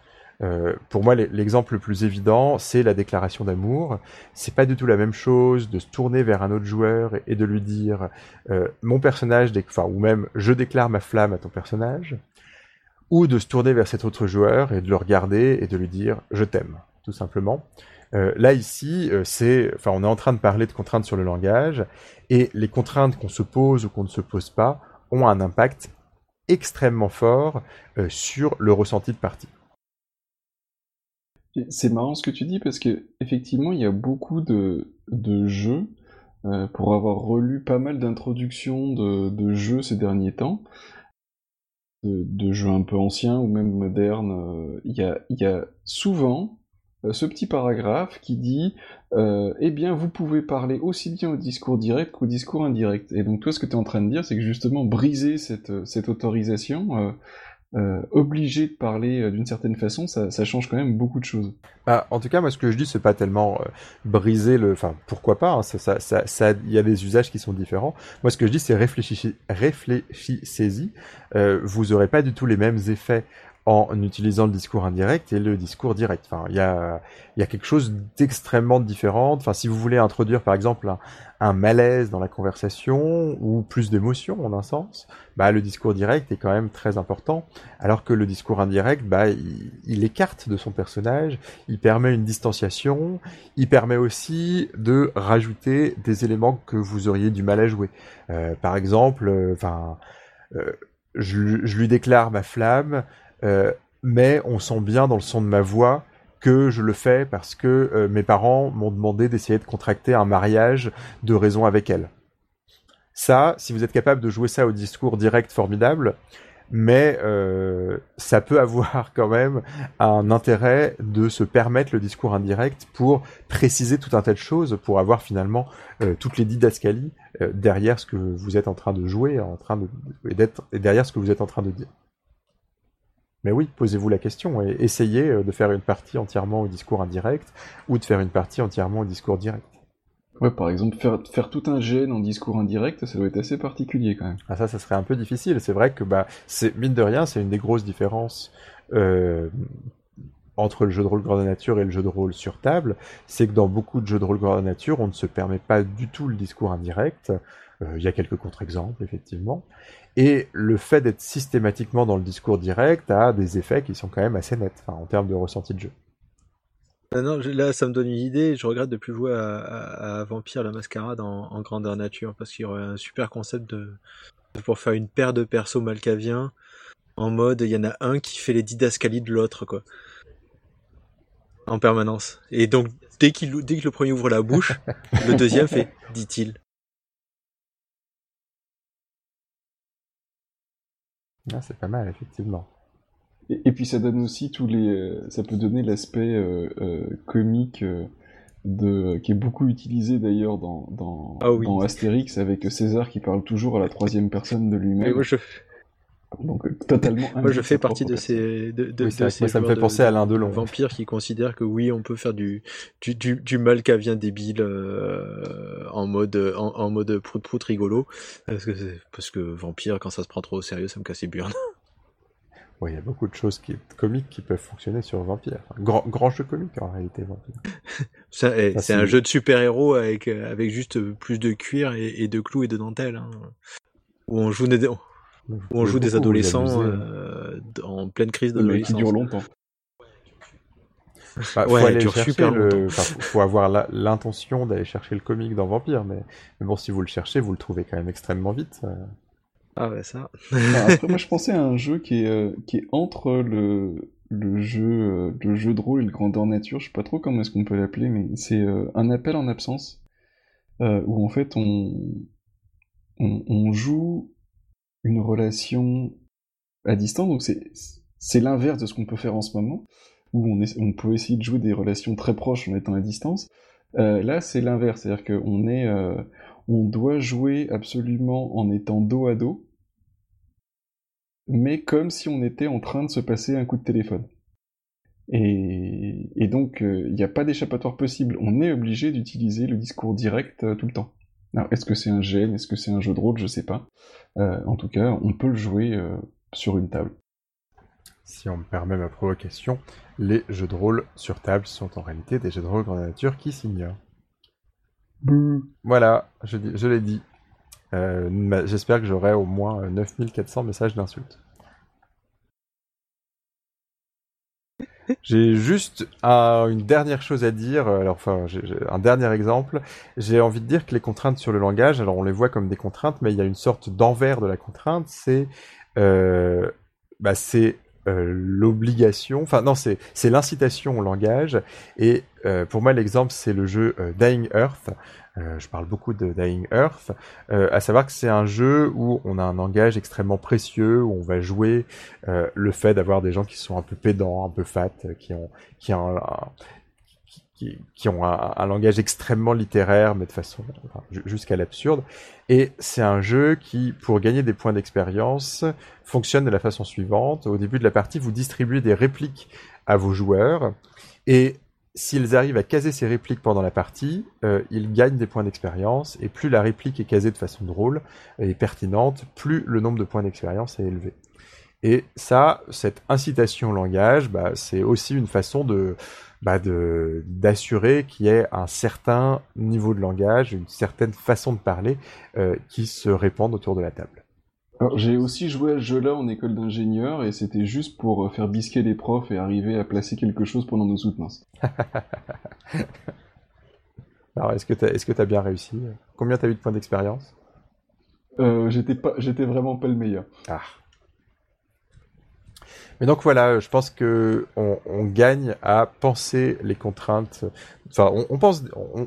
Euh, pour moi, l'exemple le plus évident, c'est la déclaration d'amour. C'est pas du tout la même chose de se tourner vers un autre joueur et, de lui dire euh, mon personnage, enfin, ou même je déclare ma flamme à ton personnage, ou de se tourner vers cet autre joueur et de le regarder et de lui dire je t'aime, tout simplement. Euh, là ici, c'est, enfin, on est en train de parler de contraintes sur le langage, et les contraintes qu'on se pose ou qu'on ne se pose pas ont un impact extrêmement fort euh, sur le ressenti de partie. C'est marrant ce que tu dis parce que effectivement, il y a beaucoup de, jeux. pour avoir relu pas mal d'introductions de, jeux ces derniers temps, de, jeux un peu anciens ou même modernes, il y, a, souvent euh, ce petit paragraphe qui dit euh, eh bien vous pouvez parler aussi bien au discours direct qu'au discours indirect. Et donc toi ce que tu es en train de dire c'est que justement briser cette, euh, autorisation, euh, obligé de parler d'une certaine façon, ça, change quand même beaucoup de choses. Bah, en tout cas moi ce que je dis c'est pas tellement briser le, enfin pourquoi pas, hein, ça, ça, ça, il y a des usages qui sont différents. Moi ce que je dis c'est réfléchissez, réfléchissez-y. vous aurez pas du tout les mêmes effets en utilisant le discours indirect et le discours direct. Enfin, il y a, y a quelque chose d'extrêmement différent. Enfin, si vous voulez introduire, par exemple, un, malaise dans la conversation ou plus d'émotion, en un sens, bah, le discours direct est quand même très important. Alors que le discours indirect, bah, il, écarte de son personnage, il permet une distanciation, il permet aussi de rajouter des éléments que vous auriez du mal à jouer. Euh, par exemple, euh, enfin, euh, je, je lui déclare ma flamme, euh, mais on sent bien dans le son de ma voix que je le fais parce que euh, mes parents m'ont demandé d'essayer de contracter un mariage de raison avec elle. Ça, si vous êtes capable de jouer ça au discours direct, formidable, mais euh, ça peut [laughs] avoir quand même un intérêt de se permettre le discours indirect pour préciser tout un tas de choses, pour avoir finalement toutes les didascalies derrière ce que vous êtes en train de jouer, en train de, et derrière ce que vous êtes en train de dire. Mais oui, posez-vous la question et essayez euh, de faire une partie entièrement au discours indirect ou de faire une partie entièrement au discours direct. Ouais, par exemple, faire, faire tout un gène en discours indirect, ça doit être assez particulier quand même. Ah ça, ça serait un peu difficile. C'est vrai que, bah, c'est mine de rien, c'est une des grosses différences euh, entre le jeu de rôle grandeur nature et le jeu de rôle sur table. C'est que dans beaucoup de jeux de rôle grandeur nature, on ne se permet pas du tout le discours indirect. Euh, il y a quelques contre-exemples, effectivement. Et le fait d'être systématiquement dans le discours direct a des effets qui sont quand même assez nets en termes de ressenti de jeu. Ah non, là, ça me donne une idée. Je regrette de plus jouer à, Vampire la Mascarade en, grandeur nature parce qu'il y aurait un super concept de, pour faire une paire de persos malkaviens en mode il y en a un qui fait les didascalies de l'autre quoi en permanence. Et donc dès qu'il dès que le premier ouvre la bouche, le deuxième fait dit-il. Ah, c'est pas mal, effectivement. Et, puis ça donne aussi tous les, euh, ça peut donner l'aspect euh, euh, comique de, qui est beaucoup utilisé d'ailleurs dans, dans, ah dans, Astérix avec César qui parle toujours à la troisième personne de lui-même. Je... Donc totalement. Moi je fais partie de ces, de, de, de ces ça me fait penser à l'un de. Vampires qui considèrent que oui, on peut faire du du, du, du mal vient débile en mode en, en mode prout prout rigolo parce que parce que vampire quand ça se prend trop au sérieux ça me casse les burnes. [laughs] Oui, il y a beaucoup de choses qui, comiques qui peuvent fonctionner sur Vampire. grand, grand jeu comique en réalité, Vampire. Eh, c'est un jeu de super-héros avec, avec juste plus de cuir et, et de clous et de dentelle. Hein, où on joue des, où on joue des adolescents euh, en pleine crise d'adolescence. Qui dure longtemps. Bah, faut aller chercher le... faut avoir l'intention d'aller chercher le comique dans Vampire, mais... mais... bon, si vous le cherchez, vous le trouvez quand même extrêmement vite. Ah ouais, ça. [laughs] après, moi, je pensais à un jeu qui est, euh, qui est entre le, le jeu, euh, le jeu de rôle et le grandeur nature. Je sais pas trop comment est-ce qu'on peut l'appeler, mais c'est euh, un appel en absence où en fait on, on, on joue une relation à distance. Donc c'est l'inverse de ce qu'on peut faire en ce moment où on, on peut essayer de jouer des relations très proches en étant à distance. Euh, là, c'est l'inverse, c'est-à-dire qu'on est, euh, on doit jouer absolument en étant dos à dos, mais comme si on était en train de se passer un coup de téléphone. Et, et donc, il n'y a pas d'échappatoire possible. On est obligé d'utiliser le discours direct tout le temps. Alors, est-ce que c'est un gène Est-ce que c'est un jeu de rôle Je sais pas. en tout cas, on peut le jouer sur une table. Si on me permet ma provocation, les jeux de rôle sur table sont en réalité des jeux de rôle grande nature qui s'ignorent. Voilà, je, je l'ai dit. Euh, j'espère que j'aurai au moins 9400 messages d'insultes. J'ai juste une dernière chose à dire. Alors, enfin, un dernier exemple. J'ai envie de dire que les contraintes sur le langage, alors on les voit comme des contraintes, mais il y a une sorte d'envers de la contrainte. C'est, euh, bah, c'est euh, l'obligation, enfin non, c'est l'incitation au langage. Et euh, pour moi, l'exemple c'est le jeu euh, Dying Earth. je parle beaucoup de Dying Earth, à savoir que c'est un jeu où on a un langage extrêmement précieux, où on va jouer le fait d'avoir des gens qui sont un peu pédants, un peu fat, qui ont qui ont qui, ont un, langage extrêmement littéraire, mais de façon jusqu'à l'absurde. Et c'est un jeu qui, pour gagner des points d'expérience, fonctionne de la façon suivante. Au début de la partie, vous distribuez des répliques à vos joueurs, et s'ils arrivent à caser ces répliques pendant la partie, euh, ils gagnent des points d'expérience, et plus la réplique est casée de façon drôle et pertinente, plus le nombre de points d'expérience est élevé. Et ça, cette incitation au langage, bah, c'est aussi une façon de, bah d'assurer qu'il y ait un certain niveau de langage, une certaine façon de parler euh, qui se répandent autour de la table. Alors j'ai aussi joué à ce jeu-là en école d'ingénieur et c'était juste pour euh, faire bisquer les profs et arriver à placer quelque chose pendant nos soutenances. [laughs] Alors est-ce que tu est-ce que as bien réussi? Combien t'as eu de points d'expérience? Euh, j'étais vraiment pas le meilleur. Ah. Mais donc voilà, je pense que on, gagne à penser les contraintes. Enfin, on, pense,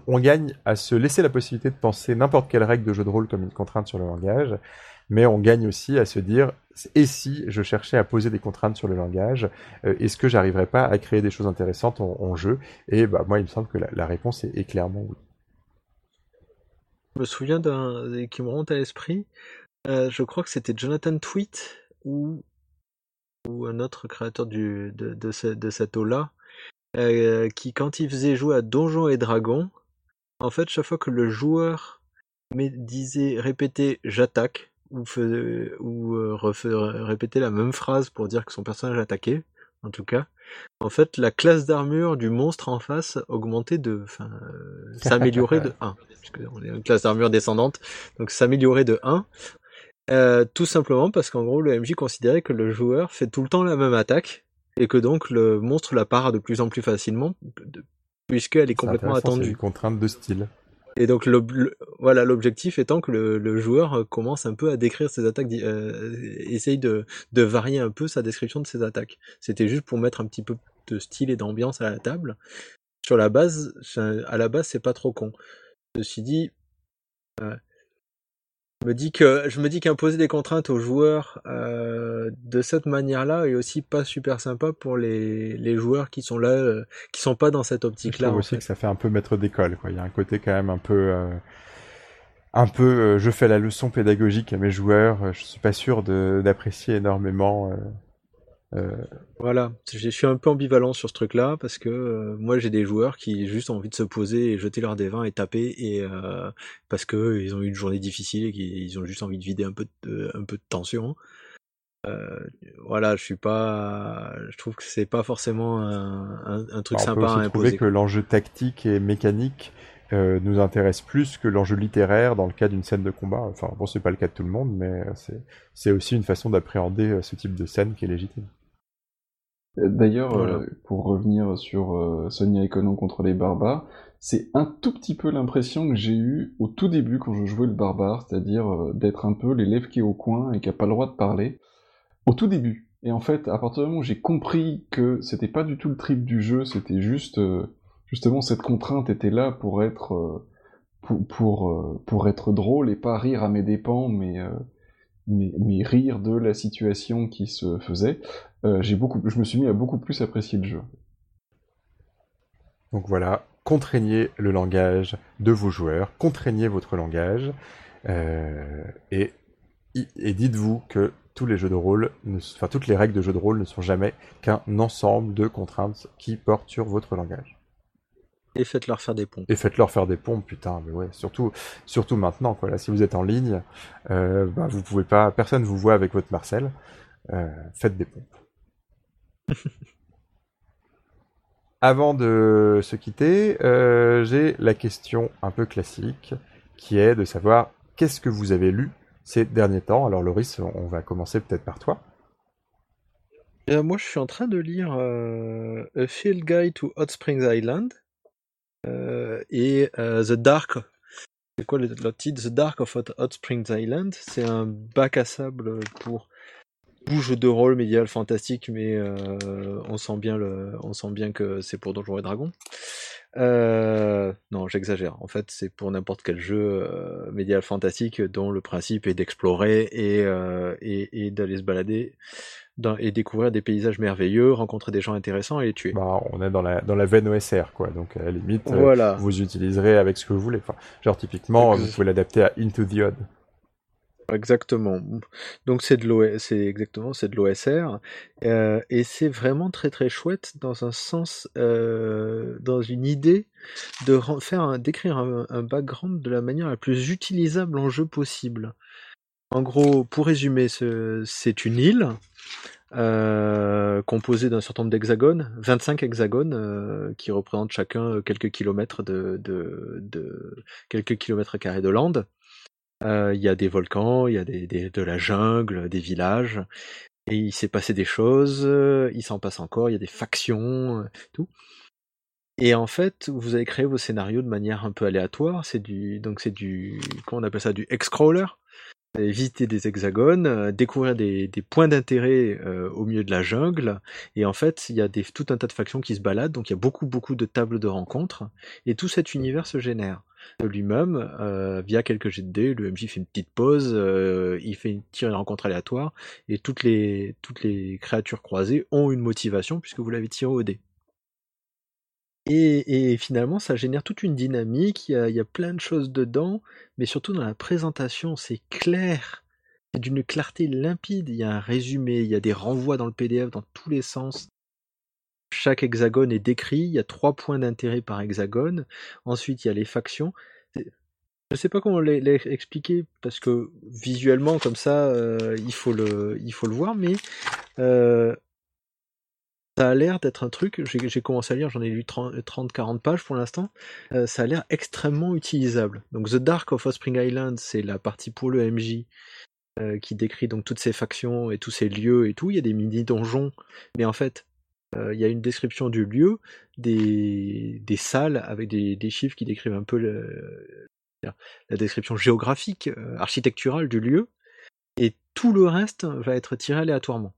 on, gagne à se laisser la possibilité de penser n'importe quelle règle de jeu de rôle comme une contrainte sur le langage, mais on gagne aussi à se dire et si je cherchais à poser des contraintes sur le langage, euh, est-ce que j'arriverais pas à créer des choses intéressantes en, jeu? Et bah moi, il me semble que la, réponse est, clairement oui. Je me souviens d'un qui me remonte à l'esprit. Euh, je crois que c'était Jonathan Tweet ou ou un autre créateur du, de, de, ce, de cette eau-là, euh, qui quand il faisait jouer à Donjons et Dragons, en fait, chaque fois que le joueur disait, répétait j'attaque, ou, faisait, ou euh, répétait la même phrase pour dire que son personnage attaquait, en tout cas, en fait, la classe d'armure du monstre en face augmentait de, enfin, euh, s'améliorait de [laughs] 1. Parce est une classe d'armure descendante, donc s'améliorait de 1 euh, tout simplement parce qu'en gros, le MJ considérait que le joueur fait tout le temps la même attaque et que donc le monstre la part de plus en plus facilement puisqu'elle est complètement attendue. C'est une contrainte de style. Et donc voilà l'objectif étant que le, joueur commence un peu à décrire ses attaques, euh, essaye de, de varier un peu sa description de ses attaques. C'était juste pour mettre un petit peu de style et d'ambiance à la table. Sur la base, à la base c'est pas trop con. Ceci dit, euh, me dis que je me dis qu'imposer des contraintes aux joueurs euh, de cette manière-là est aussi pas super sympa pour les, les joueurs qui sont là, euh, qui sont pas dans cette optique-là. Je trouve aussi que ça fait un peu maître d'école. Il y a un côté quand même un peu, euh, un peu, je fais la leçon pédagogique à mes joueurs. Je suis pas sûr d'apprécier énormément voilà, je suis un peu ambivalent sur ce truc-là parce que euh, moi j'ai des joueurs qui juste ont envie de se poser et jeter leur des vins et taper et euh, parce que ils ont eu une journée difficile et qu'ils ont juste envie de vider un peu de, un peu de tension. voilà, je suis pas, je trouve que c'est pas forcément un, un, truc sympa à imposer. que l'enjeu tactique et mécanique nous intéresse plus que l'enjeu littéraire dans le cas d'une scène de combat. Enfin, bon, c'est pas le cas de tout le monde, mais c'est aussi une façon d'appréhender ce type de scène qui est légitime. D'ailleurs, euh, pour revenir sur euh, Sonia Econon contre les barbares, c'est un tout petit peu l'impression que j'ai eue au tout début quand je jouais le barbare, c'est-à-dire euh, d'être un peu l'élève qui est au coin et qui a pas le droit de parler. Au tout début. Et en fait, à partir du moment où j'ai compris que c'était pas du tout le trip du jeu, c'était juste justement cette contrainte était là pour être pour, pour, pour être drôle et pas rire à mes dépens, mais mais, rire de la situation qui se faisait, euh, j'ai beaucoup, je me suis mis à beaucoup plus apprécier le jeu. Donc voilà, contraignez le langage de vos joueurs, contraignez votre langage, euh, et, et dites-vous que tous les jeux de rôle, enfin toutes les règles de jeux de rôle ne sont jamais qu'un ensemble de contraintes qui portent sur votre langage. Et faites-leur faire des pompes. Et faites-leur faire des pompes, putain, mais ouais, surtout, surtout maintenant, quoi. Là, si vous êtes en ligne, euh, bah, vous pouvez pas, personne vous voit avec votre Marcel. Euh, faites des pompes. [laughs] Avant de se quitter, euh, j'ai la question un peu classique, qui est de savoir qu'est-ce que vous avez lu ces derniers temps? Alors, Loris, on va commencer peut-être par toi. moi, je suis en train de lire A Field Guide to Hot Springs Island euh, et euh, The Dark. C'est quoi le, titre? The Dark of Hot Springs Island? C'est un bac à sable pour bouge de rôle médiéval fantastique, mais euh, on sent bien le, on sent bien que c'est pour Donjons et Dragons. non, j'exagère. En fait, c'est pour n'importe quel jeu médiéval fantastique dont le principe est d'explorer et, et, et d'aller se balader et découvrir des paysages merveilleux, rencontrer des gens intéressants et les tuer. Bah, on est dans la, dans la veine OSR, quoi. Donc, à la limite, euh, vous utiliserez avec ce que vous voulez. Enfin, genre, typiquement, vous pouvez l'adapter à Into the Odd. Exactement. Donc c'est de c'est exactement c'est de l'OSR euh, et c'est vraiment très très chouette dans un sens, euh, dans une idée de faire d'écrire un, un, background de la manière la plus utilisable en jeu possible. En gros, pour résumer, c'est une île euh, composée d'un certain nombre d'hexagones, 25 hexagones qui représentent chacun quelques kilomètres de, quelques kilomètres carrés de lande. Euh, il y a des volcans, il y a de la jungle, des villages, et il s'est passé des choses, il s'en passe encore, il y a des factions, tout. Et en fait, vous avez créé vos scénarios de manière un peu aléatoire. C'est du, donc c'est du, comment appelle ça, du visiter des hexagones, euh, découvrir des, points d'intérêt euh, au milieu de la jungle, et en fait il y a tout un tas de factions qui se baladent, donc il y a beaucoup beaucoup de tables de rencontres, et tout cet univers se génère lui-même euh, via quelques jets de dés. Le MJ fait une petite pause, il fait une, tire une rencontre aléatoire, et toutes les, toutes les créatures croisées ont une motivation puisque vous l'avez tiré au dé. Et, finalement, ça génère toute une dynamique, il y, a, plein de choses dedans, mais surtout dans la présentation, c'est clair, c'est d'une clarté limpide, il y a un résumé, il y a des renvois dans le PDF dans tous les sens. Chaque hexagone est décrit, il y a trois points d'intérêt par hexagone, ensuite il y a les factions. Je ne sais pas comment l'expliquer, parce que visuellement, comme ça, euh, il, faut le, il faut le voir, mais euh, ça a l'air d'être un truc, j'ai commencé à lire, j'en ai lu 30-40 pages pour l'instant, euh, ça a l'air extrêmement utilisable. Donc The Dark of Spring Island, c'est la partie pour le MJ qui décrit donc toutes ces factions et tous ces lieux et tout. Il y a des mini-donjons, mais en fait, il y a une description du lieu, des, salles avec des, chiffres qui décrivent un peu la description géographique, architecturale du lieu, et tout le reste va être tiré aléatoirement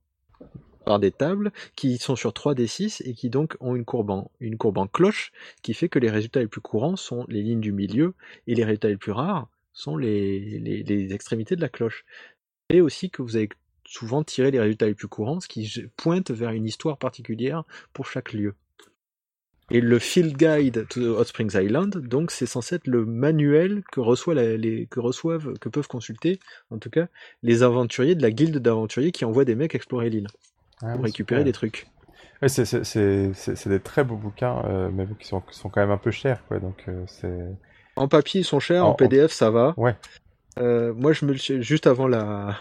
par des tables qui sont sur 3d6 et qui donc ont une courbe, en, une courbe en cloche qui fait que les résultats les plus courants sont les lignes du milieu et les résultats les plus rares sont les, les, extrémités de la cloche. Et aussi que vous avez souvent tiré les résultats les plus courants, ce qui pointe vers une histoire particulière pour chaque lieu. Et le Field Guide to Hot Springs Island, donc c'est censé être le manuel que, reçoit les, que reçoivent, que peuvent consulter, en tout cas, les aventuriers de la guilde d'aventuriers qui envoient des mecs explorer l'île. Ah pour récupérer des trucs. c'est des très beaux bouquins, euh, mais qui sont, sont, quand même un peu chers, quoi. Donc euh, c'est. En papier, ils sont chers. En, PDF, ça va. Ouais. Euh, moi, je me juste avant la,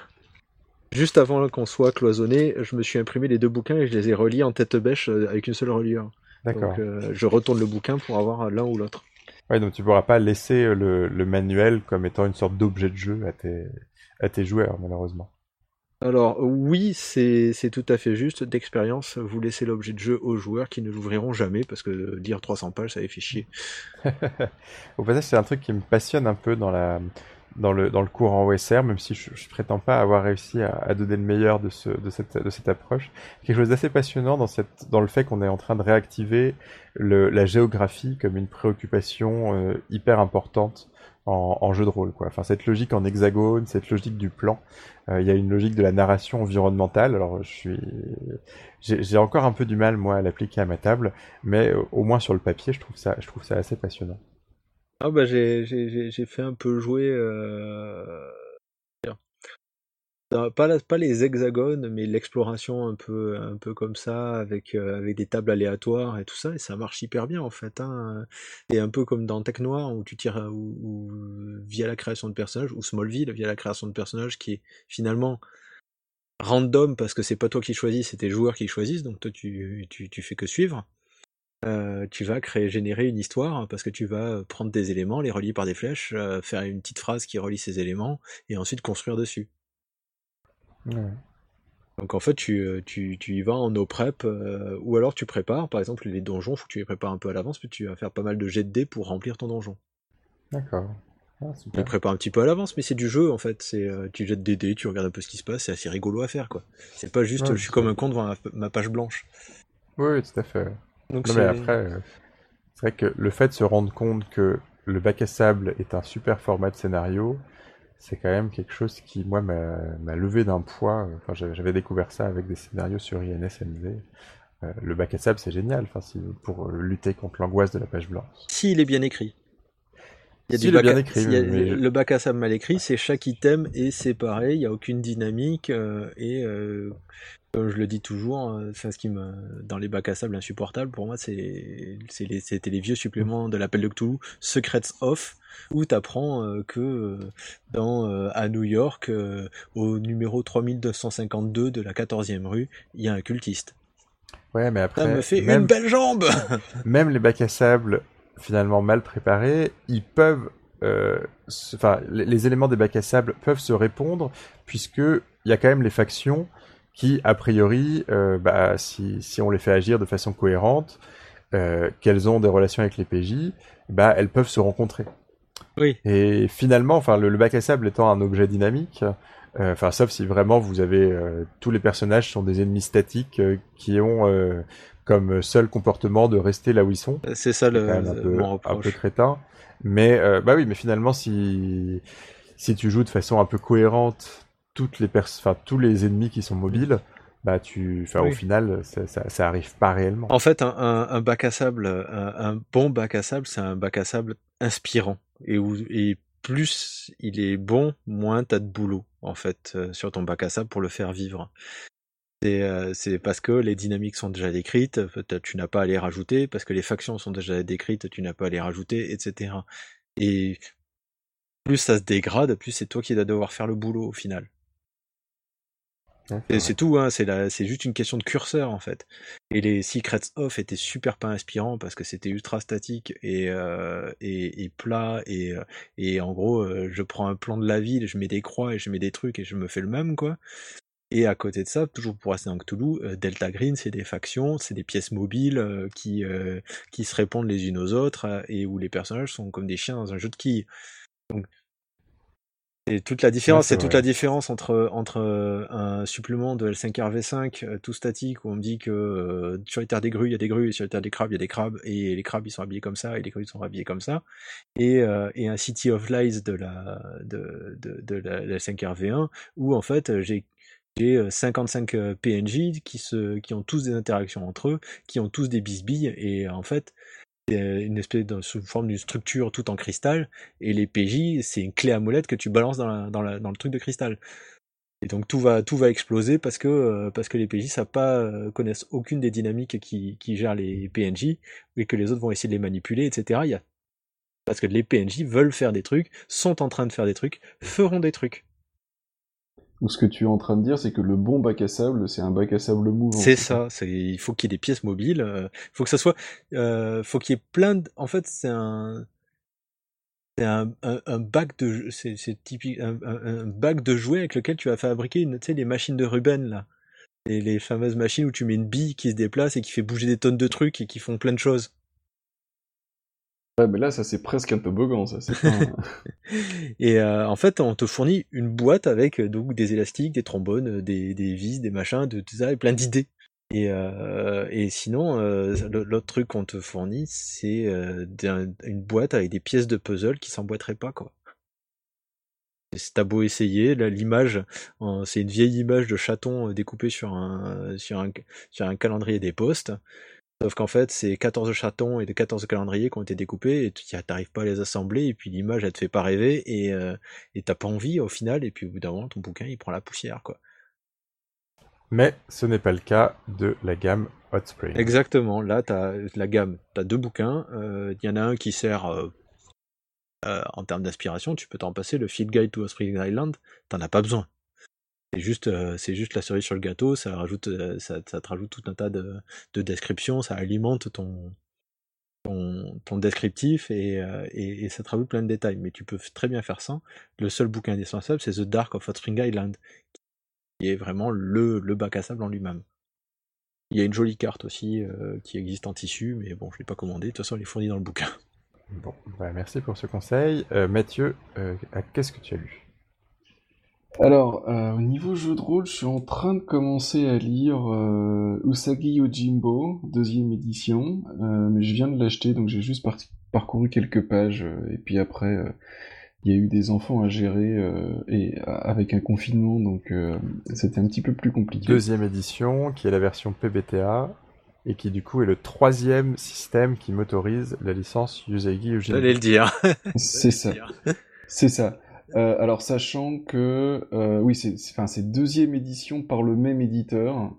juste avant qu'on soit cloisonné, je me suis imprimé les deux bouquins et je les ai reliés en tête bêche avec une seule reliure. D'accord. Donc, je retourne le bouquin pour avoir l'un ou l'autre. Ouais, donc tu pourras pas laisser le, le manuel comme étant une sorte d'objet de jeu à tes, à tes joueurs, malheureusement. Alors oui, c'est tout à fait juste. D'expérience, vous laissez l'objet de jeu aux joueurs qui ne l'ouvriront jamais parce que lire 300 pages, ça les fait chier. [laughs] Au passage, c'est un truc qui me passionne un peu dans la dans le dans le cours en OSR, même si je, je prétends pas avoir réussi à, donner le meilleur de ce de cette de cette approche. Quelque chose d'assez passionnant dans cette dans le fait qu'on est en train de réactiver le, la géographie comme une préoccupation euh, hyper importante en, jeu de rôle. Quoi. Enfin, cette logique en hexagone, cette logique du plan. Euh, il y a une logique de la narration environnementale. Alors, je suis, j'ai encore un peu du mal moi à l'appliquer à ma table, mais euh, au moins sur le papier, je trouve ça, je trouve ça assez passionnant. Ah bah j'ai fait un peu jouer. Euh... pas, les hexagones, mais l'exploration un peu, un peu comme ça, avec, euh, avec des tables aléatoires et tout ça, et ça marche hyper bien en fait. Hein. Et un peu comme dans Tech Noir, où tu tires ou, via la création de personnages, ou Smallville, via la création de personnages, qui est finalement random parce que c'est pas toi qui choisis, c'est tes joueurs qui choisissent, donc toi tu, tu, tu fais que suivre. Euh, tu vas créer, générer une histoire hein, parce que tu vas prendre des éléments, les relier par des flèches, euh, faire une petite phrase qui relie ces éléments et ensuite construire dessus. Donc en fait, tu, euh, tu, tu y vas en no prep, euh, ou alors tu prépares, par exemple les donjons, faut que tu les prépares un peu à l'avance, puis tu vas faire pas mal de jets de dés pour remplir ton donjon. D'accord. Ah, tu les prépares un petit peu à l'avance, mais c'est du jeu en fait. C'est euh, tu jettes des dés, tu regardes un peu ce qui se passe, c'est assez rigolo à faire quoi. C'est pas juste je suis comme un con devant ma, page blanche. Oui, tout à fait. Donc mais après, c'est vrai que le fait de se rendre compte que le bac à sable est un super format de scénario, c'est quand même quelque chose qui, moi, m'a levé d'un poids. Enfin, j'avais découvert ça avec des scénarios sur INSMV. Euh, le bac à sable, c'est génial enfin, pour lutter contre l'angoisse de la page blanche. S'il est bien écrit? Il y a bien écrit, Le bac à sable mal écrit, c'est chaque item est séparé, il n'y a aucune dynamique, euh, et euh, comme je le dis toujours, euh, ce qui me, dans les bacs à sable insupportables, pour moi, c'est, c'était les vieux suppléments de l'appel de Cthulhu, Secrets Off, où tu apprends que dans, à New York, au numéro 3252 de la 14e rue, il y a un cultiste. Ouais, mais après. Ça me fait une belle jambe [laughs] Même les bacs à sable, finalement mal préparés, ils peuvent. Enfin, les, éléments des bacs à sable peuvent se répondre, puisque il y a quand même les factions qui, a priori, euh, bah, si, si, on les fait agir de façon cohérente, euh, qu'elles ont des relations avec les PJ, bah, elles peuvent se rencontrer. Oui. Et finalement, enfin, le, bac à sable étant un objet dynamique, euh, enfin, sauf si vraiment vous avez tous les personnages sont des ennemis statiques qui ont comme seul comportement de rester là où ils sont. C'est ça le, un, peu, un peu crétin. Mais bah oui, mais finalement, si si tu joues de façon un peu cohérente toutes les enfin, tous les ennemis qui sont mobiles, bah tu, au final, ça, ça, arrive pas réellement. En fait, un, bac à sable, un, bon bac à sable, c'est un bac à sable inspirant. Et, où, et plus il est bon, moins t'as de boulot, en fait, euh, sur ton bac à sable pour le faire vivre. Euh, c'est parce que les dynamiques sont déjà décrites, tu n'as pas à les rajouter, parce que les factions sont déjà décrites, tu n'as pas à les rajouter, etc. Et plus ça se dégrade, plus c'est toi qui dois devoir faire le boulot au final c'est tout, hein, c'est juste une question de curseur en fait. Et les Secrets Off étaient super pas inspirants parce que c'était ultra statique et, euh, et, plat et, euh, et en gros euh, je prends un plan de la ville, je mets des croix et je mets des trucs et je me fais le même quoi. Et à côté de ça, toujours pour rester dans Cthulhu, Delta Green, c'est des factions, c'est des pièces mobiles qui, qui se répondent les unes aux autres et où les personnages sont comme des chiens dans un jeu de quilles. Donc c'est toute la différence, c'est toute la différence entre entre euh, un supplément de L5RV5 euh, tout statique où on me dit que euh, sur les terres des grues il y a des grues, sur les terres des crabes il y a des crabes et les crabes ils sont habillés comme ça et les grues sont habillés comme ça et, et un City of Lies de la de de, de la, L5RV1 où en fait j'ai j'ai 55 PNJ qui qui ont tous des interactions entre eux, qui ont tous des bisbilles et en fait une espèce de sous forme d'une structure tout en cristal, et les PJ, c'est une clé à molette que tu balances dans, le truc de cristal. Et donc tout va tout va exploser parce que euh, parce que les PJ pas euh, connaissent aucune des dynamiques qui, qui gèrent les PNJ et que les autres vont essayer de les manipuler, etc. Il y a... parce que les PNJ veulent faire des trucs, sont en train de faire des trucs, feront des trucs. Ou ce que tu es en train de dire, c'est que le bon bac à sable, c'est un bac à sable mouvant. C'est ça. C'est il faut qu'il y ait des pièces mobiles. Euh, il faut que ça soit. Euh, faut qu'il y ait plein de. En fait, c'est un. C'est un, bac de. C'est typique. Un, bac de jouets avec lequel tu vas fabriquer tu sais, les machines de Ruben là. Les fameuses machines où tu mets une bille qui se déplace et qui fait bouger des tonnes de trucs et qui font plein de choses. Ouais, mais là, ça c'est presque un toboggan, ça. [laughs] et euh, en fait, on te fournit une boîte avec euh, donc des élastiques, des trombones, euh, des, des vis, des machins, de tout ça, et plein d'idées. Et, euh, et sinon, l'autre truc qu'on te fournit, c'est une boîte avec des pièces de puzzle qui s'emboîteraient pas, quoi. T'as beau essayer, l'image, c'est une vieille image de chaton découpée sur un, sur un, sur un calendrier des postes. Sauf qu'en fait, c'est 14 chatons et de 14 calendriers qui ont été découpés et tu n'arrives pas à les assembler et puis l'image elle te fait pas rêver et euh, t'as pas envie au final et puis au bout d'un moment ton bouquin il prend la poussière quoi. Mais ce n'est pas le cas de la gamme Hot Spring. Exactement. Là, tu as la gamme. Tu as deux bouquins. Il y en a un qui sert euh, euh, en termes d'inspiration. Tu peux t'en passer. Le Field Guide to Hot Spring Island, t'en as pas besoin. C'est juste, euh, juste la cerise sur le gâteau. Ça, rajoute, ça, ça te rajoute tout un tas de, de descriptions. Ça alimente ton, ton, descriptif et, et, ça te rajoute plein de détails. Mais tu peux très bien faire ça. Le seul bouquin indispensable, c'est The Dark of Hot Spring Island, qui est vraiment le, le bac à sable en lui-même. Il y a une jolie carte aussi euh, qui existe en tissu, mais bon, je l'ai pas commandé. De toute façon, elle est fournie dans le bouquin. Bon, bah merci pour ce conseil. Euh, Mathieu, euh, qu'est-ce que tu as lu? Alors, au niveau jeu de rôle, je suis en train de commencer à lire Usagi Yojimbo, deuxième édition, mais je viens de l'acheter, donc j'ai juste parcouru quelques pages, et puis après, il y a eu des enfants à gérer et avec un confinement, donc c'était un petit peu plus compliqué. Deuxième édition, qui est la version PBTA, et qui du coup est le troisième système qui m'autorise la licence Usagi Eugene. J'allais le dire. c'est ça. C'est ça. Euh, alors sachant que euh, oui, c'est enfin deuxième édition par le même éditeur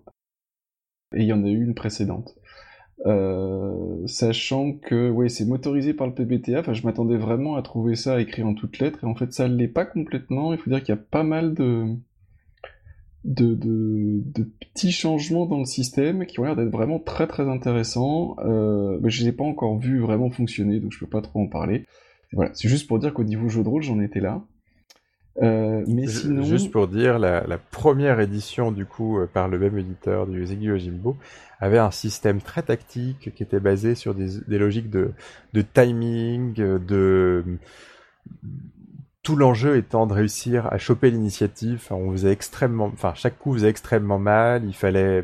et il y en a eu une précédente. Euh, sachant que ouais, c'est motorisé par le PBTA. Enfin, je m'attendais vraiment à trouver ça écrit en toutes lettres et en fait ça l'est pas complètement. Il faut dire qu'il y a pas mal de de, de, de, petits changements dans le système qui ont l'air d'être vraiment très très intéressants. Mais je les ai pas encore vus vraiment fonctionner, donc je peux pas trop en parler. Voilà, c'est juste pour dire qu'au niveau jeu de rôle, j'en étais là. Euh, mais sinon... Juste pour dire, la, la, première édition du coup euh, par le même éditeur du Zegi Ojimbo avait un système très tactique qui était basé sur des, des logiques de, de timing, de tout l'enjeu étant de réussir à choper l'initiative. Enfin, on faisait extrêmement, enfin chaque coup faisait extrêmement mal. Il fallait,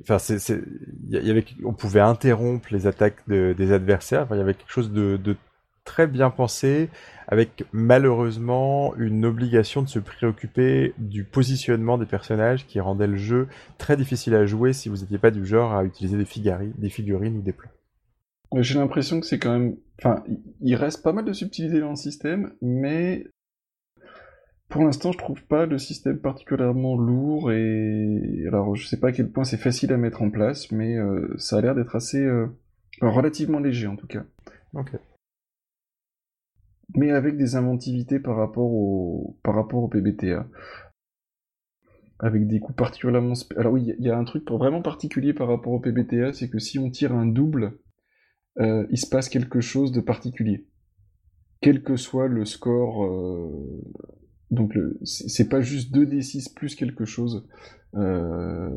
enfin c'est, c'est, y avait, on pouvait interrompre les attaques de, des adversaires. Enfin, il y avait quelque chose de, de très bien pensé, avec malheureusement une obligation de se préoccuper du positionnement des personnages qui rendait le jeu très difficile à jouer si vous n'étiez pas du genre à utiliser des, figurines, des figurines ou des plans. J'ai l'impression que c'est quand même. Enfin, il reste pas mal de subtilité dans le système, mais pour l'instant, je trouve pas le système particulièrement lourd et alors je sais pas à quel point c'est facile à mettre en place, mais euh, ça a l'air d'être assez euh, relativement léger en tout cas. Ok. Mais avec des inventivités par rapport au par rapport au PBTA. Avec des coups particulièrement. Alors oui, il y a un truc vraiment particulier par rapport au PBTA, c'est que si on tire un double, euh, il se passe quelque chose de particulier. Quel que soit le score, euh, donc c'est pas juste 2d6 plus quelque chose. Euh,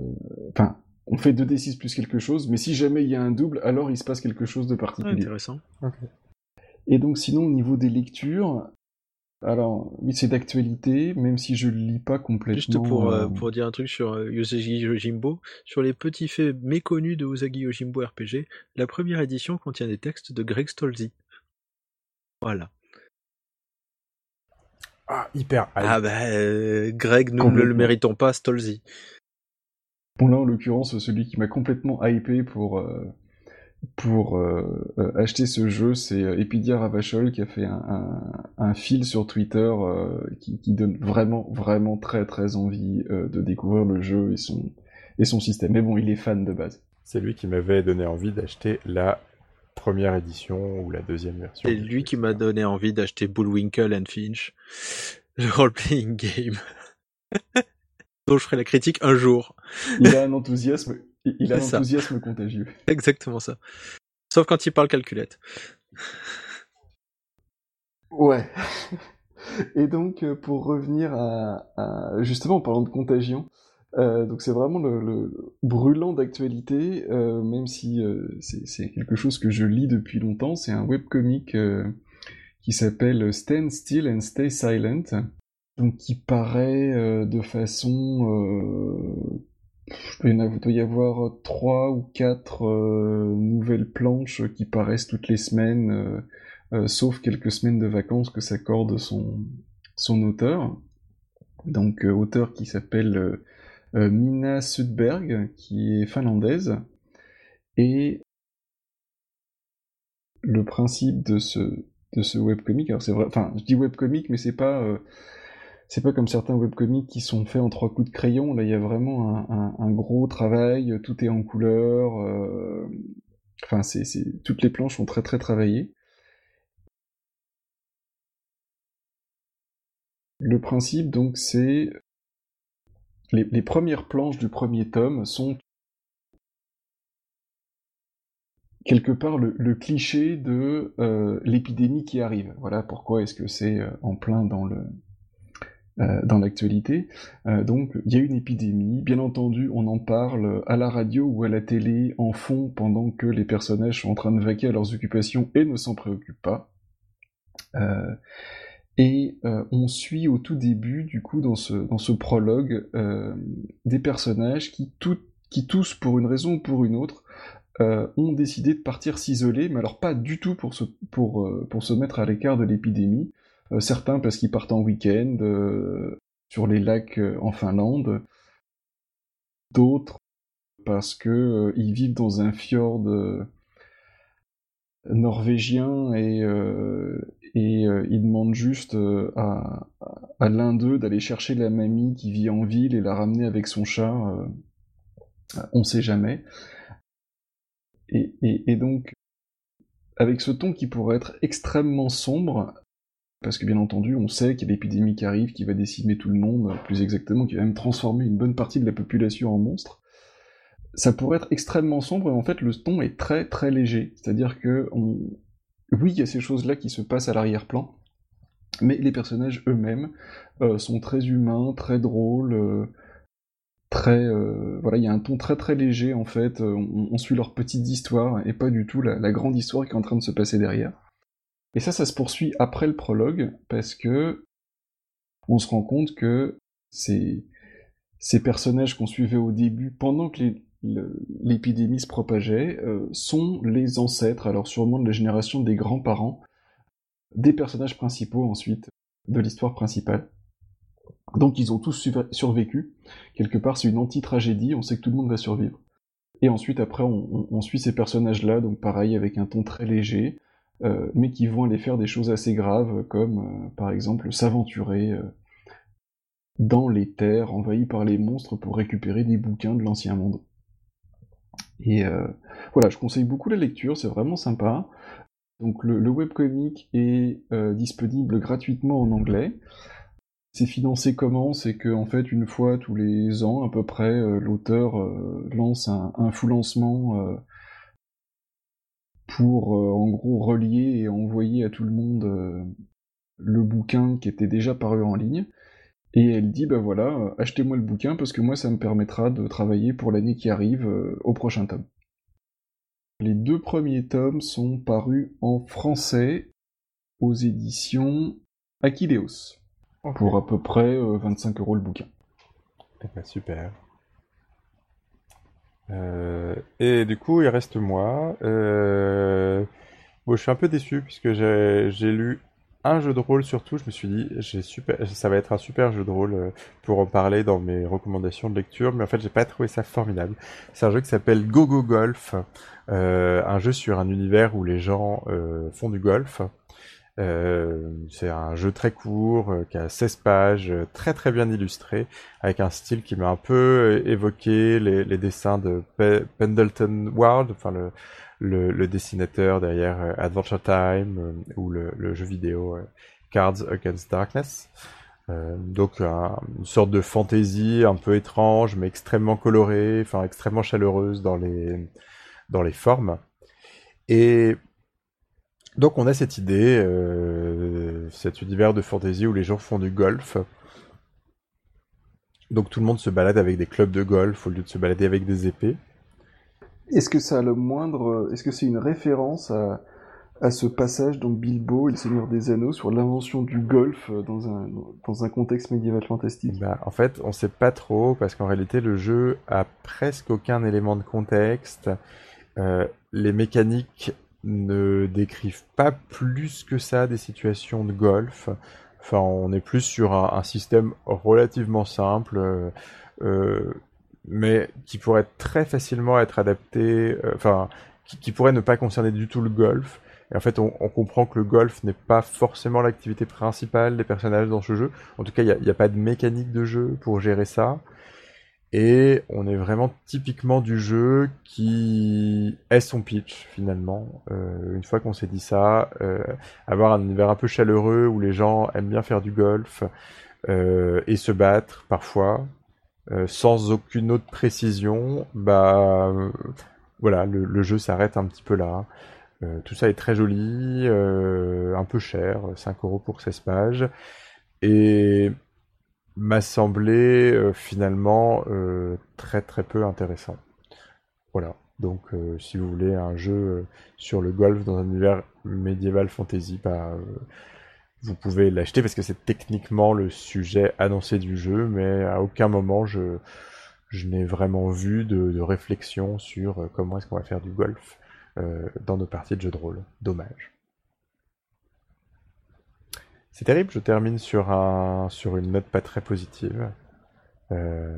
enfin, on fait 2d6 plus quelque chose, mais si jamais il y a un double, alors il se passe quelque chose de particulier. intéressant. Et donc sinon, au niveau des lectures, alors, oui, c'est d'actualité, même si je le lis pas complètement. Juste pour, euh, pour dire un truc sur euh, Usagi Yojimbo, sur les petits faits méconnus de Usagi Yojimbo RPG, la première édition contient des textes de Greg Stolzi. Voilà. Ah, hyper. Ah bah, euh, Greg, nous ne le méritons pas, Stolzi. Bon là, en l'occurrence, celui qui m'a complètement hypé pour pour euh, euh, acheter ce jeu, c'est euh, Epidia Ravachol qui a fait un, un, un fil sur Twitter euh, qui, qui, donne vraiment, vraiment très, très envie de découvrir le jeu et son, et son système. Mais bon, il est fan de base. C'est lui qui m'avait donné envie d'acheter la première édition ou la deuxième version. C'est lui qui m'a donné envie d'acheter Bullwinkle and Finch, le role-playing game. [laughs] dont je ferai la critique un jour. Il a un enthousiasme il a un enthousiasme contagieux. [laughs] Exactement ça. Sauf quand il parle calculette. Ouais. [laughs] Et donc, euh, pour revenir à, justement en parlant de contagion, euh, donc c'est vraiment le, brûlant d'actualité, euh, même si c'est quelque chose que je lis depuis longtemps. C'est un webcomic qui s'appelle Stand Still and Stay Silent, donc qui paraît de façon il doit y avoir euh, trois ou quatre euh, nouvelles planches qui paraissent toutes les semaines, euh, sauf quelques semaines de vacances que s'accorde son, auteur. Donc auteur qui s'appelle Mina Sudberg, qui est finlandaise. Et le principe de ce, de ce webcomic, alors c'est vrai, enfin, je dis webcomic, mais c'est pas, euh, c'est pas comme certains webcomics qui sont faits en trois coups de crayon. Là, il y a vraiment un, gros travail, tout est en couleur. Euh, enfin, c'est, toutes les planches sont très très travaillées. Le principe, donc, c'est les, premières planches du premier tome sont quelque part le, cliché de euh, l'épidémie qui arrive. Voilà pourquoi est-ce que c'est euh, en plein dans le dans l'actualité. donc il y a une épidémie, bien entendu on en parle à la radio ou à la télé en fond pendant que les personnages sont en train de vaquer à leurs occupations et ne s'en préoccupent pas. et on suit au tout début, du coup, dans ce, dans ce prologue, des personnages qui, tout, qui tous, pour une raison ou pour une autre, euh, ont décidé de partir s'isoler, mais alors pas du tout pour se, pour, euh, pour se mettre à l'écart de l'épidémie. Euh, certains parce qu'ils partent en week-end sur les lacs en Finlande, d'autres parce que ils vivent dans un fjord norvégien et, et ils demandent juste à, à l'un d'eux d'aller chercher la mamie qui vit en ville et la ramener avec son chat. on sait jamais. Et, donc, avec ce ton qui pourrait être extrêmement sombre, parce que bien entendu, on sait qu'il y a l'épidémie qui arrive, qui va décimer tout le monde, plus exactement, qui va même transformer une bonne partie de la population en monstre, ça pourrait être extrêmement sombre, et en fait, le ton est très très léger. C'est-à-dire que, oui, il y a ces choses-là qui se passent à l'arrière-plan, mais les personnages eux-mêmes euh, sont très humains, très drôles, euh, très euh, voilà il y a un ton très très léger en fait euh, on, suit leur petite histoire et pas du tout la, grande histoire qui est en train de se passer derrière et ça ça se poursuit après le prologue parce que on se rend compte que ces, personnages qu'on suivait au début pendant que l'épidémie se propageait euh, sont les ancêtres alors sûrement de la génération des grands-parents des personnages principaux ensuite de l'histoire principale donc ils ont tous survécu. Quelque part, c'est une anti-tragédie, on sait que tout le monde va survivre. Et ensuite, après, on, suit ces personnages-là, donc pareil, avec un ton très léger, euh, mais qui vont aller faire des choses assez graves, comme euh, par exemple s'aventurer euh, dans les terres envahies par les monstres pour récupérer des bouquins de l'ancien monde. Et voilà, je conseille beaucoup la lecture, c'est vraiment sympa. Donc le, webcomic est disponible gratuitement en anglais. C'est financé comment? C'est que en fait une fois tous les ans à peu près, l'auteur lance un, un lancement euh, pour en gros relier et envoyer à tout le monde le bouquin qui était déjà paru en ligne. Et elle dit bah voilà, achetez-moi le bouquin parce que moi ça me permettra de travailler pour l'année qui arrive au prochain tome. Les deux premiers tomes sont parus en français aux éditions Aquileos pour à peu près 25 euh, euros le bouquin. Eh ben, super. Euh, et du coup, il reste moi. Euh, bon, je suis un peu déçu puisque j'ai lu un jeu de rôle surtout. Je me suis dit, ça va être un super jeu de rôle pour en parler dans mes recommandations de lecture, mais en fait, j'ai pas trouvé ça formidable. C'est un jeu qui s'appelle Go Go Golf, un jeu sur un univers où les gens font du golf. Euh, c'est un jeu très court, euh, qui a 16 pages, euh, très très bien illustré, avec un style qui m'a un peu évoqué les, dessins de Pendleton Ward, enfin le, dessinateur derrière Adventure Time ou le, jeu vidéo Cards Against Darkness. donc une sorte de fantasy un peu étrange mais extrêmement colorée, enfin extrêmement chaleureuse dans les dans les formes. Et donc on a cette idée, euh, cet univers de fantasy où les gens font du golf. Donc tout le monde se balade avec des clubs de golf au lieu de se balader avec des épées. Est-ce que ça a le moindre, est-ce que c'est une référence à, à ce passage dans Bilbo et le Seigneur des Anneaux sur l'invention du golf dans un, dans un contexte médiéval fantastique? Bah, En fait, on sait pas trop parce qu'en réalité le jeu a presque aucun élément de contexte. Euh, les mécaniques ne décrivent pas plus que ça des situations de golf. Enfin, on est plus sur un, système relativement simple. Euh, mais qui pourrait très facilement être adapté, euh, enfin, qui, pourrait ne pas concerner du tout le golf. Et en fait, on, comprend que le golf n'est pas forcément l'activité principale des personnages dans ce jeu. En tout cas, il n'y a, pas de mécanique de jeu pour gérer ça. Et on est vraiment typiquement du jeu qui est son pitch finalement. Euh, une fois qu'on s'est dit ça, euh, avoir un univers un peu chaleureux où les gens aiment bien faire du golf euh, et se battre parfois, sans aucune autre précision, bah voilà, le, jeu s'arrête un petit peu là. Tout ça est très joli, un peu cher, 5 euros pour 16 pages. Et m'a semblé euh, finalement euh, très très peu intéressant. Voilà. Donc euh, si vous voulez un jeu sur le golf dans un univers médiéval fantasy, bah, vous pouvez l'acheter parce que c'est techniquement le sujet annoncé du jeu, mais à aucun moment je, n'ai vraiment vu de, de, réflexion sur comment est-ce qu'on va faire du golf dans nos parties de jeux de rôle. Dommage. C'est terrible, je termine sur, un, sur une note pas très positive. Euh...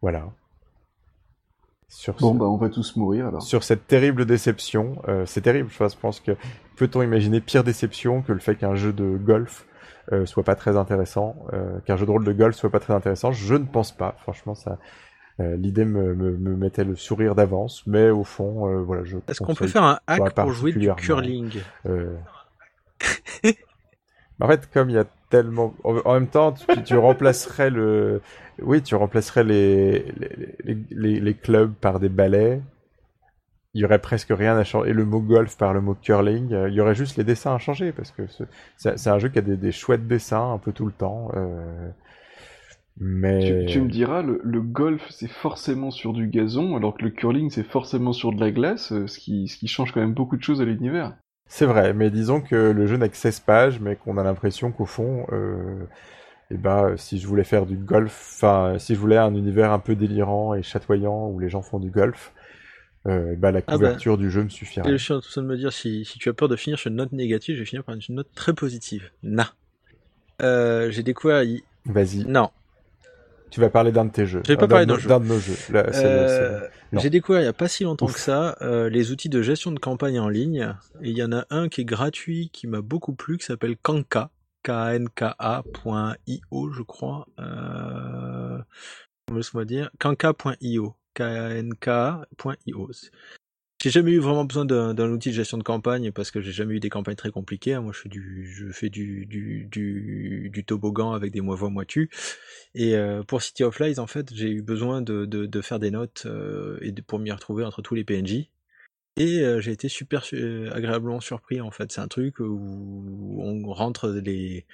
Voilà. Sur bon, ce... bah on va tous mourir alors. Sur cette terrible déception, euh, c'est terrible, je pense que peut-on imaginer pire déception que le fait qu'un jeu de golf euh, soit pas très intéressant, euh, qu'un jeu de rôle de golf soit pas très intéressant? Je ne pense pas, franchement, ça. Euh, l'idée me, me, me, mettait le sourire d'avance, mais au fond, euh, voilà, je. Est-ce qu'on peut faire un hack pour jouer du curling? [laughs] en fait, comme il y a tellement, en même temps, tu, remplacerais le, oui, tu remplacerais les, les, clubs par des ballets. Il y aurait presque rien à changer. Et le mot golf par le mot curling, euh, il y aurait juste les dessins à changer parce que c'est un jeu qui a des, des, chouettes dessins un peu tout le temps. Euh... Mais tu, tu, me diras, le, le golf c'est forcément sur du gazon, alors que le curling c'est forcément sur de la glace, euh, ce qui, ce qui change quand même beaucoup de choses à l'univers. C'est vrai, mais disons que le jeu n'a que 16 pages, mais qu'on a l'impression qu'au fond, euh, eh bah, si je voulais faire du golf, enfin, si je voulais un univers un peu délirant et chatoyant où les gens font du golf, euh, bah, la couverture ah bah, du jeu me suffirait. Et je suis en train de me dire, si, si tu as peur de finir sur une note négative, je vais finir par une note très positive. Na. Euh, j'ai découvert. Vas-y. Non, tu vas parler d'un de tes jeux. Je vais pas parler d'un jeu. De nos jeux. Euh, J'ai découvert il y a pas si longtemps Ouf. que ça euh, les outils de gestion de campagne en ligne. Et il y en a un qui est gratuit, qui m'a beaucoup plu, qui s'appelle Kanka. K-A-N-K-A.io, je crois. Euh... Laisse-moi dire. Kanka.io. K-A-N-K.io. J'ai jamais eu vraiment besoin d'un outil de gestion de campagne parce que j'ai jamais eu des campagnes très compliquées. Hein. Moi, je fais du, je fais du, toboggan avec des moi voix moi tu. Et euh, pour City of Lies, en fait, j'ai eu besoin de, faire des notes euh, et pour m'y retrouver entre tous les PNJ. Et euh, j'ai été super agréablement surpris. En fait, c'est un truc où on rentre les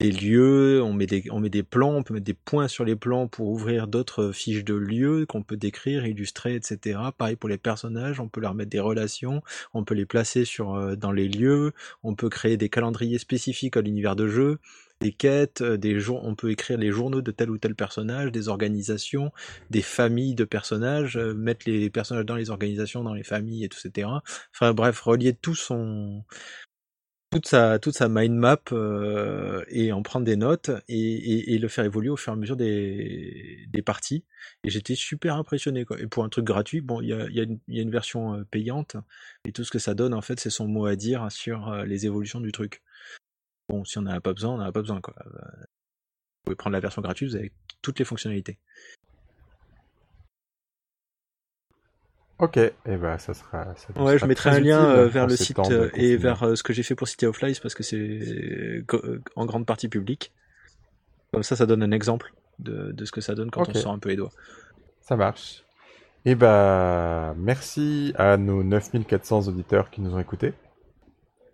des lieux, on met des, on met des plans, on peut mettre des points sur les plans pour ouvrir d'autres fiches de lieux qu'on peut décrire, illustrer, etc. Pareil pour les personnages, on peut leur mettre des relations, on peut les placer sur, euh, dans les lieux, on peut créer des calendriers spécifiques à l'univers de jeu, des quêtes, euh, des jours, on peut écrire les journaux de tel ou tel personnage, des organisations, des familles de personnages, euh, mettre les personnages dans les organisations, dans les familles, etc. Enfin bref, relier tout son, toute sa toute sa mind map euh, et en prendre des notes et, et, et, le faire évoluer au fur et à mesure des, des parties. Et j'étais super impressionné quoi. Et pour un truc gratuit bon il y a, y, a y a, une version euh, payante. Et tout ce que ça donne en fait c'est son mot à dire sur euh, les évolutions du truc. Bon si on n'en a pas besoin on n'en a pas besoin quoi. Vous pouvez prendre la version gratuite vous avez toutes les fonctionnalités Ok, et eh ben ça sera. Ça ouais, sera je mettrai un lien euh, vers le site euh, et vers euh, ce que j'ai fait pour City of Lies parce que c'est en grande partie public. Comme ça, ça donne un exemple de, de ce que ça donne quand okay. on sort un peu les doigts. Ça marche. Et eh bah, merci à nos 9400 auditeurs qui nous ont écoutés.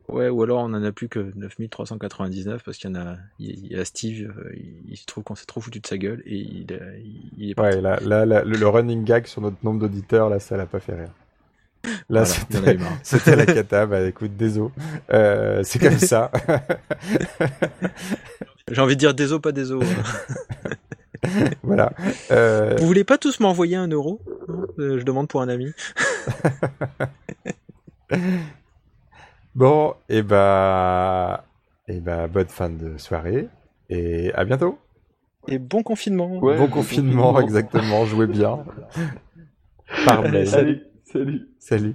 Ouais, ou alors on en a plus que 9399 parce qu'il y en a, il y a Steve, il, il se trouve qu'on s'est trop foutu de sa gueule et il, il, il est parti. Ouais, là, là, là, le running gag sur notre nombre d'auditeurs, là, ça l'a pas fait rire. Là, voilà, c'était [laughs] la cata. Bah, écoute, désolé. Euh, c'est comme ça. [laughs] J'ai envie de dire désolé, pas désolé. [laughs] voilà. Euh... Vous voulez pas tous m'envoyer un euro? Euh, Je demande pour un ami. Bon, et bah, et bah, bonne fin de soirée et à bientôt. Et bon confinement. Ouais, bon confinement, exactement. Jouez bien. [laughs] Par. Salut. Salut. Salut.